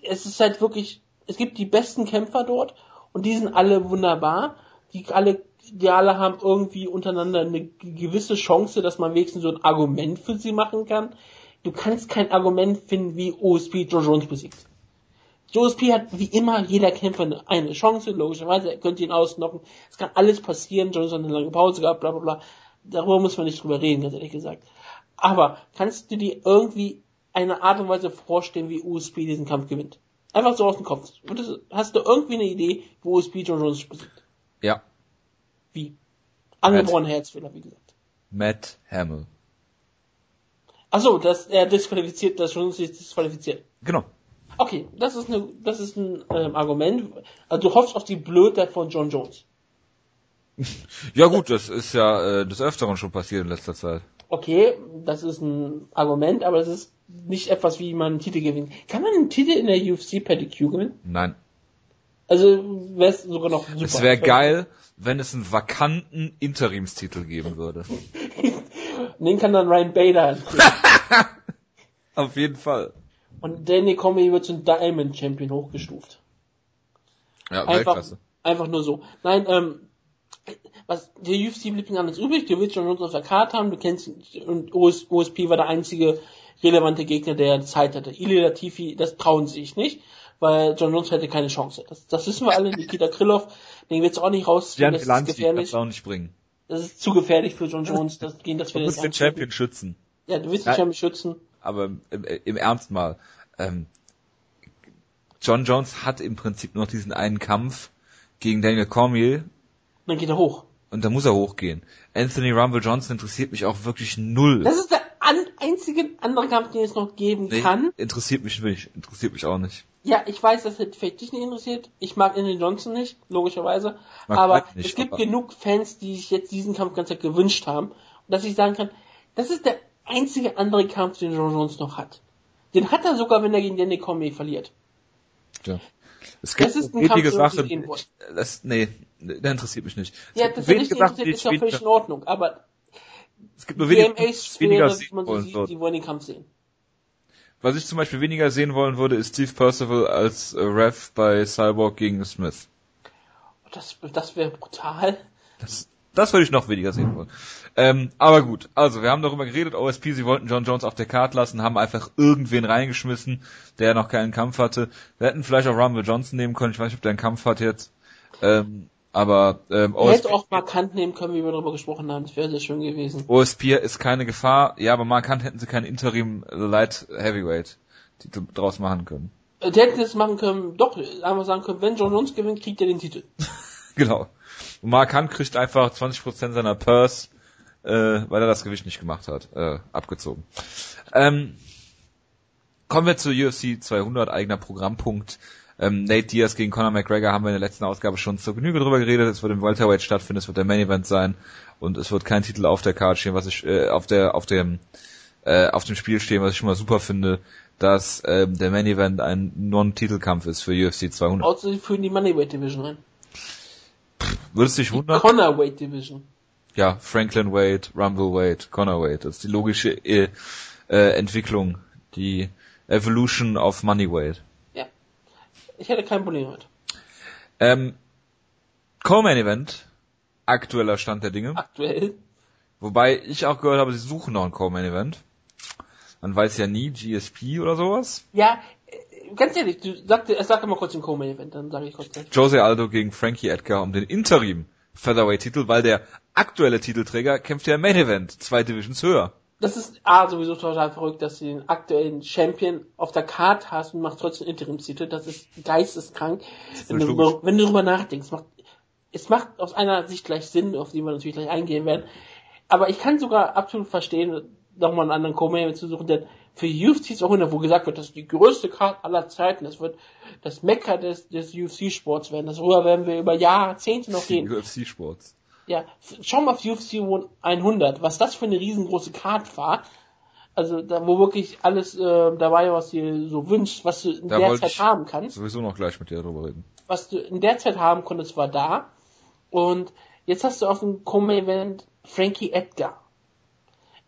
Es ist halt wirklich, es gibt die besten Kämpfer dort und die sind alle wunderbar. Die alle, die alle haben irgendwie untereinander eine gewisse Chance, dass man wenigstens so ein Argument für sie machen kann. Du kannst kein Argument finden, wie OSP Joe Jones besiegt. OSP hat wie immer jeder Kämpfer eine- Chance, logischerweise, er könnte ihn ausnocken. Es kann alles passieren, Jones hat eine lange Pause gehabt, bla bla bla. Darüber muss man nicht drüber reden, ganz ehrlich gesagt. Aber kannst du dir irgendwie eine Art und Weise vorstellen, wie USP diesen Kampf gewinnt? Einfach so aus dem Kopf. Hast du irgendwie eine Idee, wo USP Joe Jones besiegt? Ja. Wie? Angeborene Herzfehler, wie gesagt. Matt Hamill. Achso, dass er disqualifiziert, dass Jones sich disqualifiziert. Genau. Okay, das ist, eine, das ist ein ähm, Argument. Also du hoffst auf die Blödheit von John Jones. [laughs] Ja gut, das ist ja äh, des Öfteren schon passiert in letzter Zeit. Okay, das ist ein Argument, aber es ist nicht etwas, wie man einen Titel gewinnt. Kann man einen Titel in der UFC per DQ gewinnen? Nein. Also wäre es sogar noch super. Es wäre geil, wenn es einen vakanten Interimstitel geben würde. [laughs] Den kann dann Ryan Bader. [laughs] Auf jeden Fall. Und Danny Comey wird zum Diamond Champion hochgestuft. Ja, Einfach, Weltklasse. einfach nur so. Nein, ähm, was, der UFC blieb nicht anders übrig, du willst schon uns auf der Karte haben, du kennst, und OS, OSP war der einzige relevante Gegner, der Zeit hatte. Ili Latifi, das trauen sie sich nicht, weil John Jones hätte keine Chance. Das, das wissen wir alle, Nikita Krylov, den du auch nicht rausziehen, das ist Lanzi kann gefährlich. auch nicht bringen. Das ist zu gefährlich für John Jones, das gehen das Du wir musst den. Champion schützen. Ja, du willst den. Champion schützen. Aber im, im Ernst mal. Ähm, John Jones hat im Prinzip nur noch diesen einen Kampf gegen Daniel Cormier Dann geht er hoch. und da muss er hochgehen. Anthony Rumble Johnson interessiert mich auch wirklich null. Das ist der an, einzige andere Kampf, den es noch geben Nee, kann. interessiert mich nicht. Interessiert mich auch nicht. Ja, ich weiß, das hätte vielleicht dich nicht interessiert. Ich mag Anthony Johnson nicht, logischerweise. Mag aber nicht, es gibt aber- genug Fans, die sich jetzt diesen Kampf ganz gewünscht haben. Und dass ich sagen kann, das ist der einzige andere Kampf, den John Jones noch hat. Den hat er sogar, wenn er gegen Danny Cormier verliert. Ja. Es gibt Das ist ein Kampf, wollen. Das, nee, der interessiert mich nicht. Es Ja, das ist nicht Sachen, interessiert, ist ja völlig in Ordnung. Aber es gibt nur wenige, weniger man so sieht, die wollen den Kampf sehen. Was ich zum Beispiel weniger sehen wollen würde, ist Steve Percival als äh, Ref bei Cyborg gegen Smith. Das, das wäre brutal. Das, das würde ich noch weniger sehen wollen. Ähm, aber gut, also wir haben darüber geredet, OSP, sie wollten John Jones auf der Karte lassen, haben einfach irgendwen reingeschmissen, der noch keinen Kampf hatte. Wir hätten vielleicht auch Rumble Johnson nehmen können, ich weiß nicht, ob der einen Kampf hat jetzt. Ähm, aber ähm, Er hätte OSP, auch markant nehmen können, wie wir darüber gesprochen haben. Das wäre sehr schön gewesen. OSP ist keine Gefahr, ja, aber markant hätten sie keinen Interim Light Heavyweight Titel draus machen können. Äh, Der hätte das machen können, doch, einfach sagen können, wenn John Jones gewinnt, kriegt er den Titel. [laughs] Genau. Und Mark Hunt kriegt einfach 20% seiner Purse, äh, weil er das Gewicht nicht gemacht hat, äh, abgezogen. Ähm, kommen wir zu UFC 200, eigener Programmpunkt. Ähm, Nate Diaz gegen Conor McGregor haben wir in der letzten Ausgabe schon zur Genüge drüber geredet. Es wird im Welterweight stattfinden, es wird der Main Event sein und es wird kein Titel auf der Card stehen, was ich äh, auf der auf dem äh, auf dem Spiel stehen, was ich schon mal super finde, dass ähm, der Main Event ein Non-Titelkampf ist für UFC 200. Außer sie führen die Moneyweight Division rein. Würdest du dich wundern? Connorweight Division. ja, Franklin Wade, Rumble Wade, Connor Wade. Das ist die logische äh, äh, Entwicklung, die Evolution of Money Wade. Ja. Ich hätte kein Problem mit. Ähm, Co-Main Event, aktueller Stand der Dinge. Aktuell. Wobei ich auch gehört habe, sie suchen noch ein Co-Main Event. Man weiß ja nie, GSP oder sowas. Ja, äh, ganz ehrlich, du sag, sag mal kurz den Co-Main Event, dann sage ich kurz. gleich. Jose Aldo gegen Frankie Edgar um den Interim Featherweight-Titel, weil der aktuelle Titelträger kämpft ja im Main Event, zwei Divisions höher. Das ist A sowieso total verrückt, dass du den aktuellen Champion auf der Karte hast und machst trotzdem Interimstitel. Das ist geisteskrank. ist wenn, du, logisch. wenn du darüber nachdenkst, macht, es macht aus einer Sicht gleich Sinn, auf die wir natürlich gleich eingehen werden. Aber ich kann sogar absolut verstehen, nochmal einen anderen Co-Main zu suchen, denn für UFC 200, wo gesagt wird, das ist die größte Karte aller Zeiten, das wird das Mekka des, des UFC-Sports werden, darüber werden wir über Jahrzehnte noch [laughs] reden. UFC-Sports. Ja, schau mal auf UFC 100, was das für eine riesengroße Card war. Also da wo wirklich alles äh, dabei, was du dir so wünschst, was du in Da der Zeit haben kannst, sowieso noch gleich mit dir drüber reden. was du in der Zeit haben konntest, war da. Und jetzt hast du auf dem Co-Main-Event Frankie Edgar.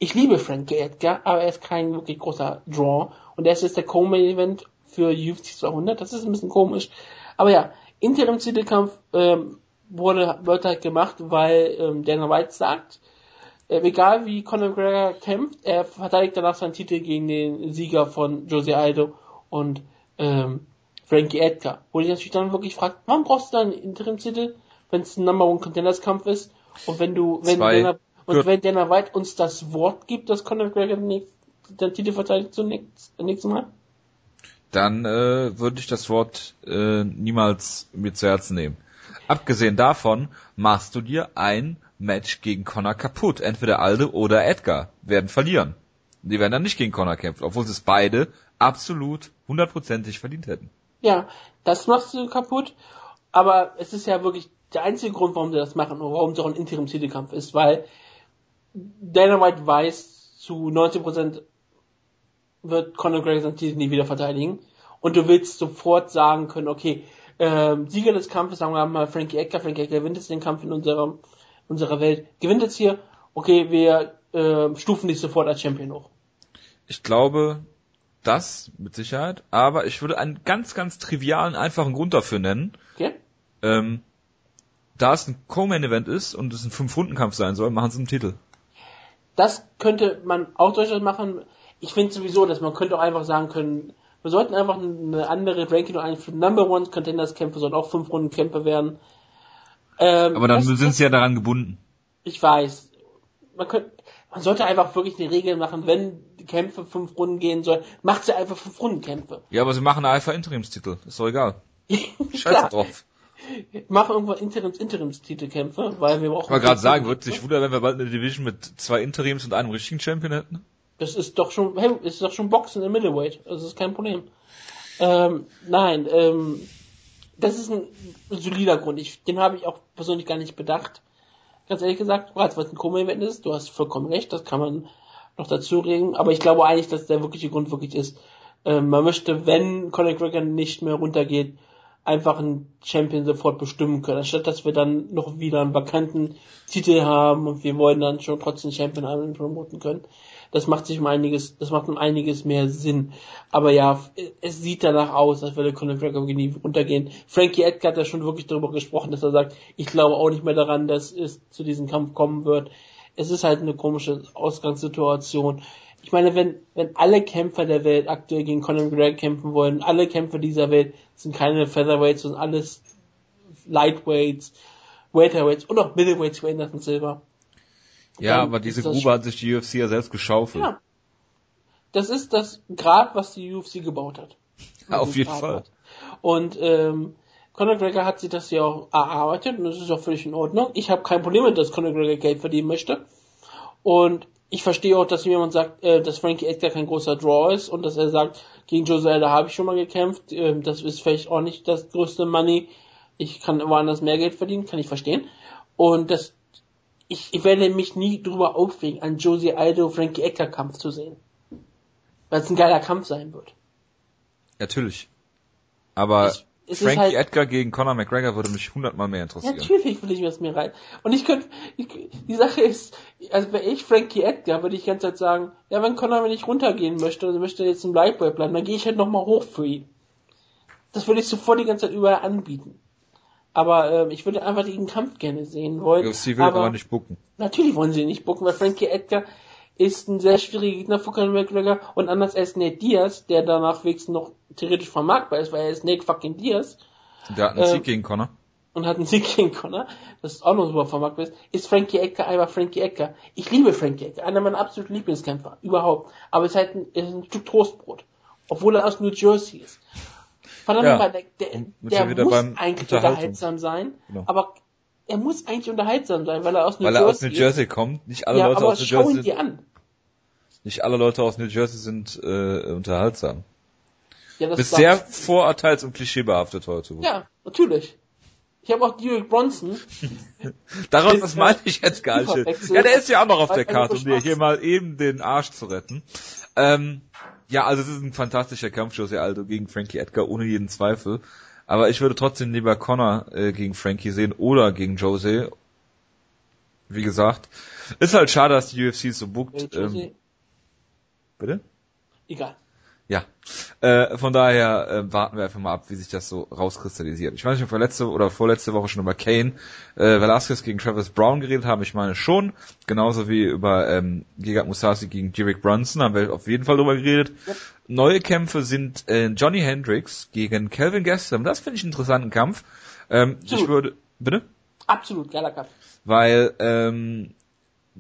Ich liebe Frankie Edgar, aber er ist kein wirklich großer Draw. Und er ist jetzt der Co-Main-Event für UFC 200. Das ist ein bisschen komisch. Aber ja, Interim-Titelkampf ähm, wurde, wird halt gemacht, weil ähm, Dana White sagt, äh, egal wie Conor McGregor kämpft, er verteidigt danach seinen Titel gegen den Sieger von Jose Aldo und ähm, Frankie Edgar. Wo ich natürlich dann wirklich fragt, warum brauchst du dann einen Interim-Titel, wenn es ein Number One Contenders Kampf ist und wenn du, wenn Zwei. Dana, und wenn Dana White uns das Wort gibt, dass Conor McGregor den, nächsten- den Titel verteidigt zunächst, nächstes Mal? Dann äh, würde ich das Wort äh, niemals mir zu Herzen nehmen. Abgesehen davon machst du dir ein Match gegen Connor kaputt. Entweder Alde oder Edgar werden verlieren. Die werden dann nicht gegen Connor kämpfen, obwohl sie es beide absolut hundertprozentig verdient hätten. Ja, das machst du kaputt. Aber es ist ja wirklich der einzige Grund, warum sie das machen und warum es auch ein Interim-Titelkampf ist, weil Dana White weiß, zu 90% wird Conor McGregor seinen Titel nie wieder verteidigen. Und du willst sofort sagen können, okay, ähm, Sieger des Kampfes, sagen wir mal Frankie Edgar, Frankie Edgar gewinnt jetzt den Kampf in unserer, unserer Welt, gewinnt jetzt hier, okay, wir ähm, stufen dich sofort als Champion hoch. Ich glaube, das mit Sicherheit, aber ich würde einen ganz, ganz trivialen, einfachen Grund dafür nennen. Okay? Ähm, da es ein Co-Main-Event ist und es ein Fünf-Runden-Kampf sein soll, machen sie einen Titel. Das könnte man auch durchaus machen. Ich finde sowieso, dass man könnte auch einfach sagen können, wir sollten einfach eine andere Ranking noch einführen. Number One Contenders Kämpfe sollen auch fünf Runden Kämpfe werden. Ähm, Aber dann sind sie ja daran gebunden. Ich weiß. Man könnte, man sollte einfach wirklich eine Regel machen, wenn die Kämpfe fünf Runden gehen sollen, macht sie einfach fünf Runden Kämpfe. Ja, aber sie machen einfach Interimstitel. Ist doch egal. [laughs] Scheiß drauf. machen irgendwann Interims Interimstitelkämpfe, weil wir brauchen. Ich wollte gerade sagen, würde sich wundern, wenn wir bald eine Division mit zwei Interims und einem richtigen Champion hätten? Das ist doch schon, hey, ist doch schon Boxen im Middleweight. Das ist kein Problem. Ähm, nein, ähm, das ist ein solider Grund. Ich, den habe ich auch persönlich gar nicht bedacht. Ganz ehrlich gesagt, es ein Co-Event ist, du hast vollkommen recht, das kann man noch dazu reden. Aber ich glaube eigentlich, dass der wirkliche Grund wirklich ist, ähm, man möchte, wenn Conor McGregor nicht mehr runtergeht, einfach einen Champion sofort bestimmen können, anstatt dass wir dann noch wieder einen vakanten Titel haben und wir wollen dann schon trotzdem Champion einmal promoten können. Das macht sich um einiges, das macht um einiges mehr Sinn. Aber ja, es sieht danach aus, als würde Conor McGregor nie untergehen. Frankie Edgar hat ja schon wirklich darüber gesprochen, dass er sagt, ich glaube auch nicht mehr daran, dass es zu diesem Kampf kommen wird. Es ist halt eine komische Ausgangssituation. Ich meine, wenn, wenn alle Kämpfer der Welt aktuell gegen Conor McGregor kämpfen wollen, alle Kämpfer dieser Welt sind keine Featherweights, sondern alles Lightweights, Welterweights und auch Middleweights für Anderson Silver. Ja, aber diese Grube hat sich die UFC ja selbst geschaufelt. Ja. Das ist das Grab, was die UFC gebaut hat. Ja, [laughs] auf jeden Grab Fall. hat. Und ähm, Conor McGregor hat sich das ja auch erarbeitet und das ist auch völlig in Ordnung. Ich habe kein Problem mit, dass Conor McGregor Geld verdienen möchte. Und ich verstehe auch, dass jemand sagt, äh, dass Frankie Edgar kein großer Draw ist und dass er sagt, gegen Jose Aldo habe ich schon mal gekämpft, ähm, das ist vielleicht auch nicht das größte Money. Ich kann woanders mehr Geld verdienen, kann ich verstehen. Und das, ich, ich werde mich nie drüber aufregen, einen Jose Aldo Frankie Edgar Kampf zu sehen. Weil es ein geiler Kampf sein wird. Natürlich. Aber ist Frankie halt- Edgar gegen Conor McGregor würde mich hundertmal mehr interessieren. Natürlich will ich mir das mir rein. Und ich könnte, ich, die Sache ist, also wäre ich Frankie Edgar, würde ich die ganze Zeit sagen, ja, wenn Conor nicht runtergehen möchte, und möchte jetzt im Lightweight bleiben, dann gehe ich halt nochmal hoch für ihn. Das würde ich sofort die ganze Zeit überall anbieten. Aber ähm, ich würde einfach den Kampf gerne sehen wollen. UFC will aber, nicht bucken. Natürlich wollen sie ihn nicht bucken, weil Frankie Edgar ist ein sehr schwieriger Gegner für Conor McGregor und anders als Nate Diaz, der danach wenigstens noch theoretisch vermarktbar ist, weil er ist Nate fucking Diaz. Der hat einen Ähm, Sieg gegen Conor. und hat einen Sieg gegen Connor, das ist auch noch super vermarktet ist, ist Frankie Edgar einfach Frankie Edgar. Ich liebe Frankie Edgar, einer meiner absoluten Lieblingskämpfer, überhaupt. Aber es ist halt ein, ist ein Stück Toastbrot. Obwohl er aus New Jersey ist. Verdammt Ja. mal, der, der, sind muss eigentlich unterhaltsam sein, Genau. aber er muss eigentlich unterhaltsam sein, weil er aus New Weil er Jersey aus New. Jersey kommt. Nicht alle ja, Leute aus New Jersey an. nicht alle Leute aus New Jersey sind äh, unterhaltsam. Ja, das Bist sehr vorurteils und klischeebehaftet heute. Ja, natürlich. Ich habe auch Derek Bronson. [laughs] Daraus, das ja meine ich jetzt gar nicht. Ja, der ist ja auch noch auf der er Karte, um dir hier mal eben den Arsch zu retten. Ähm, ja, also es ist ein fantastischer Kampf, Jose Aldo gegen Frankie Edgar, ohne jeden Zweifel. Aber ich würde trotzdem lieber Connor äh, gegen Frankie sehen oder gegen Jose. Wie gesagt, ist halt schade, dass die UFC so Äh, bookt. Jose, Ähm, bitte? Egal. Ja, äh, von daher äh, warten wir einfach mal ab, wie sich das so rauskristallisiert. Ich weiß nicht, ob wir letzte oder vorletzte Woche schon über Kane äh, Velasquez gegen Travis Brown geredet haben. Ich meine schon, genauso wie über ähm, Gegard Musasi gegen Derek Brunson haben wir auf jeden Fall drüber geredet. Yep. Neue Kämpfe sind äh, Johnny Hendricks gegen Calvin Gastelum. Das finde ich einen interessanten Kampf. Ähm, ich würde, bitte? Absolut geiler Kampf. weil ähm,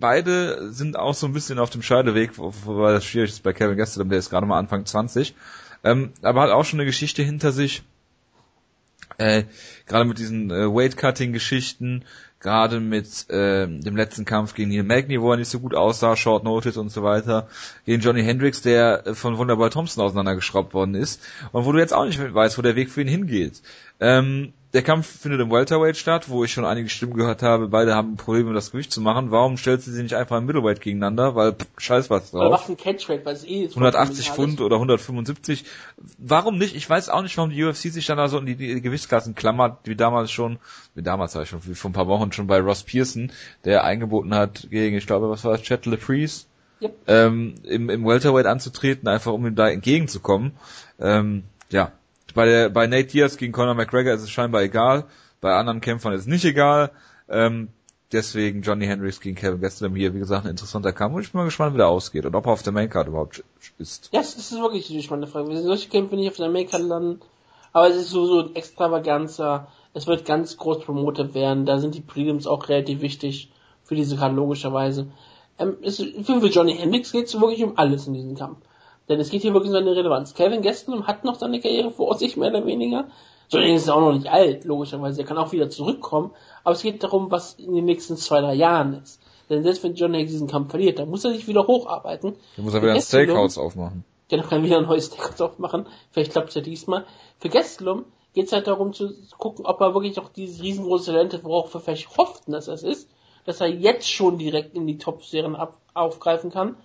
beide sind auch so ein bisschen auf dem Scheideweg, wo- wobei das schwierig ist bei Kevin Gastelum, der ist gerade mal Anfang 20, ähm, aber hat auch schon eine Geschichte hinter sich, äh, gerade mit diesen äh, Weight-Cutting-Geschichten, gerade mit äh, dem letzten Kampf gegen Neil Magny, wo er nicht so gut aussah, Short Notice und so weiter, gegen Johnny Hendricks, der äh, von Wunderboy Thompson auseinandergeschraubt worden ist und wo du jetzt auch nicht weißt, wo der Weg für ihn hingeht. Ähm, der Kampf findet im Welterweight statt, wo ich schon einige Stimmen gehört habe, beide haben Probleme, das Gewicht zu machen. Warum stellst du sie nicht einfach im Middleweight gegeneinander? Weil, pff, scheiß was Oder drauf. macht einen Catchweight, weil es eh ist 180 vollkommen Pfund oder 175. Warum nicht? Ich weiß auch nicht, warum die UFC sich dann da so in die, die Gewichtsklassen klammert, wie damals schon, wie damals war ich schon, wie vor ein paar Wochen schon bei Ross Pearson, der eingeboten hat gegen, ich glaube, was war das, Chet LePriest, Yep. ähm, im, im Welterweight anzutreten, einfach um ihm da entgegenzukommen. Ähm, ja, bei der, bei Nate Diaz gegen Conor McGregor ist es scheinbar egal, bei anderen Kämpfern ist es nicht egal. Ähm, deswegen Johnny Hendricks gegen Kevin Gastelum hier, wie gesagt, ein interessanter Kampf und ich bin mal gespannt, wie der ausgeht und ob er auf der Maincard überhaupt ist. Ja, es ist wirklich eine spannende Frage. Wir solche Kämpfe nicht auf der Amerika landen, aber es ist so, so ein extravaganzer, es wird ganz groß promotet werden, da sind die Prelims auch relativ wichtig für diese Karte logischerweise. Ähm, es, für Johnny Hendricks geht es wirklich um alles in diesem Kampf. Denn es geht hier wirklich um seine Relevanz. Kevin Gastelum hat noch seine Karriere vor sich, mehr oder weniger. Johnny ist auch noch nicht alt, logischerweise. Er kann auch wieder zurückkommen. Aber es geht darum, was in den nächsten zwei, drei Jahren ist. Denn selbst wenn Johnny diesen Kampf verliert, dann muss er sich wieder hocharbeiten. Dann muss er wieder ein Steakhouse aufmachen. der kann wieder ein neues Steakhouse aufmachen. Vielleicht klappt es ja diesmal. Für Gastelum geht es halt darum zu gucken, ob er wirklich noch dieses riesengroße Talent hat, worauf wir vielleicht hofften, dass es ist, dass er jetzt schon direkt in die Top-Serien aufgreifen kann.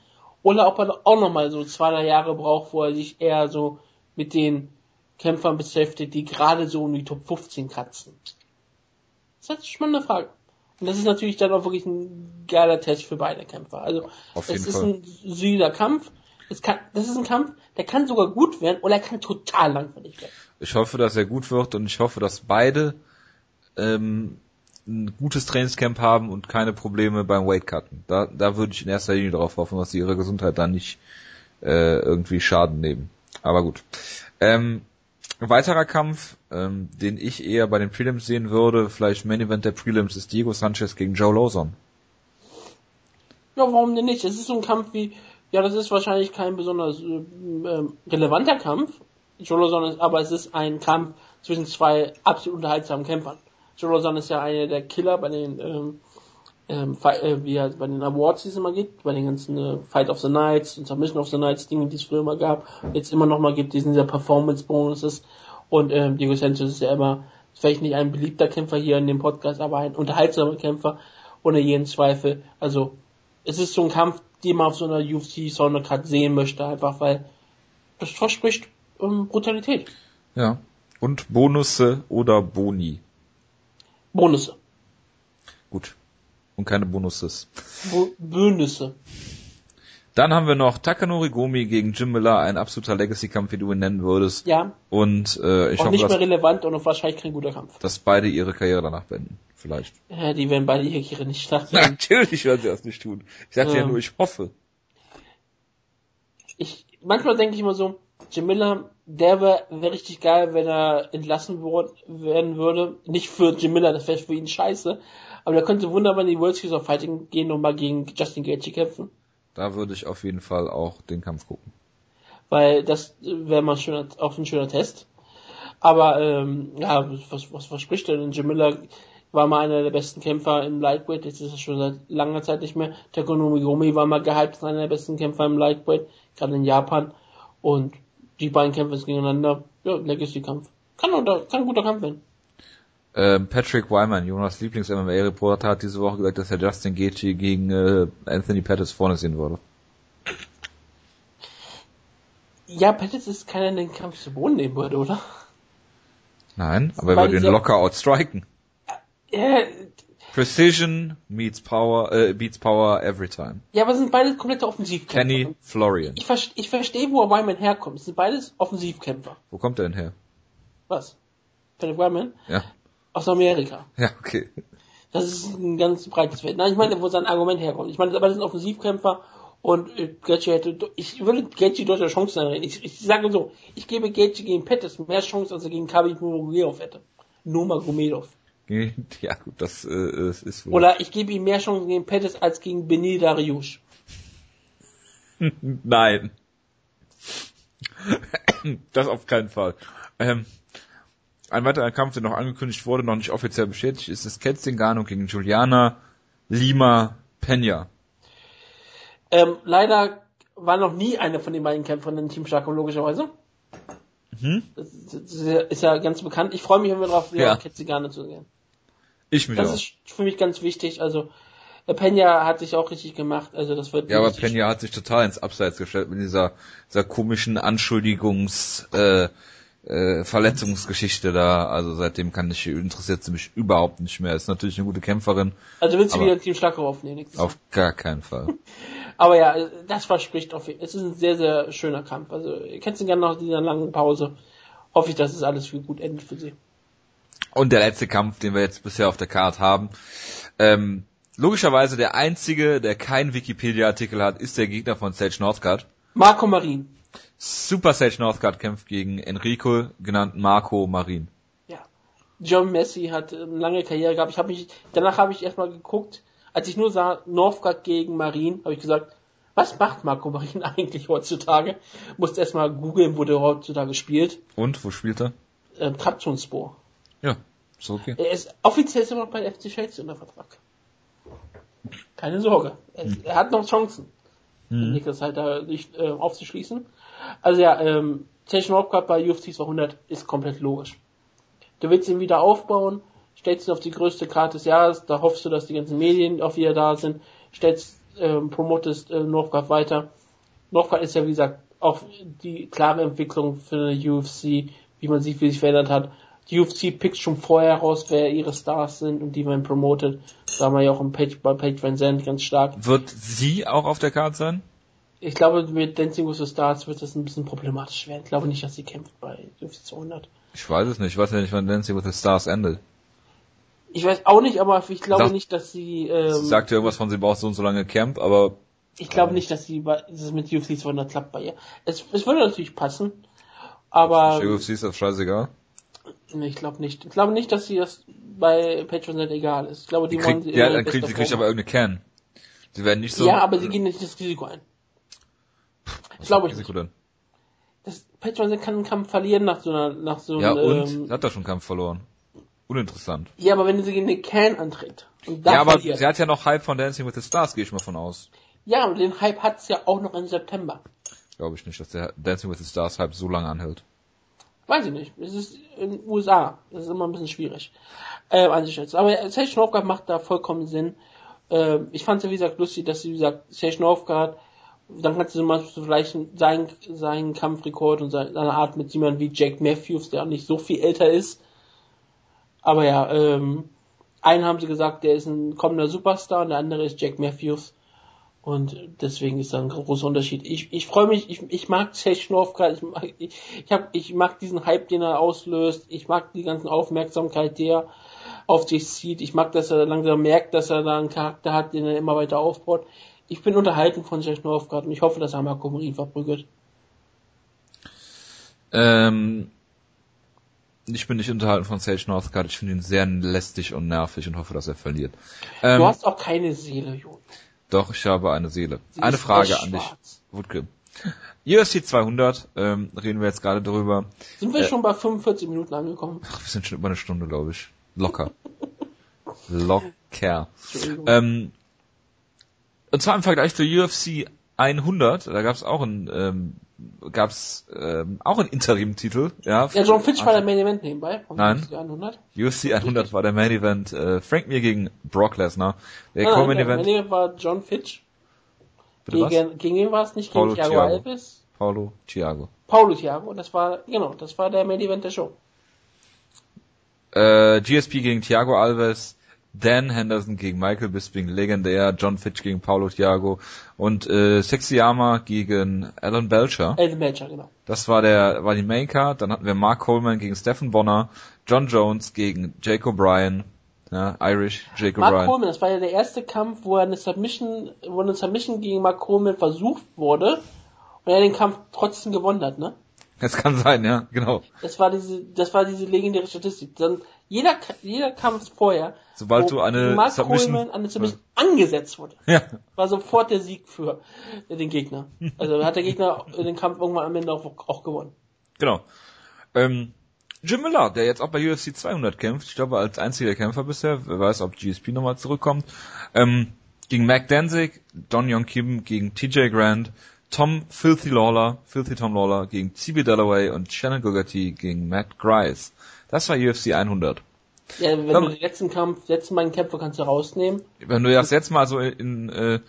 Oder ob er auch nochmal so zwei, drei Jahre braucht, wo er sich eher so mit den Kämpfern beschäftigt, die gerade so um die Top 15 kratzen. Das ist eine spannende Frage. Und das ist natürlich dann auch wirklich ein geiler Test für beide Kämpfer. Also, es ist Fall. ein solider Kampf. Es kann, das ist ein Kampf, der kann sogar gut werden oder er kann total langweilig werden. Ich hoffe, dass er gut wird und ich hoffe, dass beide ähm, ein gutes Trainingscamp haben und keine Probleme beim Weightcutten. Da, da würde ich in erster Linie darauf hoffen, dass sie ihre Gesundheit da nicht äh, irgendwie Schaden nehmen. Aber gut. Ähm, weiterer Kampf, ähm, den ich eher bei den Prelims sehen würde, vielleicht Main Event der Prelims, ist Diego Sanchez gegen Joe Lawson. Ja, warum denn nicht? Es ist so ein Kampf wie, ja, das ist wahrscheinlich kein besonders äh, ähm, relevanter Kampf, Jolozon ist, aber es ist ein Kampf zwischen zwei absolut unterhaltsamen Kämpfern. Jolozon ist ja einer der Killer bei den, ähm, ähm, äh, wie er bei den Awards, die es immer gibt, bei den ganzen äh, Fight of the Nights und Submission of the Nights Dingen, die es früher immer gab, jetzt immer noch mal gibt, diesen dieser Performance Bonuses und ähm, Diego Sanchez ist ja immer vielleicht nicht ein beliebter Kämpfer hier in dem Podcast, aber ein unterhaltsamer Kämpfer ohne jeden Zweifel. Also es ist so ein Kampf, den man auf so einer UFC Soundcard sehen möchte, einfach weil das verspricht ähm, Brutalität. Ja. Und Bonusse oder Boni. Bonusse. Gut. Und keine Bonuses. Bo Bönüsse. Dann haben wir noch Takanori Gomi gegen Jim Miller, ein absoluter Legacy-Kampf, wie du ihn nennen würdest. Ja, Und äh, ich auch hoffe, nicht mehr dass, relevant und wahrscheinlich kein guter Kampf. dass beide ihre Karriere danach beenden. Vielleicht. Ja, die werden beide ihre Karriere nicht starten. [laughs] Natürlich werden sie das nicht tun. Ich sagte ja Ähm. nur, ich hoffe. Ich, manchmal denke ich immer so, Jim Miller, der wäre wär richtig geil, wenn er entlassen worden, werden würde. Nicht für Jim Miller, das wäre für ihn scheiße. Aber der könnte wunderbar in die World Series of Fighting gehen und mal gegen Justin Gaethje kämpfen. Da würde ich auf jeden Fall auch den Kampf gucken. Weil das wäre mal schöner, auch ein schöner Test. Aber ähm, ja, was, was verspricht denn? Jim Miller war mal einer der besten Kämpfer im Lightweight, jetzt ist er schon seit langer Zeit nicht mehr. Takonomi Gomi war mal gehypt als einer der besten Kämpfer im Lightweight, gerade in Japan. Und die beiden kämpfen jetzt gegeneinander. Ja, Legacy-Kampf. Kann, unter, kann ein guter Kampf werden. Ähm, Patrick Wyman, Jonas Lieblings-MMA-Reporter, hat diese Woche gesagt, dass er Justin Gaethje gegen äh, Anthony Pettis vorne sehen würde. Ja, Pettis ist keiner, der den Kampf zu Boden nehmen würde, oder? Nein, aber er würde ihn locker outstriken. Ja, Precision meets power, äh, beats power every time. ja, aber sind beides komplette Offensivkämpfer. Kenny Florian. Ich, ver ich verstehe, wo Wyman herkommt. Es sind beides Offensivkämpfer. Wo kommt er denn her? Was? Patrick Wyman? Ja. Aus Amerika. Ja, okay. Das ist ein ganz breites Feld. Nein, ich meine, wo sein Argument herkommt. Ich meine, aber das sind Offensivkämpfer und äh, Gaethje hätte, ich würde Gaethje deutsche Chancen anreden. Ich, ich sage so, ich gebe Gaethje gegen Pettis mehr Chancen, als er gegen Khabib Nurmagomedov hätte. Nurmagomedov. [laughs] Ja, gut, das, äh, ist wohl. Oder ich gebe ihm mehr Chancen gegen Pettis als gegen Benil Dariush. [laughs] Nein. [coughs] Das auf keinen Fall. Ähm, ein weiterer Kampf, der noch angekündigt wurde, noch nicht offiziell bestätigt, ist das Ketzingano gegen Juliana Lima Pena. Ähm, leider war noch nie einer von den beiden Kämpfern in Team Stark, logischerweise. Mhm. Das, ist- ist ja- ist ja ganz bekannt. Ich freue mich immer drauf, wieder Ja. Ketzigane zu gehen. Ich mich Das auch. ist für mich ganz wichtig. Also, äh, Pena hat sich auch richtig gemacht. Also, das wird Ja, aber Pena hat sich total ins Abseits gestellt mit dieser, dieser komischen Anschuldigungs, äh, äh, Verletzungsgeschichte da. Also seitdem kann ich, interessiert sie mich überhaupt nicht mehr. Ist natürlich eine gute Kämpferin, Also willst du wieder Team Stark aufnehmen? nächstes auf gar keinen Fall. [laughs] Aber ja, das verspricht auf jeden Es ist ein sehr, sehr schöner Kampf. Also, ihr kennt sie gerne nach dieser langen Pause. Hoffe ich, dass es alles viel gut endet für sie. Und der letzte Kampf, den wir jetzt bisher auf der Karte haben. Ähm, logischerweise der einzige, der keinen Wikipedia-Artikel hat, ist der Gegner von Sage Northcutt. Marco Marin. Super Sage Northcutt kämpft gegen Enrico, genannt Marco Marin. Ja. John Messi hat eine lange Karriere gehabt. Ich habe mich, danach habe ich erstmal geguckt, als ich nur sah, Northgard gegen Marin, habe ich gesagt, was macht Marco Marin [laughs] eigentlich heutzutage? Musste erstmal googeln, wo der heutzutage spielt. Und, wo spielt er? Ähm, Trabzonspor. Ja, ist okay. Er ist offiziell ist er noch bei FC Chelsea unter Vertrag. Keine Sorge. Er, er hat noch Chancen. Mhm. Niklas halt da nicht äh, aufzuschließen. Also ja, ähm, Station Northcutt bei UFC 200 ist komplett logisch. Du willst ihn wieder aufbauen, stellst ihn auf die größte Karte des Jahres, da hoffst du, dass die ganzen Medien auch wieder da sind, stellst, ähm, promotest äh, Northcutt weiter. Northcutt ist ja wie gesagt auch die klare Entwicklung für eine UFC, wie man sieht, wie sich verändert hat. Die UFC pickt schon vorher raus, wer ihre Stars sind und die man promotet. Da haben wir ja auch im Page, bei Page Van Zandt ganz stark. Wird sie auch auf der Karte sein? Ich glaube, mit Dancing with the Stars wird das ein bisschen problematisch werden. Ich glaube nicht, dass sie kämpft bei UFC 200. Ich weiß es nicht. Ich weiß ja nicht, wann Dancing with the Stars endet. Ich weiß auch nicht, aber ich glaube Sag- nicht, dass sie, ähm, Sie sagt ja irgendwas von, sie braucht so und so lange Camp, aber ich glaube nicht, dass sie bei, dass es mit UFC 200 klappt bei ihr. Es, es würde natürlich passen, aber UFC ist das scheißegal. Nee, ich glaube nicht. Ich glaube nicht, dass sie das bei Patreon egal ist. Ich glaube, die Die wollen kriegt, sie ja, dann kriegt, sie kriegt aber irgendeine Can. Sie werden nicht so. Ja, aber sie gehen nicht das Risiko ein. Was glaube ich Risiko denn? Das Patreon kann einen Kampf verlieren nach so einer, nach so Ja, einem, und? ähm, hat da schon einen Kampf verloren. Uninteressant. ja, aber wenn sie gegen eine Can antritt und ja, aber verliert, sie hat ja noch Hype von Dancing with the Stars, gehe ich mal von aus. ja, und den Hype hat's ja auch noch im September. Glaube ich nicht, dass der Dancing with the Stars Hype so lange anhält. Weiß ich nicht. Es ist in den USA. Das ist immer ein bisschen schwierig äh, einzuschätzen. Aber Sage Northgard macht da vollkommen Sinn. Äh, ich fand es ja, wie gesagt, lustig, dass sie, wie gesagt, Sage Northgard, dann kannst du mal so vielleicht seinen, seinen Kampfrekord und seine, seine Art mit jemandem wie Jake Matthews, der auch nicht so viel älter ist. Aber ja, ähm, einen haben sie gesagt, der ist ein kommender Superstar und der andere ist Jack Matthews. Und deswegen ist da ein großer Unterschied. Ich, ich freue mich, ich, ich mag Sage Northgard, ich mag, ich, ich, hab, ich mag diesen Hype, den er auslöst, ich mag die ganzen Aufmerksamkeit, die er auf sich zieht, ich mag, dass er langsam merkt, dass er da einen Charakter hat, den er immer weiter aufbaut. Ich bin unterhalten von Sage Northgard und ich hoffe, dass er Marco Marin verprügelt. Ähm, ich bin nicht unterhalten von Sage Northcutt. Ich finde ihn sehr lästig und nervig und hoffe, dass er verliert. Ähm, du hast auch keine Seele, Jojo. Doch, ich habe eine Seele. Sie eine Frage an dich. Wutke. UFC 200, ähm, reden wir jetzt gerade drüber. Sind wir Äh, schon bei 45 Minuten angekommen? Ach, wir sind schon über eine Stunde, glaube ich. Locker. [laughs] Locker. Ähm, und zwar im Vergleich zur UFC 100, da gab es auch ein, ähm, gab's ähm, auch einen Interim-Titel, ja. ja, John Fitch war der Main Event nebenbei. Nein. UFC 100. UFC 100 war der Main Event, äh, Frank Mir gegen Brock Lesnar. Der Nein, Co-Main der Event, Main Event war John Fitch. bitte was? Gegen, gegen wen war es nicht? Gegen Paulo Thiago Thiago. Alves? Paulo Thiago. Paulo Thiago. Das war, genau, das war der Main Event der Show. Äh, GSP gegen Thiago Alves, Dan Henderson gegen Michael Bisping, legendär, John Fitch gegen Paulo Thiago und äh, Sexyama gegen Alan Belcher. Elton Belcher, genau. Das war der war die Main Card. Dann hatten wir Mark Coleman gegen Stephen Bonner, John Jones gegen Jake O'Brien, ja, Irish Jake Mark O'Brien. Coleman, das war ja der erste Kampf, wo er eine Submission, wo eine Submission gegen Mark Coleman versucht wurde und er den Kampf trotzdem gewonnen hat, ne? Das kann sein, ja, genau. Das war diese, das war diese legendäre Statistik. Dann jeder, jeder Kampf vorher, Sobald du eine Mark Submission- Coleman an eine Submission angesetzt wurde, Ja, war sofort der Sieg für den Gegner. Also hat der Gegner den Kampf irgendwann am Ende auch, auch gewonnen. genau. Ähm, Jim Miller, der jetzt auch bei UFC 200 kämpft, ich glaube als einziger Kämpfer bisher, wer weiß, ob GSP nochmal zurückkommt, ähm, gegen Mac Danzig, Don Young Kim gegen TJ Grant, Tom Filthy Lawler, Filthy Tom Lawler gegen CB Dalloway und Shannon Gogarty gegen Matt Grice. Das war UFC 100. Ja, wenn Komm. du den letzten Kampf, letzten beiden Kämpfe kannst du rausnehmen. Wenn du das jetzt mal so in, äh,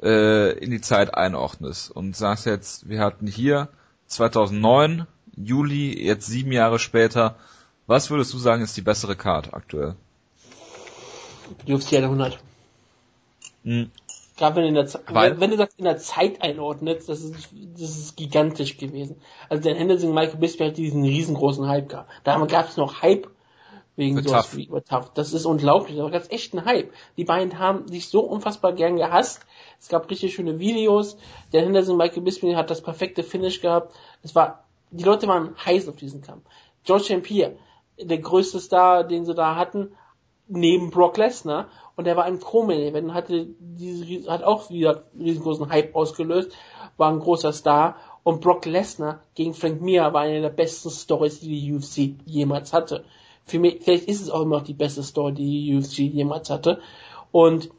äh, in die Zeit einordnest und sagst jetzt, wir hatten hier 2009, Juli, jetzt sieben Jahre später, was würdest du sagen ist die bessere Card aktuell? UFC 100. Hm. Gerade wenn, du in der Ze- Weil- wenn, du das in der Zeit einordnest, das ist, das ist gigantisch gewesen. Also der Henderson Michael Bisping hat diesen riesengroßen Hype gehabt. Da gab es noch Hype wegen Tough. wie über Tough. Das ist unglaublich. Da gab es echt einen Hype. Die beiden haben sich so unfassbar gern gehasst. Es gab richtig schöne Videos. Der Henderson Michael Bisping hat das perfekte Finish gehabt. Es war, die Leute waren heiß auf diesen Kampf. George St. Pierre, der größte Star, den sie da hatten, neben Brock Lesnar und der war ein Co-Main Event und hatte diese, hat auch wieder riesengroßen Hype ausgelöst, war ein großer Star und Brock Lesnar gegen Frank Mir war eine der besten Stories, die die UFC jemals hatte. Für mich, vielleicht ist es auch immer noch die beste Story, die die UFC jemals hatte und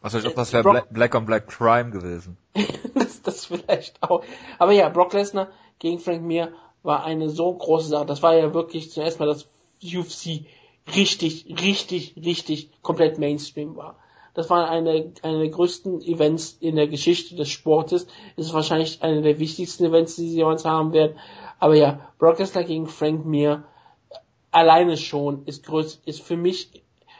Was weiß ich, ob das wäre Brock- Black, Black on Black Crime gewesen. [laughs] das, das vielleicht auch. Aber ja, Brock Lesnar gegen Frank Mir war eine so große Sache. Das war ja wirklich zuerst mal das UFC richtig, richtig, richtig komplett Mainstream war. Das war eine, eine der größten Events in der Geschichte des Sportes. Es ist wahrscheinlich eine der wichtigsten Events, die sie jemals haben werden. Aber ja, Brock Lesnar gegen Frank Mir alleine schon ist größ, ist für mich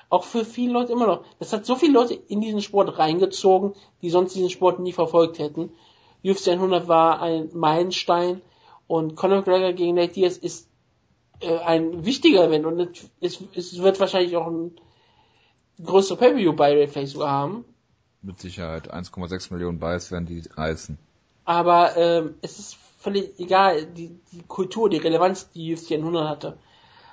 auch für viele Leute immer noch. Das hat so viele Leute in diesen Sport reingezogen, die sonst diesen Sport nie verfolgt hätten. UFC 100 war ein Meilenstein und Conor McGregor gegen Nate Diaz ist äh, ein wichtiger Event und es, es wird wahrscheinlich auch ein größerer Pay-Per-View bei vielleicht sogar haben. Mit Sicherheit. 1,6 Millionen Buys werden die reißen. Aber ähm, es ist völlig egal, die, die Kultur, die Relevanz, die UFC 100 hatte.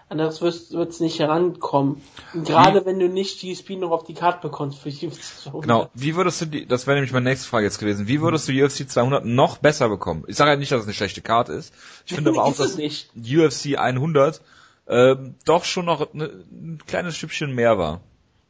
Anders wird es nicht herankommen. Gerade wenn du nicht GSP noch auf die Karte bekommst für UFC 100. Genau. Wie würdest du die, das wäre nämlich meine nächste Frage jetzt gewesen, wie würdest du UFC 200 noch besser bekommen? Ich sage ja nicht, dass es eine schlechte Karte ist. Ich finde [laughs] aber auch, dass. UFC 100 ähm, doch schon noch ne, ein kleines Stückchen mehr war.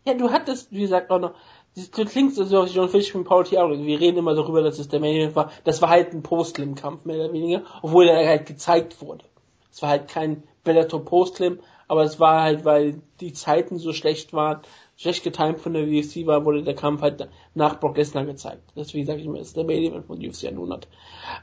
Ja, du hattest, wie gesagt, auch noch, du klingst so wie John Fish mit Paul Thiago. Wir reden immer darüber, dass es der Main Event war. Das war halt ein Post-Lim-Kampf, mehr oder weniger, obwohl er halt gezeigt wurde. Es war halt kein Bellator Post-Lim, aber es war halt, weil die Zeiten so schlecht waren, schlecht getimt von der UFC war, wurde der Kampf halt nach Brock Lesnar gezeigt. Deswegen sage ich das ist der Main Event von UFC 100.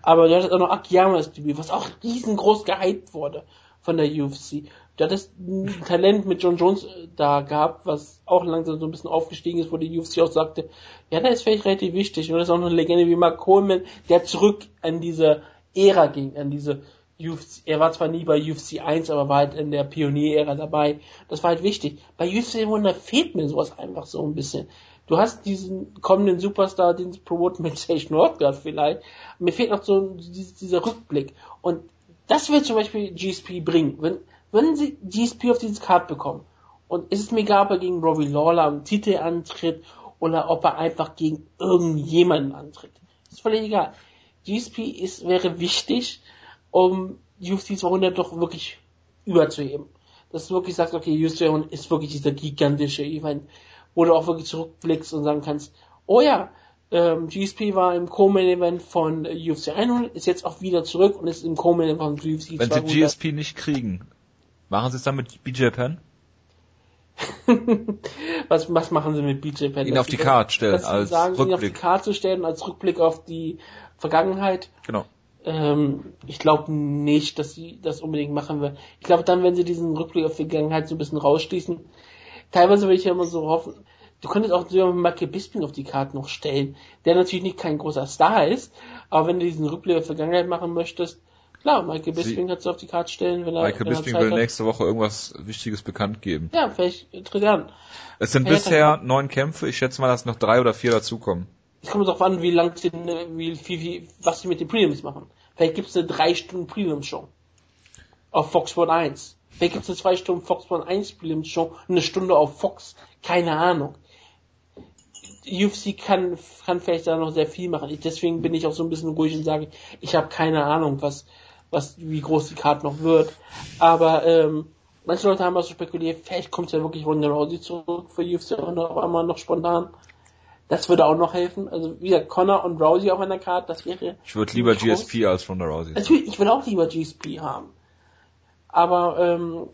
Aber du hattest auch noch Akiyama das Debüt, was auch riesengroß gehypt wurde von der UFC. Du hattest ein Talent mit John Jones äh, da gehabt, was auch langsam so ein bisschen aufgestiegen ist, wo die UFC auch sagte, ja, der ist vielleicht relativ wichtig. Und das ist auch noch eine Legende wie Mark Coleman, der zurück an diese Ära ging, an diese UFC, er war zwar nie bei UFC 1, aber war halt in der Pionier-Ära dabei. Das war halt wichtig. Bei UFC 100 fehlt mir sowas einfach so ein bisschen. Du hast diesen kommenden Superstar, den sie promoten mit [laughs] Sage Northgard vielleicht. Mir fehlt noch so dieser Rückblick. Und Das wird zum Beispiel GSP bringen. Wenn, wenn sie GSP auf dieses Card bekommen und ist es mir egal, ob er gegen Robbie Lawler am Titel antritt oder ob er einfach gegen irgendjemanden antritt. Ist völlig egal. GSP ist, wäre wichtig, um UFC 200 doch wirklich überzuheben. Dass du wirklich sagst, okay, UFC 200 ist wirklich dieser gigantische Event, wo du auch wirklich zurückblickst und sagen kannst, oh ja, ähm, GSP war im Co-Main-Event von UFC 100, ist jetzt auch wieder zurück und ist im Co-Main-Event von UFC Wenn 200. sie GSP nicht kriegen, machen sie es dann mit BJ Penn? [laughs] was, was machen sie mit BJ Penn? Ihn auf die Card stellen, als sagen, ihn auf die Rückblick. Karte zu stellen, als Rückblick auf die Vergangenheit. Genau. Ähm, ich glaube nicht, dass sie das unbedingt machen werden. Ich glaube dann, wenn sie diesen Rückblick auf die Vergangenheit so ein bisschen rausschließen, teilweise würde ich ja immer so hoffen, du könntest auch so Michael Bisping auf die Karte noch stellen, der natürlich nicht kein großer Star ist, aber wenn du diesen Rückblick auf die Vergangenheit machen möchtest, klar, Michael Bisping kannst du auf die Karte stellen, wenn er, Michael wenn Bisping will hat. nächste Woche irgendwas Wichtiges bekannt geben. Ja, vielleicht er an. Es sind Ja, bisher neun Kämpfe. Ich schätze mal, dass noch drei oder vier dazukommen. Es kommt darauf an, wie lang sie, wie, wie, wie, was sie mit den Prelims machen. Vielleicht gibt es eine drei Stunden Prelims Show. Auf Fox Sport 1. Vielleicht gibt es eine zwei Stunden Fox Sport 1 Prelims Show und eine Stunde auf Fox. Keine Ahnung. UFC kann, kann vielleicht da noch sehr viel machen. Ich, deswegen bin ich auch so ein bisschen ruhig und sage, ich habe keine Ahnung, was, was, wie groß die Karte noch wird. Aber, ähm, manche Leute haben auch so spekuliert, vielleicht kommt ja wirklich Ronda Rousey zurück für UFC und auf einmal noch spontan. Das würde auch noch helfen. Also wie gesagt, Connor und Rousey auf einer Karte, das wäre. Ich würde lieber groß. GSP als Ronda Rousey. Natürlich, ich will auch lieber GSP haben. Aber ähm,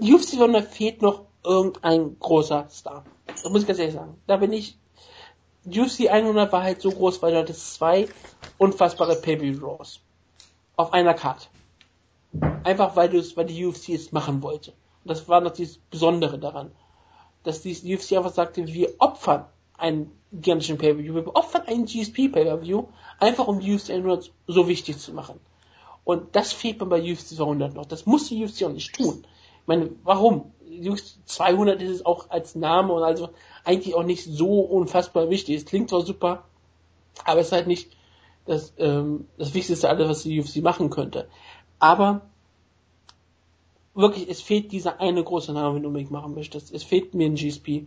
UFC 100 fehlt noch irgendein großer Star. Das muss ich ganz ehrlich sagen. Da bin ich. UFC 100 war halt so groß, weil du hattest zwei unfassbare Pay-Per-Views auf einer Karte. Einfach weil du es, weil die UFC es machen wollte. Und das war noch dieses Besondere daran. Dass die UFC einfach sagte, wir opfern einen gigantischen Pay-Per-View, wir opfern einen GSP Pay-Per-View, einfach um die UFC 100 so wichtig zu machen. Und das fehlt mir bei UFC 200 noch. Das muss die UFC auch nicht tun. Ich meine, warum? UFC 200 ist es auch als Name und also eigentlich auch nicht so unfassbar wichtig. Es klingt zwar super, aber es ist halt nicht das, ähm, das Wichtigste alles, was die UFC machen könnte. Aber wirklich, es fehlt dieser eine große Name, wenn du unbedingt machen möchtest. Es fehlt mir ein GSP.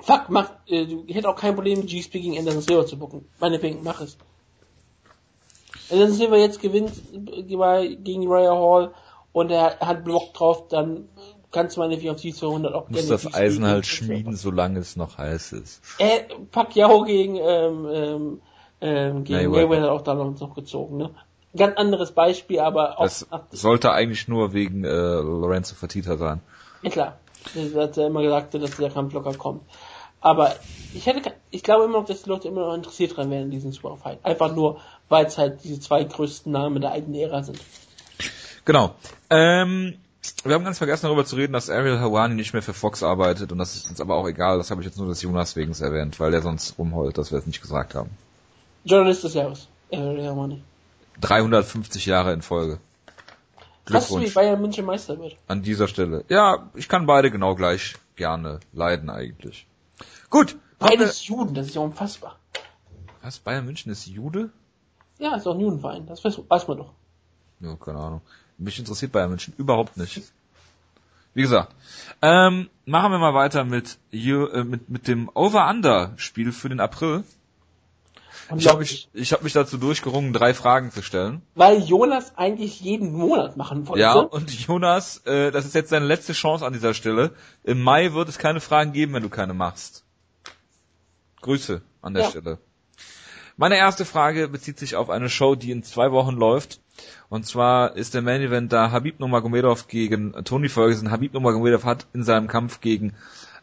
Fuck, mach, äh, ich hätte auch kein Problem, GSP gegen Anderson Silva zu bucken. Meinetwegen, mach es. Anderson Silva jetzt gewinnt äh, gegen Raya Hall und er hat Block drauf, dann kannst du meinetwegen auf die 200 auch Muss gerne das GSP Eisen halt schmieden, solange es noch heiß ist. äh, Pacquiao gegen, ähm, ähm, ähm, gegen Mayweather. Mayweather auch da noch gezogen, ne? Ganz anderes Beispiel, aber auch, Das sollte eigentlich nur wegen äh, Lorenzo Fertitta sein. ja klar, das hat er immer gesagt, dass der Kampf locker kommt. Aber ich hätte, ich glaube immer noch, dass die Leute immer noch interessiert dran wären in diesem Superfight. Einfach nur, weil es halt diese zwei größten Namen der eigenen Ära sind. Genau. Ähm, wir haben ganz vergessen darüber zu reden, dass Ariel Hawani nicht mehr für Fox arbeitet und das ist uns aber auch egal. Das habe ich jetzt nur des Jonas wegen erwähnt, weil der sonst rumheult, dass wir es nicht gesagt haben. Journalist des Jahres. Ja, Mann. 350 Jahre in Folge. Krass, wie Glückwunsch Bayern München Meister wird. an dieser Stelle. Ja, ich kann beide genau gleich gerne leiden eigentlich. Gut. haben wir- Beides Juden, das ist ja unfassbar. Was? Bayern München ist Jude? Ja, ist auch ein Judenverein, das weiß, weiß man doch. Ja, keine Ahnung. Mich interessiert Bayern München überhaupt nicht. Wie gesagt, ähm, machen wir mal weiter mit, äh, mit, mit dem Over-Under-Spiel für den April. Ich habe mich, ich hab mich dazu durchgerungen, drei Fragen zu stellen. Weil Jonas eigentlich jeden Monat machen wollte. Ja, und Jonas, äh, das ist jetzt deine letzte Chance an dieser Stelle. Im Mai wird es keine Fragen geben, wenn du keine machst. Grüße an der Ja. Stelle. Meine erste Frage bezieht sich auf eine Show, die in zwei Wochen läuft. Und zwar ist der Main Event da Habib Nurmagomedov gegen Tony Ferguson. Habib Nurmagomedov hat in seinem Kampf gegen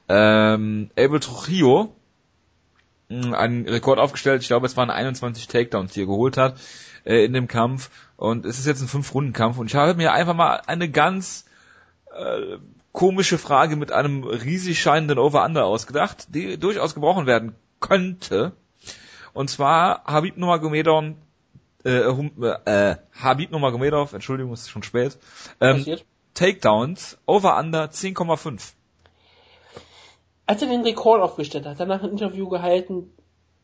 ähm, Abel Trujillo einen Rekord aufgestellt. Ich glaube, es waren 21 Takedowns, die er geholt hat äh, in dem Kampf. Und es ist jetzt ein Fünf-Runden-Kampf. Und ich habe mir einfach mal eine ganz äh, komische Frage mit einem riesig scheinenden Over-Under ausgedacht, die durchaus gebrochen werden könnte. Und zwar Habib Nurmagomedov, äh, äh, Habib Nurmagomedov, Entschuldigung, es ist schon spät, ähm. Takedowns, Over-Under 10,5. Als er den Rekord aufgestellt hat, danach ein Interview gehalten,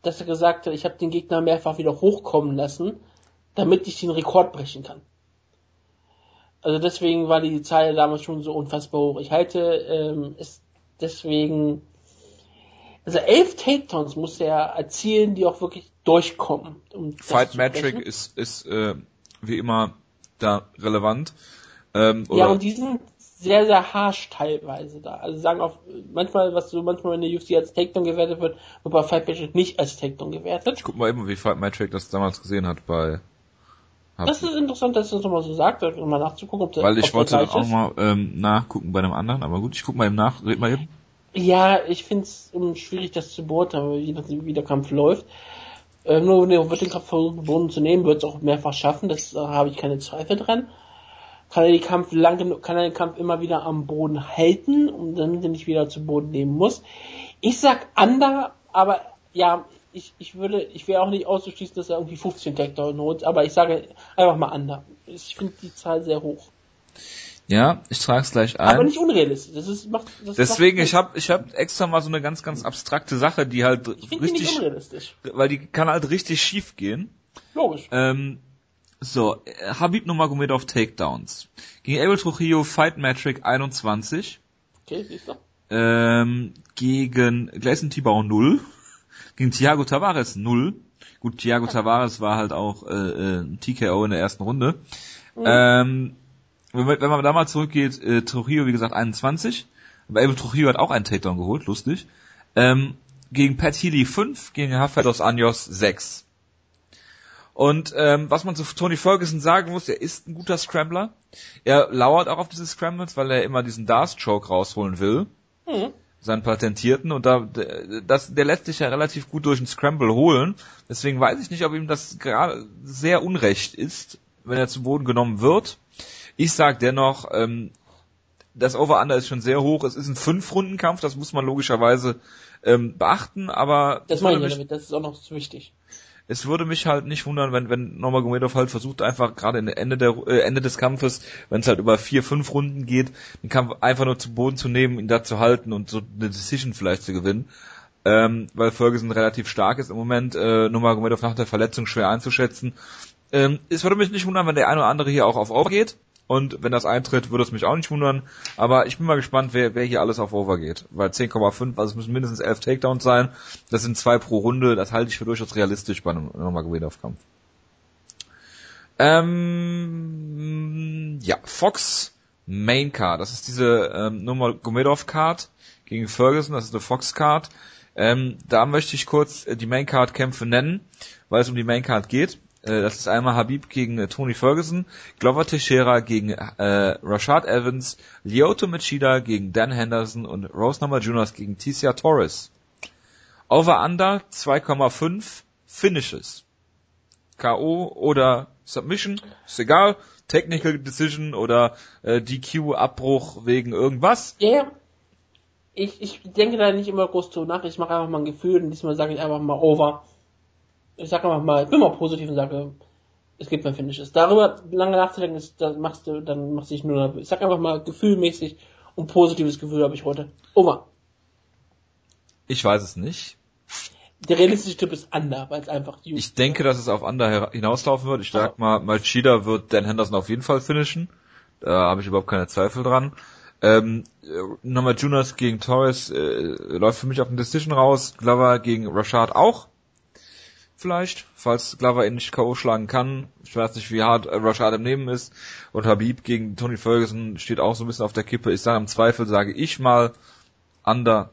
dass er gesagt hat, ich habe den Gegner mehrfach wieder hochkommen lassen, damit ich den Rekord brechen kann. Also deswegen war die Zahl damals schon so unfassbar hoch. Ich halte ähm, es deswegen, also elf Takedowns muss er erzielen, die auch wirklich durchkommen. Um Fight Metric ist, ist äh, wie immer da relevant. Ähm, ja, und die sind sehr, sehr harsh teilweise da. Also sagen auch manchmal, was so manchmal in der UFC als Takedown gewertet wird, wird bei Fight Metric nicht als Takedown gewertet. Ich guck mal eben, wie Fight Metric das damals gesehen hat bei das ist interessant, dass du das nochmal so sagt, um mal nachzugucken, ob der Weil ich ob wollte auch mal ähm, nachgucken bei einem anderen, aber gut, ich guck mal eben nach, red mal eben. Ja, ich finde es schwierig, das zu beurteilen, je nachdem, wie der Kampf läuft. Ähm, nur wenn er wird den Kampf versuchen, Boden zu nehmen, wird es auch mehrfach schaffen, das da habe ich keine Zweifel dran. Kann er, die Kampf lang genug, kann er den Kampf immer wieder am Boden halten, und damit er nicht wieder zu Boden nehmen muss. Ich sag Under, aber ja, ich, ich würde, ich wäre auch nicht auszuschließen, dass er irgendwie 15 Takedown holt, aber ich sage einfach mal Under. Ich finde die Zahl sehr hoch. Ja, ich trage es gleich ein. Aber nicht unrealistisch. Das ist, macht, das Deswegen, macht ich habe ich hab extra mal so eine ganz, ganz abstrakte Sache, die halt ich richtig, die nicht unrealistisch. weil die kann halt richtig schief gehen. Logisch. Ähm, so, Habib Nurmagomedov Takedowns. Gegen Abel Trujillo Fight Metric 21. Okay, siehst du. Ähm, gegen Gleison Tibau 0. Gegen Thiago Tavares 0. Gut, Thiago Tavares war halt auch äh, äh, TKO in der ersten Runde. Mhm. Ähm, wenn, man, wenn man da mal zurückgeht, äh, Trujillo, wie gesagt, 21. Aber Abel Trujillo hat auch einen Takedown geholt, lustig. Ähm, gegen Pat Healy 5, gegen Rafael dos Anjos 6. Und ähm, was man zu Tony Ferguson sagen muss, er ist ein guter Scrambler. Er lauert auch auf diese Scrambles, weil er immer diesen Dark-Choke rausholen will. Mhm. Seinen patentierten. Und da das, der lässt sich ja relativ gut durch den Scramble holen. Deswegen weiß ich nicht, ob ihm das gerade sehr unrecht ist, wenn er zu Boden genommen wird. Ich sag dennoch, ähm, das Over-Under ist schon sehr hoch. Es ist ein Fünf-Runden-Kampf, das muss man logischerweise ähm, beachten, aber... Das meine ich damit, das ist auch noch wichtig es würde mich halt nicht wundern, wenn, wenn Nurmagomedov halt versucht, einfach gerade Ende der äh, Ende des Kampfes, wenn es halt über vier, fünf Runden geht, den Kampf einfach nur zu Boden zu nehmen, ihn da zu halten und so eine Decision vielleicht zu gewinnen. Ähm, weil Ferguson relativ stark ist im Moment, äh, Nurmagomedov nach der Verletzung schwer einzuschätzen. Ähm, es würde mich nicht wundern, wenn der eine oder andere hier auch auf Over geht. Und wenn das eintritt, würde es mich auch nicht wundern. Aber ich bin mal gespannt, wer, wer hier alles auf Over geht. Weil 10,5, also es müssen mindestens 11 Takedowns sein. Das sind zwei pro Runde. Das halte ich für durchaus realistisch bei einem Nurmagomedov-Kampf. Ähm, ja, Fox Main Card. Das ist diese ähm, Nurmagomedov Card gegen Ferguson. Das ist eine Fox Card. Ähm, da möchte ich kurz die Main Card Kämpfe nennen, weil es um die Main Card geht. Äh, das ist einmal Habib gegen äh, Tony Ferguson, Glover Teixeira gegen äh, Rashad Evans, Lyoto Machida gegen Dan Henderson und Rose Namajunas gegen Ticia Torres. Over Under 2,5 Finishes. K.O. oder Submission, ist egal. Technical Decision oder äh, DQ, Abbruch wegen irgendwas. Yeah. ich, ich denke da nicht immer groß zu nach. Ich mache einfach mal ein Gefühl und diesmal sage ich einfach mal Over ich sag einfach mal, ich bin mal positiv und sage, es gibt mehr Finishes. Darüber lange nachzudenken, ist, das machst du, dann machst du dich nur nervös. Ich sag einfach mal gefühlmäßig und positives Gefühl habe ich heute. Oma. Ich weiß es nicht. Der realistische Typ ist Under, weil es einfach die Ich denke, dass es auf Under hinauslaufen wird. Ich sag mal, Malchida wird Dan Henderson auf jeden Fall finishen. Da habe ich überhaupt keine Zweifel dran. Ähm, Nochmal Junas gegen Torres äh, läuft für mich auf den Decision raus. Glover gegen Rashad auch vielleicht, falls Glover ihn nicht K.O. schlagen kann. Ich weiß nicht, wie hart Rashad im Nehmen ist. Und Habib gegen Tony Ferguson steht auch so ein bisschen auf der Kippe. Ich sage im Zweifel, sage ich mal, Under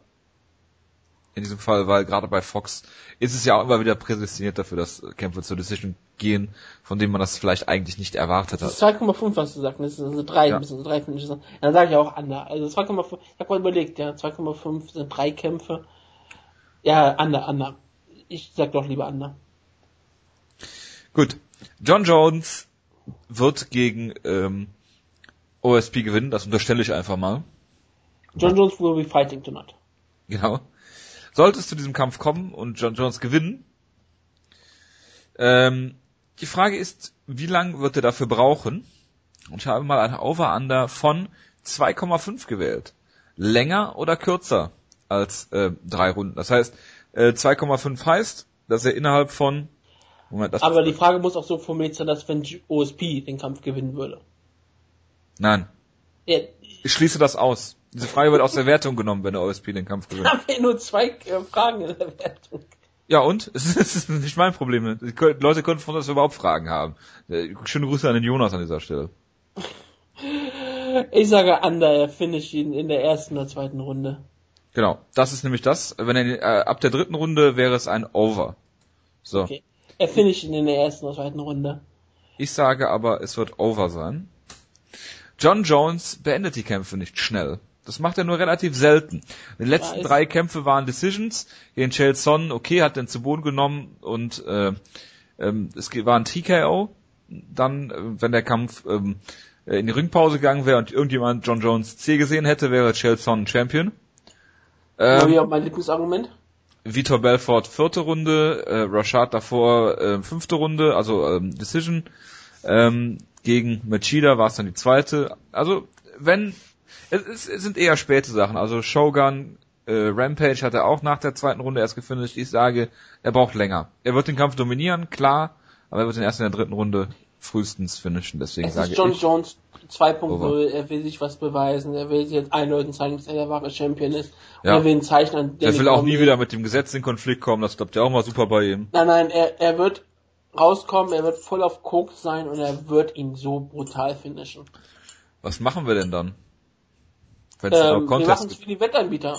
in diesem Fall, weil gerade bei Fox ist es ja auch immer wieder prädestiniert dafür, dass Kämpfe zur Decision gehen, von denen man das vielleicht eigentlich nicht erwartet hat. 2,5 was du sagst, das sind drei, ja. so drei Finishes. Ja, dann sage ich auch Under. Also 2,5, ich habe mal überlegt, ja, 2,5 sind drei Kämpfe. Ja, Under, Under ich sag doch lieber Under. Gut. John Jones wird gegen ähm, OSP gewinnen, das unterstelle ich einfach mal. John Jones will be fighting tonight. Genau. Sollte es zu diesem Kampf kommen und John Jones gewinnen, ähm, die Frage ist, wie lang wird er dafür brauchen? Und ich habe mal ein Over-Under von 2,5 gewählt. Länger oder kürzer als äh, drei Runden. Das heißt, 2,5 äh, heißt, dass er innerhalb von Moment, das Aber die Frage muss auch so formuliert sein, dass wenn OSP den Kampf gewinnen würde. Nein, Ja, ich schließe das aus. Diese Frage wird aus der Wertung genommen, wenn der OSP den Kampf gewinnt. haben wir nur zwei äh, Fragen in der Wertung. Ja und? [laughs] Es ist, nicht mein Problem. Die Leute können von uns überhaupt Fragen haben. Äh, Schöne Grüße an den Jonas an dieser Stelle. Ich sage Under, er finish ihn in der ersten oder zweiten Runde. Genau, das ist nämlich das. Wenn er, äh, ab der dritten Runde wäre es ein Over. So, Okay. Er finish ihn in der ersten oder zweiten Runde. ich sage aber, es wird Over sein. John Jones beendet die Kämpfe nicht schnell. Das macht er nur relativ selten. Die letzten drei Kämpfe waren Decisions. Gegen Chael okay, hat den zu Boden genommen und äh, ähm, es war ein TKO. Dann, äh, wenn der Kampf ähm, äh, in die Ringpause gegangen wäre und irgendjemand John Jones C gesehen hätte, wäre Chael Son Champion. Ähm, ja, mein Lieblingsargument. Vitor Belfort vierte Runde, äh, Rashad davor äh, fünfte Runde, also ähm, Decision. Ähm, gegen Machida war es dann die zweite. Also wenn es, es, es sind eher späte Sachen. Also Shogun, äh, Rampage hat er auch nach der zweiten Runde erst gefinisht. Ich sage, er braucht länger. Er wird den Kampf dominieren, klar, aber er wird den erst in der dritten Runde frühestens finishen. Deswegen Es sage ist John ich Jones 2.0, Over. er will sich was beweisen, er will sich jetzt allen Leuten zeigen, dass er der wahre Champion ist. Ja. er will ein Zeichen an er Danny will auch nie wieder mit dem Gesetz in Konflikt kommen. Das klappt ja auch mal super bei ihm. Nein, nein, er, er wird rauskommen, er wird voll auf Coke sein und er wird ihn so brutal finishen. Was machen wir denn dann? Ähm, Ähm, wir machen es für die Wettanbieter.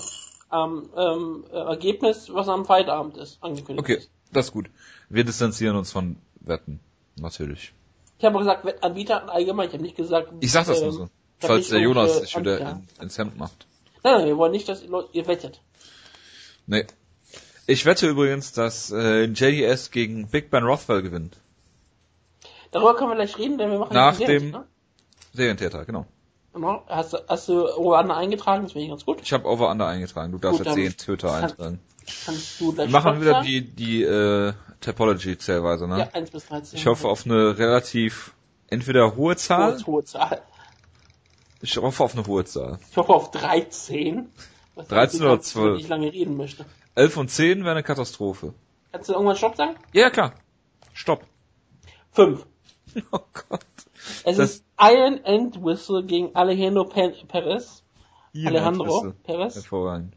Am ähm, äh, Ergebnis, was am Feierabend ist, angekündigt Okay, ist. das ist gut. Wir distanzieren uns von Wetten. Natürlich. Ich habe gesagt Wettanbieter allgemein, ich habe nicht gesagt... Ich sag das nur ähm, so. Falls der Jonas für sich wieder Anbieter. in, ins Hemd macht. Nein, nein, wir wollen nicht, dass ihr, wettet. Nee. Ich wette übrigens, dass äh, JDS gegen Big Ben Rothwell gewinnt. Darüber können wir gleich reden, denn wir machen Nach dem- Serie, Serientäter, genau. Hast, du- hast du Ruanda eingetragen? Das finde ich ganz gut. Ich habe Over Under eingetragen. Du darfst Gut, jetzt den Töter kann- eintragen. Kannst du gleich Wir machen wieder die, die äh, Topology-Zählweise, ne? Ja, 1 bis 13. Ich hoffe auf eine relativ entweder hohe Zahl. Hohe, hohe Zahl. Ich hoffe auf eine hohe Zahl. Ich hoffe auf 13. Was 13 die oder ganze Zeit 12? nicht lange reden möchte. 11 und 10 wäre eine Katastrophe. Kannst du irgendwann Stopp sagen? Ja, ja, klar. Stopp. 5. [laughs] Oh Gott. Es Das- ist Iron End Whistle gegen Alejandro Pe Perez. Alejandro. Perez. Hervorragend.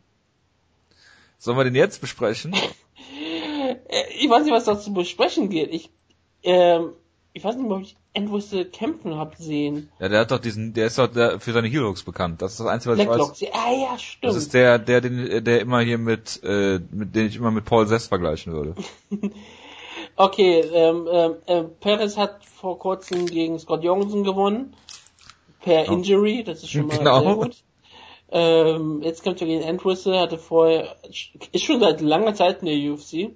Sollen wir den jetzt besprechen? [laughs] Äh, Ich weiß nicht, was da zu besprechen geht. Ich, ähm, ich weiß nicht, ob ich End Whistle kämpfen hab sehen. Ja, der hat doch diesen, der ist doch der, für seine Heel Hooks bekannt. Das ist das Einzige, was ich weiß. Ja, ja, stimmt. Das ist der, der, den, der immer hier mit, äh, mit, den ich immer mit Paul Sess vergleichen würde. [laughs] Okay, ähm, ähm, äh, Perez hat vor kurzem gegen Scott Jorgensen gewonnen. Per Ja. Injury, das ist schon mal Genau. sehr gut. Ähm, jetzt kämpft er gegen Entwistle, hatte vorher, ist schon seit langer Zeit in der UFC.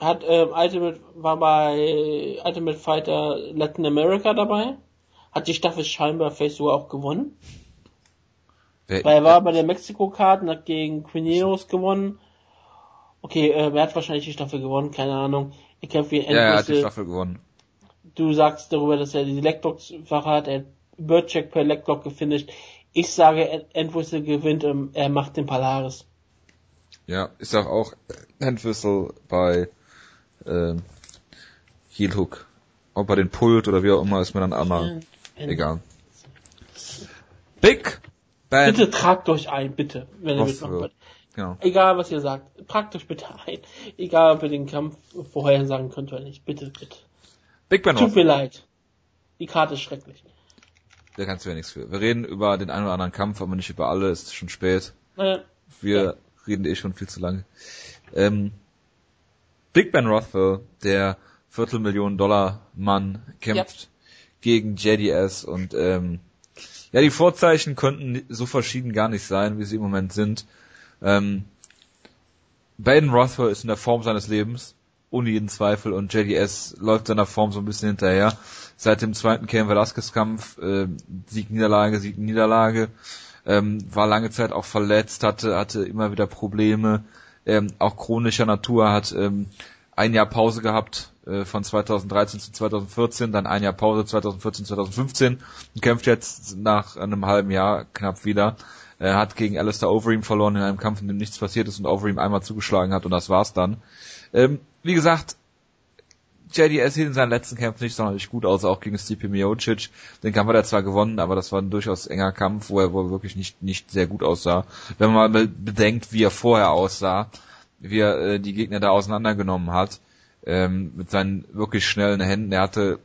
Hat, ähm, Ultimate, war bei Ultimate Fighter Latin America dabei. Hat die Staffel scheinbar vielleicht sogar auch gewonnen. Wer, Weil er war bei der Mexiko-Card und hat gegen Quineros gewonnen. Okay, äh, wer hat wahrscheinlich die Staffel gewonnen? Keine Ahnung. Er kämpft gegen ja, er hat die Entwistle. Staffel gewonnen. Du sagst darüber, dass er die Legblocks-Sache hat, er hat Birdcheck per Legblock gefinisht. Ich sage, Ent- Entwistle gewinnt, ähm, er macht den Palaris. Ja, ich sag auch Handwhistle bei ähm, Heel Hook. Ob er den pullt oder wie auch immer, ist mir dann einmal egal. Big Ben. Bitte tragt euch ein, bitte, wenn ihr mitmachen wollt. Genau. Egal, was ihr sagt, tragt euch bitte ein. Egal, ob ihr den Kampf vorher sagen könnt oder nicht. Bitte, bitte. Big Ben Tut mir leid. Die Karte ist schrecklich. Da kannst du ja nichts für. Wir reden über den einen oder anderen Kampf, aber nicht über alle. Es ist schon spät. Naja, Wir Ja. reden eh schon viel zu lange. Ähm, Big Ben Rothwell, der Viertelmillionen Dollar Mann, kämpft gegen JDS und ähm, ja, die Vorzeichen könnten so verschieden gar nicht sein, wie sie im Moment sind. Ähm, Baden Rothwell ist in der Form seines Lebens, ohne jeden Zweifel, und JDS läuft seiner Form so ein bisschen hinterher. Seit dem zweiten Cain Velasquez Kampf, äh, Sieg, Niederlage, Sieg, Niederlage, ähm, war lange Zeit auch verletzt, hatte, hatte immer wieder Probleme, ähm, auch chronischer Natur, hat ähm, ein Jahr Pause gehabt äh, von 2013 zu 2014, dann ein Jahr Pause 2014, 2015 und kämpft jetzt nach einem halben Jahr knapp wieder. Er hat gegen Alistair Overeem verloren in einem Kampf, in dem nichts passiert ist und Overeem einmal zugeschlagen hat und das war's dann. Ähm, wie gesagt, JDS sieht in seinen letzten Kämpfen nicht sonderlich gut aus, auch gegen Stipe Miocic. Den Kampf hat er zwar gewonnen, aber das war ein durchaus enger Kampf, wo er, wo er wirklich nicht, nicht sehr gut aussah. Wenn man mal bedenkt, wie er vorher aussah, wie er äh, die Gegner da auseinandergenommen hat, ähm, mit seinen wirklich schnellen Händen. Er hatte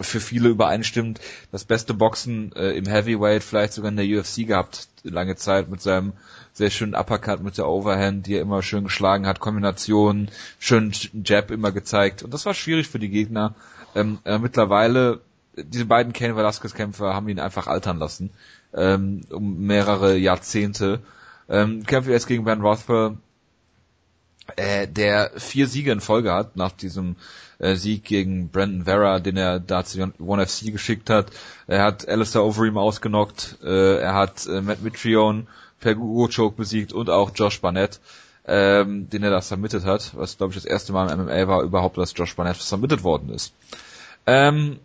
für viele übereinstimmend das beste Boxen äh, im Heavyweight, vielleicht sogar in der UFC gehabt, lange Zeit mit seinem sehr schönen Uppercut mit der Overhand, die er immer schön geschlagen hat, Kombinationen, schönen Jab immer gezeigt. Und das war schwierig für die Gegner. Ähm, äh, mittlerweile, diese beiden Ken Velasquez-Kämpfer haben ihn einfach altern lassen, ähm, um mehrere Jahrzehnte. Ähm, kämpft jetzt gegen Ben Rothwell, äh, der vier Siege in Folge hat nach diesem äh, Sieg gegen Brandon Vera, den er da zu One FC geschickt hat. Er hat Alistair Overeem ausgenockt, äh, er hat äh, Matt Mitrione per Choke besiegt und auch Josh Barnett, ähm, den er da submitted hat, was glaube ich das erste Mal im MMA war überhaupt, dass Josh Barnett submitted worden ist. Ähm,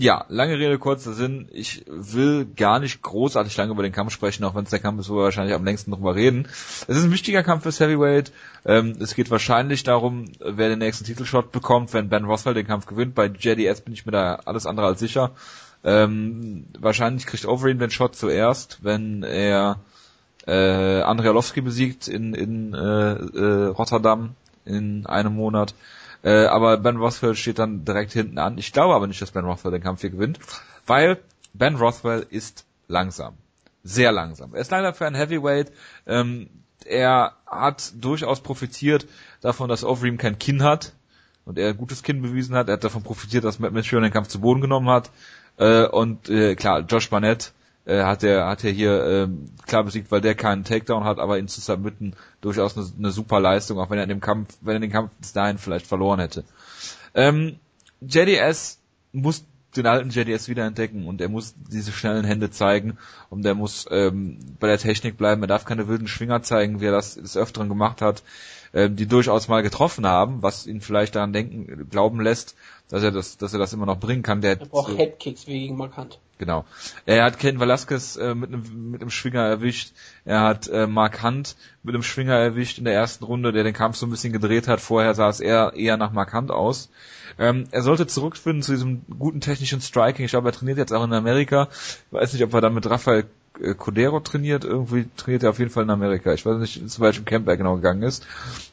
ja, lange Rede, kurzer Sinn. Ich will gar nicht großartig lange über den Kampf sprechen, auch wenn es der Kampf ist, wo wir wahrscheinlich am längsten drüber reden. Es ist ein wichtiger Kampf fürs Heavyweight. Ähm, es geht wahrscheinlich darum, wer den nächsten Titelshot bekommt, wenn Ben Rothwell den Kampf gewinnt. Bei JDS bin ich mir da alles andere als sicher. Ähm, wahrscheinlich kriegt Overeem den Shot zuerst, wenn er äh, Andrei Arlovski besiegt in, in äh, äh, Rotterdam in einem Monat. Äh, aber Ben Rothwell steht dann direkt hinten an. Ich glaube aber nicht, dass Ben Rothwell den Kampf hier gewinnt, weil Ben Rothwell ist langsam. Sehr langsam. Er ist leider für ein Heavyweight. Ähm, er hat durchaus profitiert davon, dass Overeem kein Kinn hat und er ein gutes Kinn bewiesen hat. Er hat davon profitiert, dass Matt Mitchell den Kampf zu Boden genommen hat. Äh, und äh, klar, Josh Barnett äh, hat er hat er hier äh, klar besiegt, weil der keinen Takedown hat, aber ihn zu submitten durchaus eine, eine super Leistung, auch wenn er in dem Kampf, wenn er den Kampf bis dahin vielleicht verloren hätte. Ähm, JDS muss den alten JDS wieder entdecken und er muss diese schnellen Hände zeigen und er muss ähm, bei der Technik bleiben. Er darf keine wilden Schwinger zeigen, wie er das des Öfteren gemacht hat, ähm, die durchaus mal getroffen haben, was ihn vielleicht daran denken, glauben lässt, dass er das, dass er das immer noch bringen kann. Der er braucht so, Headkicks wie gegen Markant. Genau. Er hat Ken Velasquez äh, mit einem mit einem Schwinger erwischt. Er hat äh, Mark Hunt mit einem Schwinger erwischt in der ersten Runde, der den Kampf so ein bisschen gedreht hat. Vorher sah es eher eher nach Mark Hunt aus. Ähm, er sollte zurückfinden zu diesem guten technischen Striking. Ich glaube, er trainiert jetzt auch in Amerika. Ich weiß nicht, ob er dann mit Rafael äh, Codero trainiert. Irgendwie trainiert er auf jeden Fall in Amerika. Ich weiß nicht, zu welchem Camp er genau gegangen ist.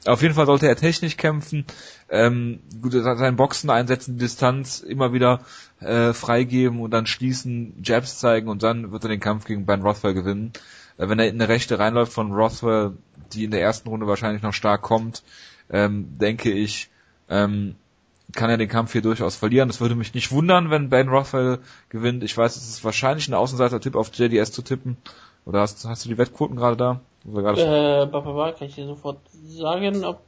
Auf jeden Fall sollte er technisch kämpfen. Ähm, gut, sein Boxen einsetzen, Distanz immer wieder äh, freigeben und dann schließen, Jabs zeigen und dann wird er den Kampf gegen Ben Rothwell gewinnen. Äh, wenn er in eine rechte reinläuft von Rothwell, die in der ersten Runde wahrscheinlich noch stark kommt, ähm, denke ich, ähm, kann er den Kampf hier durchaus verlieren. Es würde mich nicht wundern, wenn Ben Rothwell gewinnt. Ich weiß, es ist wahrscheinlich ein Außenseiter-Tipp auf JDS zu tippen. Oder hast, hast du die Wettquoten gerade da? Äh, Baba, kann ich dir sofort sagen, ob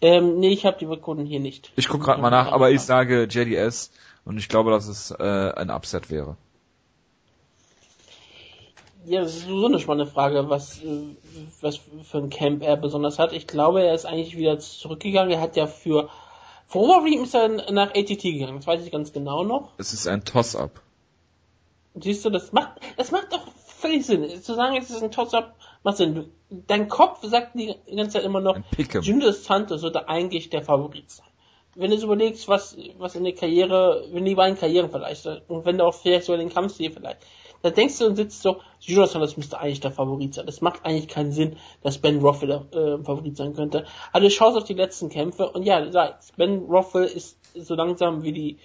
ähm, nee, ich habe die Wettquoten hier nicht. Ich gucke gerade mal nach, aber ich sage JDS und ich glaube, dass es äh, ein Upset wäre. Ja, das ist so eine spannende Frage, was, was für ein Camp er besonders hat. Ich glaube, er ist eigentlich wieder zurückgegangen. Er hat ja für vor Wolverine ist er nach ATT gegangen, das weiß ich ganz genau noch. Es ist ein Toss-Up. Siehst du, das macht, das macht doch völlig Sinn. Zu sagen, es ist ein Toss-Up, macht Sinn. Dein Kopf sagt die ganze Zeit immer noch, Junior Santos sollte eigentlich der Favorit sein. Wenn du überlegst, was, was in der Karriere, wenn die beiden Karrieren vielleicht, und wenn du auch vielleicht so den Kampfstil vielleicht, da denkst du und sitzt so, Junior Santos müsste eigentlich der Favorit sein. Das macht eigentlich keinen Sinn, dass Ben Rothwell der äh, Favorit sein könnte. Also du schaust auf die letzten Kämpfe und ja, Ben Rothwell ist so langsam wie die,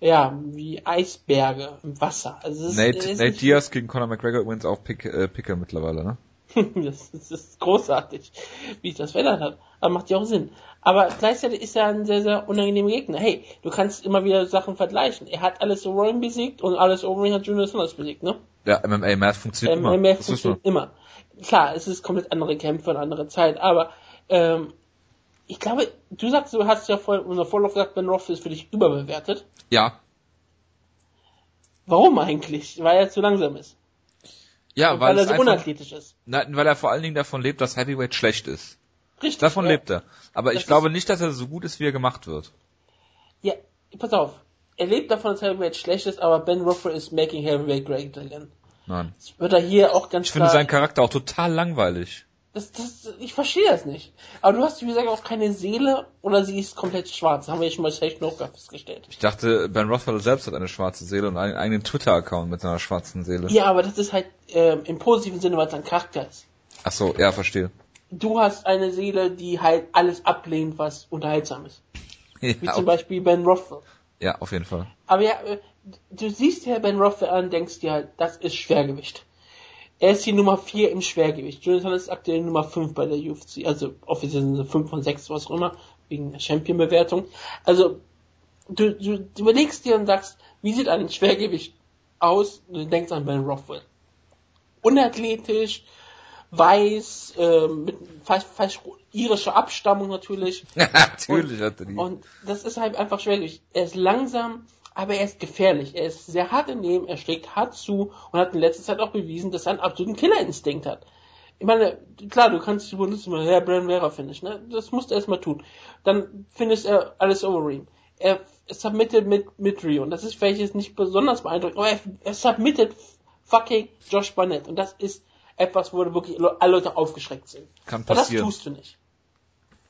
ja, wie Eisberge im Wasser. Also es Nate, ist, Nate Diaz gegen Conor McGregor übrigens auch Pick, äh, Picker mittlerweile, ne? [laughs] das, das, ist großartig, wie ich das verändert hat. Aber macht ja auch Sinn. Aber gleichzeitig ist er ein sehr, sehr unangenehmer Gegner. Hey, du kannst immer wieder Sachen vergleichen. Er hat alles Rowan besiegt und alles Overeem hat Junior Sanders besiegt, ne? Ja, MMA Math funktioniert MMA immer. MMA funktioniert immer. Klar, es ist komplett andere Kämpfe und andere Zeit, aber ähm, ich glaube, du sagst, du hast ja vorhin in der Vorlauf gesagt, Ben Roth ist für dich überbewertet. Ja. Warum eigentlich? Weil er zu langsam ist. Ja, weil, weil er so unathletisch ist. Nein, weil er vor allen Dingen davon lebt, dass Heavyweight schlecht ist. Richtig. Davon ja. lebt er. Aber das ich glaube nicht, dass er so gut ist, wie er gemacht wird. Ja, pass auf. Er lebt davon, dass Heavyweight schlecht ist, aber Ben Rothwell ist making Heavyweight great again. Nein. Das wird er hier auch ganz Ich finde seinen Charakter auch total langweilig. Das, das, ich verstehe das nicht. Aber du hast, wie gesagt, auch keine Seele oder sie ist komplett schwarz. Das haben wir ja schon mal Safe No festgestellt. Ich dachte, Ben Rothwell selbst hat eine schwarze Seele und einen eigenen Twitter-Account mit seiner schwarzen Seele. Ja, aber das ist halt ähm, im positiven Sinne, weil es ein Charakter ist. Ach so, ja, verstehe. Du hast eine Seele, die halt alles ablehnt, was unterhaltsam ist. Ja, Wie zum Beispiel Ben Rothwell. ja, auf jeden Fall. Aber ja, äh, du siehst ja Ben Rothwell an, denkst dir halt, das ist Schwergewicht. Er ist die Nummer 4 im Schwergewicht. Jonathan ist aktuell Nummer 5 bei der UFC. Also offiziell sind sie 5 von 6, was auch immer, wegen der Champion-Bewertung. Also du, du, du überlegst dir und sagst, wie sieht ein Schwergewicht aus? Und du denkst an Ben Rothwell. Unathletisch, weiß, äh, mit fast, fast irischer Abstammung natürlich. [laughs] Natürlich hat er die. Und das ist halt einfach Schwergewicht. Er ist langsam, aber er ist gefährlich. Er ist sehr hart im Nehmen, er schlägt hart zu und hat in letzter Zeit auch bewiesen, dass er einen absoluten Killerinstinkt hat. Ich meine, klar, du kannst benutzen, mal, ja, Brand Vera Finish, ne? Das musst du erstmal tun. Dann findest er alles Overeem. Er submitted mit, mit Rio. Und das ist vielleicht jetzt nicht besonders beeindruckend, aber er, er submitted fucking Josh Barnett. Und das ist etwas, wo wirklich alle Leute aufgeschreckt sind. Kann Aber das passieren. tust du nicht.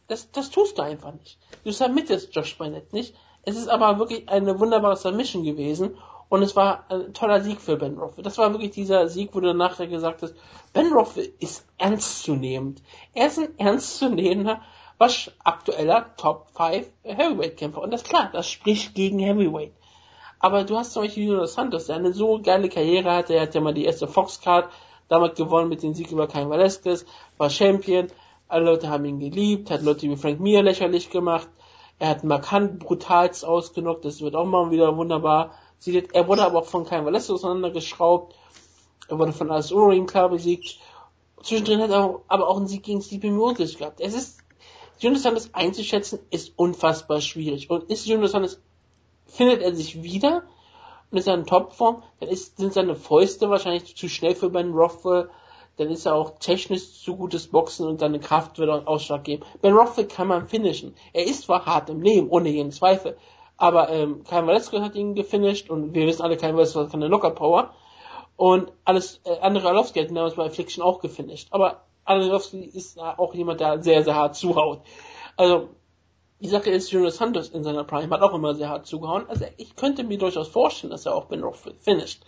Das, das tust du einfach nicht. Du submittest Josh Barnett nicht. Es ist aber wirklich eine wunderbare Submission gewesen und es war ein toller Sieg für Ben Rothwell. Das war wirklich dieser Sieg, wo du nachher gesagt hast, Ben Rothwell ist ernstzunehmend. Er ist ein ernstzunehmender, was aktueller Top 5 Heavyweight-Kämpfer. Und das ist klar, das spricht gegen Heavyweight. Aber du hast zum Beispiel Junior Santos, der eine so geile Karriere hatte. Er hat ja mal die erste Fox-Card damals gewonnen mit dem Sieg über Cain Velasquez, war Champion. Alle Leute haben ihn geliebt, hat Leute wie Frank Mir lächerlich gemacht. Er hat markant brutalst ausgenockt, das wird auch mal wieder wunderbar. Er wurde aber auch von Cain Velasquez auseinandergeschraubt. Er wurde von Alice Urim klar besiegt. Zwischendrin hat er aber auch einen Sieg gegen Stipe Miocic gehabt. Es ist, Junior Santos einzuschätzen, ist unfassbar schwierig. Und ist Junior Santos, findet er sich wieder ist er in Topform, dann ist, sind seine Fäuste wahrscheinlich zu schnell für Ben Rothwell, dann ist er auch technisch zu gutes Boxen und seine Kraft wird auch Ausschlag geben. Ben Rothwell kann man finishen. Er ist zwar hart im Leben, ohne jeden Zweifel, aber ähm, Cain Velasquez hat ihn gefinisht und wir wissen alle, Cain Velasquez hat keine Locker-Power und alles, äh, andere Arlovski hat damals bei Affliction auch gefinisht, aber Arlovski ist auch jemand, der sehr, sehr hart zuhaut. Also, die Sache ist, Junior Santos in seiner Prime hat auch immer sehr hart zugehauen. Also ich könnte mir durchaus vorstellen, dass er auch Ben Rothwell finisht.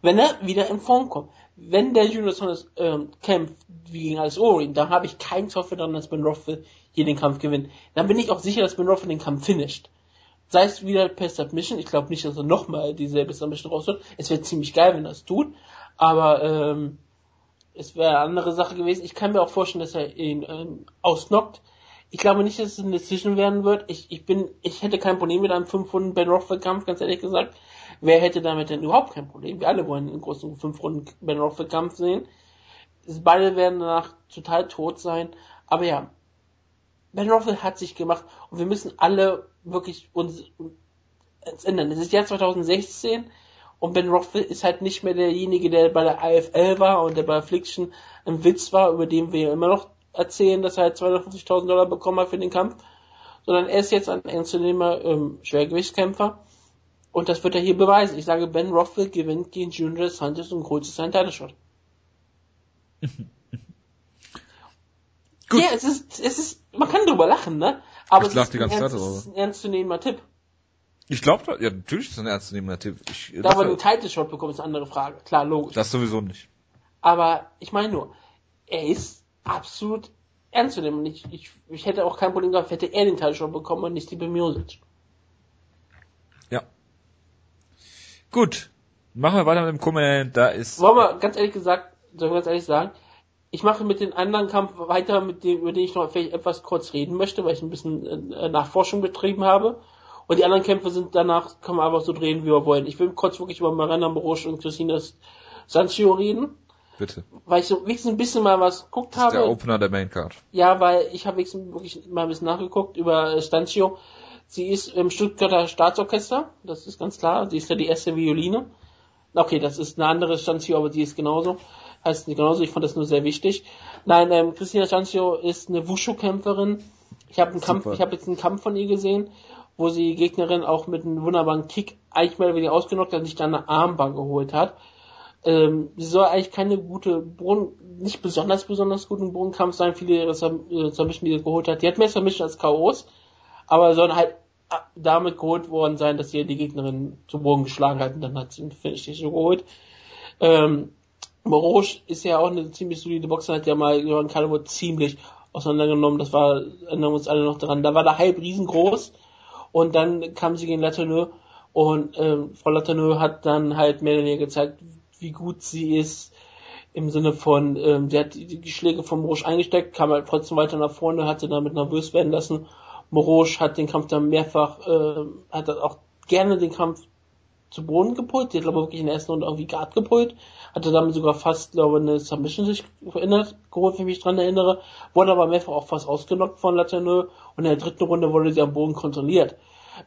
Wenn er wieder in Form kommt. Wenn der Junior Santos ähm, kämpft wie gegen Alice Orin, dann habe ich keinen Zweifel daran, dass Ben Rothwell hier den Kampf gewinnt. Dann bin ich auch sicher, dass Ben Rothwell den Kampf finisht. Sei es wieder per Submission, ich glaube nicht, dass er nochmal dieselbe Submission rausholt. Es wäre ziemlich geil, wenn er es tut. Aber ähm, es wäre eine andere Sache gewesen. Ich kann mir auch vorstellen, dass er ihn ähm, ausnockt. Ich glaube nicht, dass es eine Decision werden wird. Ich, ich bin, ich hätte kein Problem mit einem 5 Runden Ben Rothwell Kampf, ganz ehrlich gesagt. Wer hätte damit denn überhaupt kein Problem? Wir alle wollen einen großen 5 Runden Ben Rothwell Kampf sehen. Beide werden danach total tot sein. Aber ja, Ben Rothwell hat sich gemacht und wir müssen alle wirklich uns, uns ändern. Es ist Jahr 2016 und Ben Rothwell ist halt nicht mehr derjenige, der bei der AFL war und der bei Affliction ein Witz war, über den wir immer noch erzählen, dass er halt 250.000 Dollar bekommen hat für den Kampf, sondern er ist jetzt ein ernstzunehmer ähm, Schwergewichtskämpfer und das wird er hier beweisen. Ich sage, Ben Rothwell gewinnt gegen Junior Santos und holt sich seinen Title Shot. [laughs] Gut. Ja, es ist, es ist, man kann drüber lachen, ne? Aber Ich es lach ist, die ein ganze Zeit drüber. es ist ein ernstzunehmender Tipp. Ich glaube, ja, natürlich ist das ein ernstzunehmender Tipp. Ich, Da das, den Title Shot bekommen, ist eine andere Frage. Klar, logisch. das sowieso nicht. Aber ich meine nur, er ist absolut ernst zu nehmen. Und ich, ich, ich hätte auch kein Problem gehabt, hätte er den Title Shot bekommen und nicht die Bemiosic. Ja. Gut. Machen wir weiter mit dem Comment. Da ist. Wollen wir ganz ehrlich gesagt, sollen wir ganz ehrlich sagen, ich mache mit dem anderen Kampf weiter, mit dem, über den ich noch vielleicht etwas kurz reden möchte, weil ich ein bisschen äh, Nachforschung betrieben habe. Und die anderen Kämpfe sind danach, kann man einfach so drehen, wie wir wollen. Ich will kurz wirklich über Marina Morosch und Christina Sanchio reden, Bitte. weil ich so wenigstens ein bisschen mal was geguckt ist der habe. Opener der Main Card. Ja, weil ich habe wenigstens wirklich mal ein bisschen nachgeguckt über äh, Stancio. Sie ist im Stuttgarter Staatsorchester, das ist ganz klar. Sie ist ja die erste Violine. Okay, das ist eine andere Stancio, aber die ist genauso. Heißt nicht genauso, ich fand das nur sehr wichtig. Nein, ähm, Christina Stancio ist eine Wushu-Kämpferin. Ich habe einen Kampf, Super. ich habe jetzt einen Kampf von ihr gesehen, wo sie die Gegnerin auch mit einem wunderbaren Kick eigentlich mehr oder weniger ausgenockt hat und sich dann eine Armbar geholt hat. Ähm, sie soll eigentlich keine gute Boden, nicht besonders besonders guten Bodenkampf sein. Viele ihrer äh, Submission, die sie geholt hat, die hat mehr Submission als KOs, aber soll halt äh, damit geholt worden sein, dass sie die Gegnerin zu Boden geschlagen hat und dann hat sie nicht so geholt. Ähm, Morosch ist ja auch eine ziemlich solide Boxer, hat ja mal Johann Calwood ziemlich auseinandergenommen, das war, erinnern wir uns alle noch dran. Da war der Hype riesengroß und dann kam sie gegen Latourneux und ähm, Frau Latourneux hat dann halt mehr oder weniger gezeigt, wie gut sie ist, im Sinne von, ähm, sie hat die, die Schläge von Morosch eingesteckt, kam halt trotzdem weiter nach vorne, hat sie damit nervös werden lassen. Morosch hat den Kampf dann mehrfach, äh, hat auch gerne den Kampf zu Boden gepult, die hat glaube ich wirklich in der ersten Runde irgendwie Guard gepult, hatte damit sogar fast, glaube ich, eine Submission sich verändert, geholt, wenn ich mich dran erinnere, wurde aber mehrfach auch fast ausgenockt von Latourneux und in der dritten Runde wurde sie am Boden kontrolliert.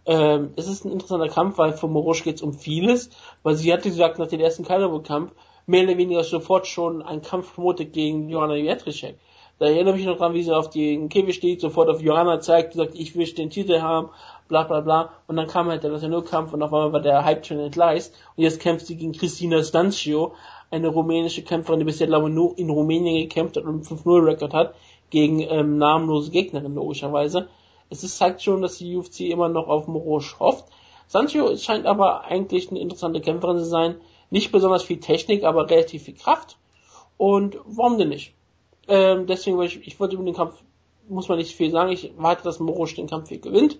Ähm, es ist ein interessanter Kampf, weil für Morosch geht es um vieles, weil sie hatte gesagt, nach dem ersten Kalabo-Kampf mehr oder weniger sofort schon einen Kampf promotet gegen Johanna Jędrzejczyk. Da erinnere ich mich noch dran, wie sie auf den Käfig steht, sofort auf Johanna zeigt, sagt, ich will den Titel haben, bla bla bla. Und dann kam halt der Latino-Kampf und auf einmal war der Hype-Train entgleist. Und jetzt kämpft sie gegen Christina Stancio, eine rumänische Kämpferin, die bisher, glaube ich, nur in Rumänien gekämpft hat und einen 5-0-Rekord hat, gegen ähm, namenlose Gegnerin, logischerweise. Es ist, zeigt schon, dass die UFC immer noch auf Morosch hofft. Sancho scheint aber eigentlich eine interessante Kämpferin zu sein. Nicht besonders viel Technik, aber relativ viel Kraft. Und warum denn nicht? Ähm, deswegen, weil ich, ich wollte über den Kampf, muss man nicht viel sagen. Ich warte, dass Morosch den Kampf hier gewinnt.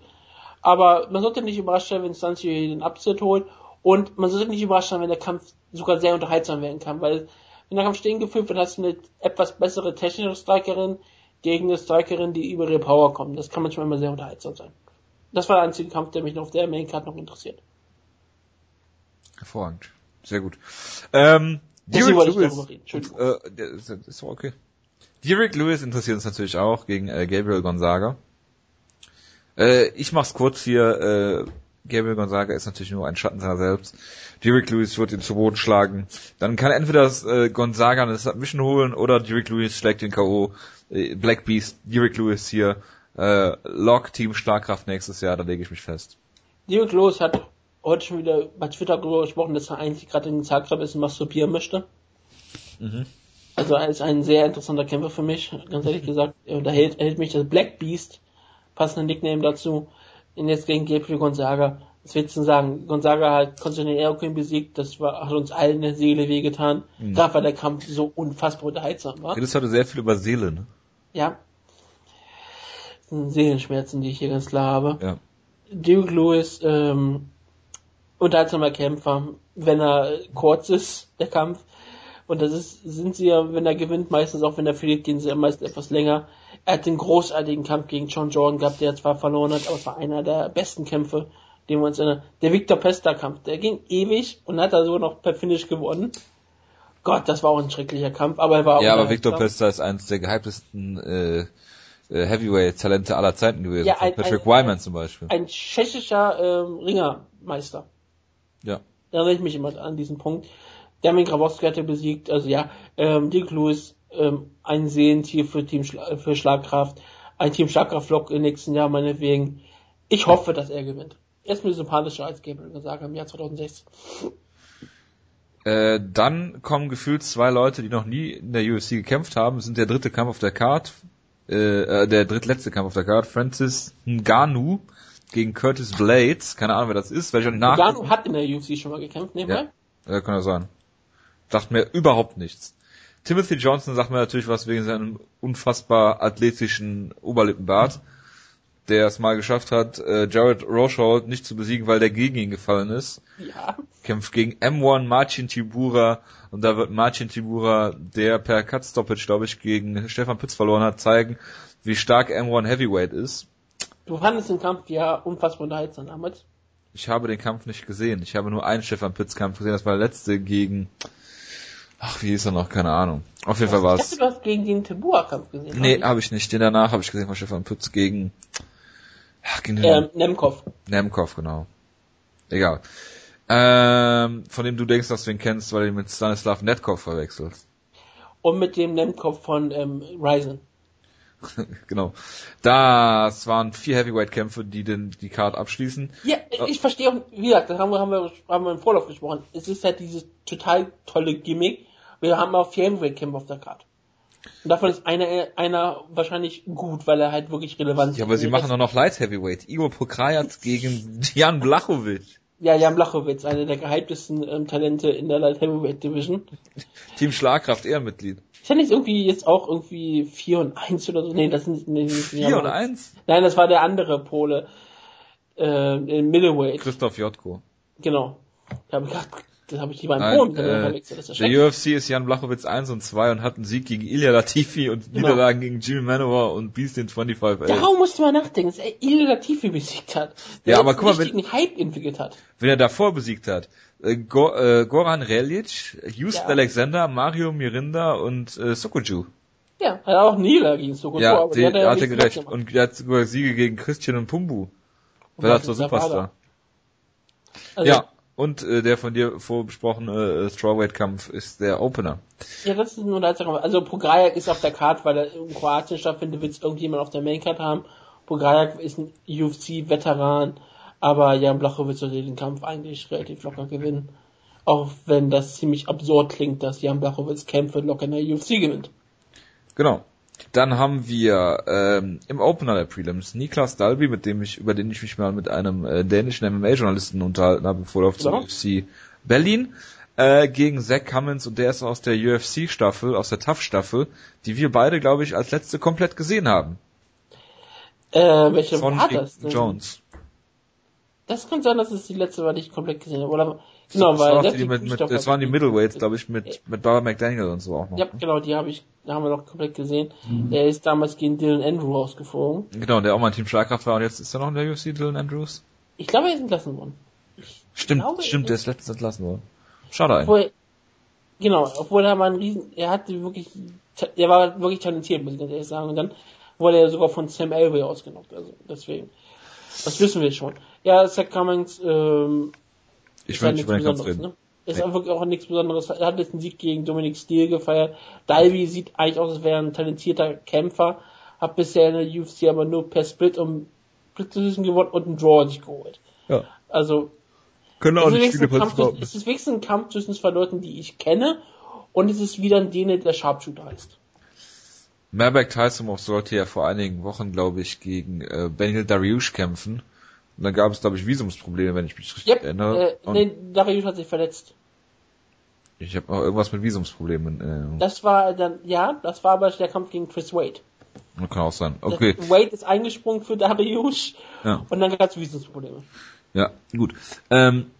Aber man sollte nicht überrascht sein, wenn Sancho hier den Upset holt. Und man sollte nicht überrascht sein, wenn der Kampf sogar sehr unterhaltsam werden kann. Weil, wenn der Kampf stehen gefühlt wird, hast du eine etwas bessere technische Strikerin, gegen eine Strikerin, die über ihre Power kommt. Das kann manchmal immer sehr unterhaltsam sein. Das war der einzige Kampf, der mich noch auf der Maincard noch interessiert. Hervorragend. Sehr gut. Ähm, Derek Lewis, äh, ist, ist okay. Derek Lewis interessiert uns natürlich auch gegen äh, Gabriel Gonzaga. Äh, ich mach's kurz hier. Äh, Gabriel Gonzaga ist natürlich nur ein Schatten seiner selbst. Derek Lewis wird ihn zu Boden schlagen. Dann kann entweder das, äh, Gonzaga eine Submission holen oder Derek Lewis schlägt den K.O. Äh, Black Beast, Derek Lewis hier, äh, Lock Team Starkraft nächstes Jahr, da lege ich mich fest. Derek Lewis hat heute schon wieder bei Twitter darüber gesprochen, dass er eigentlich gerade in Zagreb ist und masturbieren möchte. Mhm. Also er ist ein sehr interessanter Kämpfer für mich, ganz ehrlich [laughs] gesagt. Da hält, hält mich das Black Beast, passender Nickname dazu, und jetzt gegen Gabriel Gonzaga. Was willst du sagen? Gonzaga hat Konstantin Erkin besiegt, das war, hat uns allen in der Seele wehgetan. Mhm. Da war der Kampf so unfassbar unterhaltsam war. Redest heute sehr viel über Seele, ne? Ja. Das sind Seelenschmerzen, die ich hier ganz klar habe. Ja. Duke Lewis, ähm, unterhaltsamer Kämpfer, wenn er kurz ist, der Kampf. Und das ist, sind sie ja, wenn er gewinnt, meistens auch wenn er verliert, gehen sie ja meist etwas länger. Er hat den großartigen Kampf gegen John Jordan gehabt, der zwar verloren hat, aber es war einer der besten Kämpfe, den wir uns erinnern. Der Victor Pesta Kampf, der ging ewig und hat da so noch per Finish gewonnen. Gott, das war auch ein schrecklicher Kampf, aber er war auch Ja, aber Victor Pesta ist eines der gehyptesten äh, äh, Heavyweight-Talente aller Zeiten gewesen. Ja, ein, Patrick ein, Wyman zum Beispiel. Ein tschechischer ähm, Ringermeister. Ja. Da erinnere ich mich immer an diesen Punkt. Dermin Grabowski hat er besiegt, also ja, ähm, Dick Lewis, ähm, ein Sehentier für Team Schla für Schlagkraft, ein Team Schlagkraft-Vlog im nächsten Jahr meinetwegen. Ich hoffe, dass er gewinnt. Er ist mir sympathischer als Gabriel gesagt im Jahr 2016. Äh, dann kommen gefühlt zwei Leute, die noch nie in der UFC gekämpft haben, sind der dritte Kampf auf der Card, äh, äh der drittletzte Kampf auf der Card, Francis Ngannou gegen Curtis Blades, keine Ahnung wer das ist, weil ich nach. Ngannou hat in der UFC schon mal gekämpft, nebenbei. Ja, ja kann ja sein. Sagt mir überhaupt nichts. Timothy Johnson sagt mir natürlich was wegen seinem unfassbar athletischen Oberlippenbart, der es mal geschafft hat, äh, Jared Roshaw nicht zu besiegen, weil der gegen ihn gefallen ist. Ja. Kämpft gegen M1 Marcin Tibura und da wird Marcin Tibura, der per Cut Stoppage, glaube ich, gegen Stefan Pütz verloren hat, zeigen, wie stark M1 Heavyweight ist. Du fandest den Kampf ja unfassbar unterhaltsam damals. Ich habe den Kampf nicht gesehen. Ich habe nur einen Stefan Pütz Kampf gesehen. Das war der letzte gegen Ach, wie hieß er noch? Keine Ahnung. Auf jeden Fall war es. Ich du hast gegen den Tibua-Kampf gesehen. Nee, habe ich nicht. Den danach habe ich gesehen von Stefan Pütz gegen, ach, gegen den ähm, Nemkov. Nemkov, genau. Egal. Ähm, von dem du denkst, dass du ihn kennst, weil du ihn mit Stanislav Netkov verwechselst. Und mit dem Nemkov von ähm, Ryzen. [laughs] genau. Das waren vier Heavyweight-Kämpfe, die den, die Card abschließen. Ja, ich verstehe auch, wie gesagt, das haben wir, haben wir, haben wir im Vorlauf gesprochen. Es ist halt dieses total tolle Gimmick. Wir haben auch vier Heavyweight-Kämpfe auf der Card. Und davon ist einer, einer wahrscheinlich gut, weil er halt wirklich relevant ist. Ja, aber sie machen auch noch Light Heavyweight. Igor Pokrajat gegen [laughs] Jan Blachowicz. Ja, Jan Blachowicz, einer der gehyptesten ähm, Talente in der Light Heavyweight Division. Team Schlagkraft Ehrenmitglied. Ist er nicht irgendwie jetzt auch irgendwie 4 und 1 oder so? Nee, das sind nee, nicht 4 und 1? Nein, das war der andere Pole. Äh, in Middleweight. Christoph Jotko. Genau. Ich habe grad, das habe ich lieber Nein, in Polen äh. Das ist ja Der schrecklich. UFC ist Jan Blachowicz 1 und 2 und hat einen Sieg gegen Ilya Latifi und Genau. Niederlagen gegen Jimmy Manowar und Beast in 25 Darum musst du mal nachdenken, dass er Ilya Latifi besiegt hat. Der Ja, aber guck mal, richtigen Hype entwickelt hat. Wenn er davor besiegt hat. Äh, Go, äh, Goran Relic, Houston Ja. Alexander, Mario Mirinda und äh, Sokoju. Ja, hat er auch Niederlage gegen Soko Ja, aber die, die hat er ja gerecht. Und er hat sogar Siege gegen Christian und Pumbu. Was ist der Superstar. Also, ja, und äh, der von dir vorbesprochene äh, Strawweight-Kampf ist der Opener. Ja, das ist nur Sache. Also Pograjak ist auf der Card, weil er in Kroatien stattfindet, wird es irgendjemand auf der Maincard haben. Pograjak ist ein UFC-Veteran, aber Jan Blachowicz sollte den Kampf eigentlich relativ locker gewinnen. Auch wenn das ziemlich absurd klingt, dass Jan Blachowicz Kämpfe locker in der UFC gewinnt. Genau. Dann haben wir ähm, im Opener der Prelims Niklas Dalby, mit dem ich, über den ich mich mal mit einem äh, dänischen MMA-Journalisten unterhalten habe, bevor auf zur Ja. UFC Berlin, äh, gegen Zach Cummins und der ist aus der UFC-Staffel, aus der Tough-Staffel, die wir beide, glaube ich, als letzte komplett gesehen haben. Äh, welche Von war das denn? Jones. Das kann sein, dass es die letzte war, die ich komplett gesehen habe. Oder, genau, das, weil das die, die mit, mit, das waren die Middleweights, glaube ich, mit, mit Barbara McDaniel und so auch noch. Ja, ne? genau, die habe ich, haben wir noch komplett gesehen. Mhm. Der ist damals gegen Dylan Andrew rausgeflogen. Genau, der auch mal ein Team Schlagkraft war und jetzt ist er noch in der UFC, Dylan Andrews. Ich glaube, er ist entlassen worden. Stimmt, glaube, stimmt, der ist letztens entlassen worden. Schade eigentlich. Genau, obwohl er mal ein Riesen, er hatte wirklich, er war wirklich talentiert, muss ich ganz ehrlich sagen. Und dann wurde er sogar von Sam Elway ausgenockt, also deswegen. Das wissen wir schon. Ja, Zach Cummings, ähm, Ich will nicht über den Kampf reden. ne? Ist Nee. auch wirklich auch nichts Besonderes. Er hat jetzt einen Sieg gegen Dominic Steele gefeiert. Dalby sieht eigentlich aus, als wäre er ein talentierter Kämpfer. Hat bisher in der UFC aber nur per Split und Split gewonnen und einen Draw sich geholt. Ja. Also, Können es ist, wenigstens ein Kampf, zwischen- es ist wenigstens ein Kampf zwischen zwei Leuten, die ich kenne. Und es ist wieder ein Däne, der Sharpshooter heißt. Merbeck Tyson sollte ja vor einigen Wochen, glaube ich, gegen äh, Benil Dariush kämpfen. Und dann gab es, glaube ich, Visumsprobleme, wenn ich mich richtig Yep, erinnere. äh, nee, Darius hat sich verletzt. Ich habe auch irgendwas mit Visumsproblemen. Äh, Das war dann, ja, das war aber der Kampf gegen Chris Wade. das kann auch sein. Okay, Das, Wade ist eingesprungen für Darius ja, und dann gab es Visumsprobleme. ja, gut. Ähm,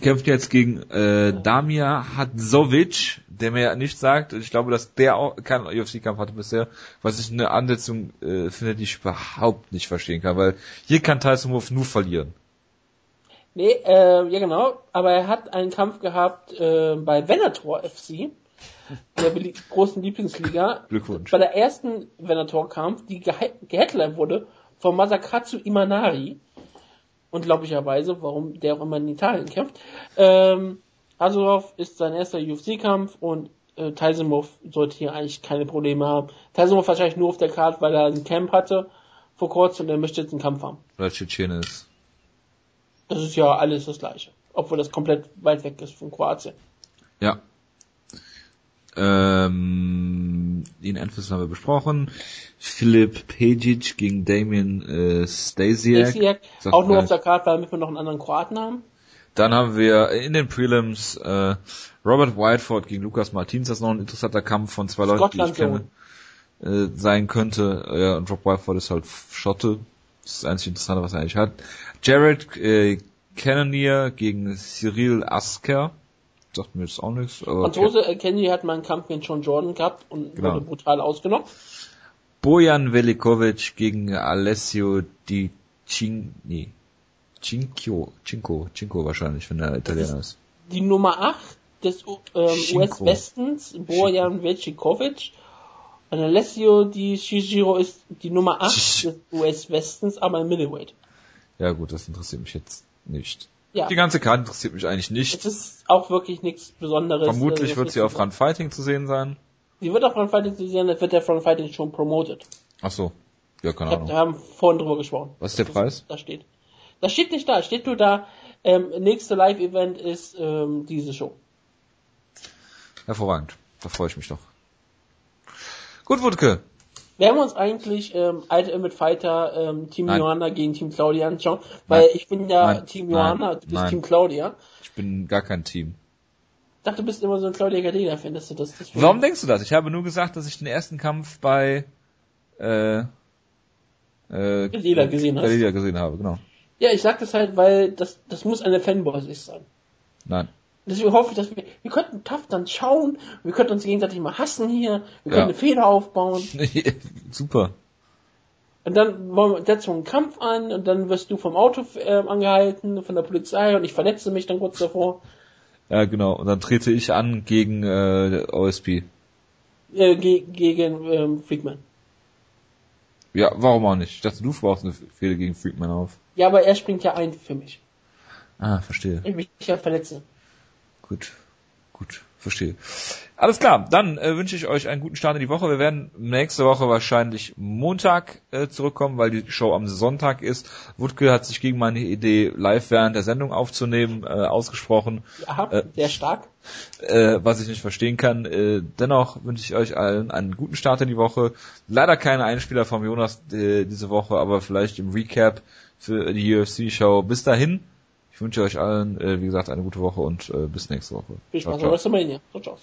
kämpft jetzt gegen äh, Damir Hadzovic, der mir nichts sagt. Ich glaube, dass der auch keinen UFC-Kampf hatte bisher, was ich eine Ansetzung äh, finde, die ich überhaupt nicht verstehen kann, weil hier kann Tyson Wolf nur verlieren. Nee, äh, ja genau, aber er hat einen Kampf gehabt äh, bei Venator FC, der großen Lieblingsliga. Glückwunsch. Bei der ersten Venator-Kampf, die geheadlined wurde von Masakatsu Imanari. Unglaublicherweise, warum der auch immer in Italien kämpft. Ähm, Asurov ist sein erster UFC-Kampf und äh, Tyson sollte hier eigentlich keine Probleme haben. Tyson wahrscheinlich nur auf der Karte, weil er ein Camp hatte vor kurzem und er möchte jetzt einen Kampf haben. Weil Tschetschene ist. Das ist ja alles das gleiche. Obwohl das komplett weit weg ist von Kroatien. Ja. Ähm, den Endfist haben wir besprochen. Philipp Pejic gegen Damien äh, Stasiak. Stasiak, auch nur auf der Karte, damit wir noch einen anderen Kroaten haben. Dann haben wir in den Prelims äh, Robert Whiteford gegen Lukas Martins. Das ist noch ein interessanter Kampf von zwei Leuten, die ich kenne. Äh, sein könnte. Ja, und Rob Whiteford ist halt Schotte. Das ist das einzige Interessante, was er eigentlich hat. Jared äh, Cannonier gegen Cyril Asker. Sagt mir jetzt auch nichts. Franzose äh, Kenny hat mal einen Kampf gegen John Jordan gehabt und Genau. wurde brutal ausgenockt. Bojan Velikovic gegen Alessio Di Cin nee, Cinco, Cinco, Cinco wahrscheinlich, wenn er Italiener ist. Die Nummer 8 des ähm. US-Westens, Bojan Velikovic. Und Alessio Di Shishiro ist die Nummer 8 Sch- des US-Westens, aber im Middleweight. Ja gut, das interessiert mich jetzt nicht. Ja, Die ganze Karte interessiert mich eigentlich nicht. es ist auch wirklich nichts Besonderes. Vermutlich äh, wird sie auf Run Fighting zu sehen sein. Sie wird auf Run Fighting zu sehen, das wird der Front Fighting schon promoted. Ach so. Ja, keine Ich hab, Ahnung. wir haben vorhin drüber gesprochen. Was ist der Das- Preis? Da steht. Das steht nicht da. Steht nur da, ähm, nächste Live-Event ist ähm, diese Show. Hervorragend. Da freue ich mich doch. Gut, Wutke. Werden wir uns eigentlich ähm, Ultimate Fighter ähm, Team Nein. Johanna gegen Team Claudia anschauen? Weil Nein. ich bin ja Nein. Team. Johanna, du bist. Team Claudia. Ich bin gar kein Team. Ich dachte, du bist immer so ein Claudia Gardena findest du das? Deswegen- Warum denkst du das? Ich habe nur gesagt, dass ich den ersten Kampf bei äh, äh, Galila gesehen. Galila gesehen habe, genau. Ja, ich sag das halt, weil das, das muss eine Fanboy-Sicht sein. Nein. Deswegen hoffe ich, dass wir, wir könnten tough dann schauen, wir könnten uns gegenseitig mal hassen hier, wir Ja. könnten eine Fehler aufbauen. [laughs] Super. Und dann setzen wir einen Kampf an und dann wirst du vom Auto ähm, angehalten, von der Polizei und ich verletze mich dann kurz davor. Ja, genau. Und dann trete ich an gegen äh, OSP. Äh, ge gegen ähm, Freakman. Ja, warum auch nicht? Ich dachte, du brauchst eine Fehde gegen Freakman auf. Ja, aber er springt ja ein für mich. Ah, verstehe. Ich mich ja verletze. Gut. Gut, verstehe. Alles klar, dann äh, wünsche ich euch einen guten Start in die Woche. Wir werden nächste Woche wahrscheinlich Montag äh, zurückkommen, weil die Show am Sonntag ist. Wutke hat sich gegen meine Idee, live während der Sendung aufzunehmen, äh, ausgesprochen, Aha, Äh. sehr stark. äh, was ich nicht verstehen kann. Äh, dennoch wünsche ich euch allen einen guten Start in die Woche. Leider keine Einspieler vom Jonas äh, diese Woche, aber vielleicht im Recap für die UFC-Show. Bis dahin, wünsche euch allen, äh, wie gesagt, eine gute Woche und äh, bis nächste Woche. Viel Spaß bei WrestleMania. Ciao, ciao.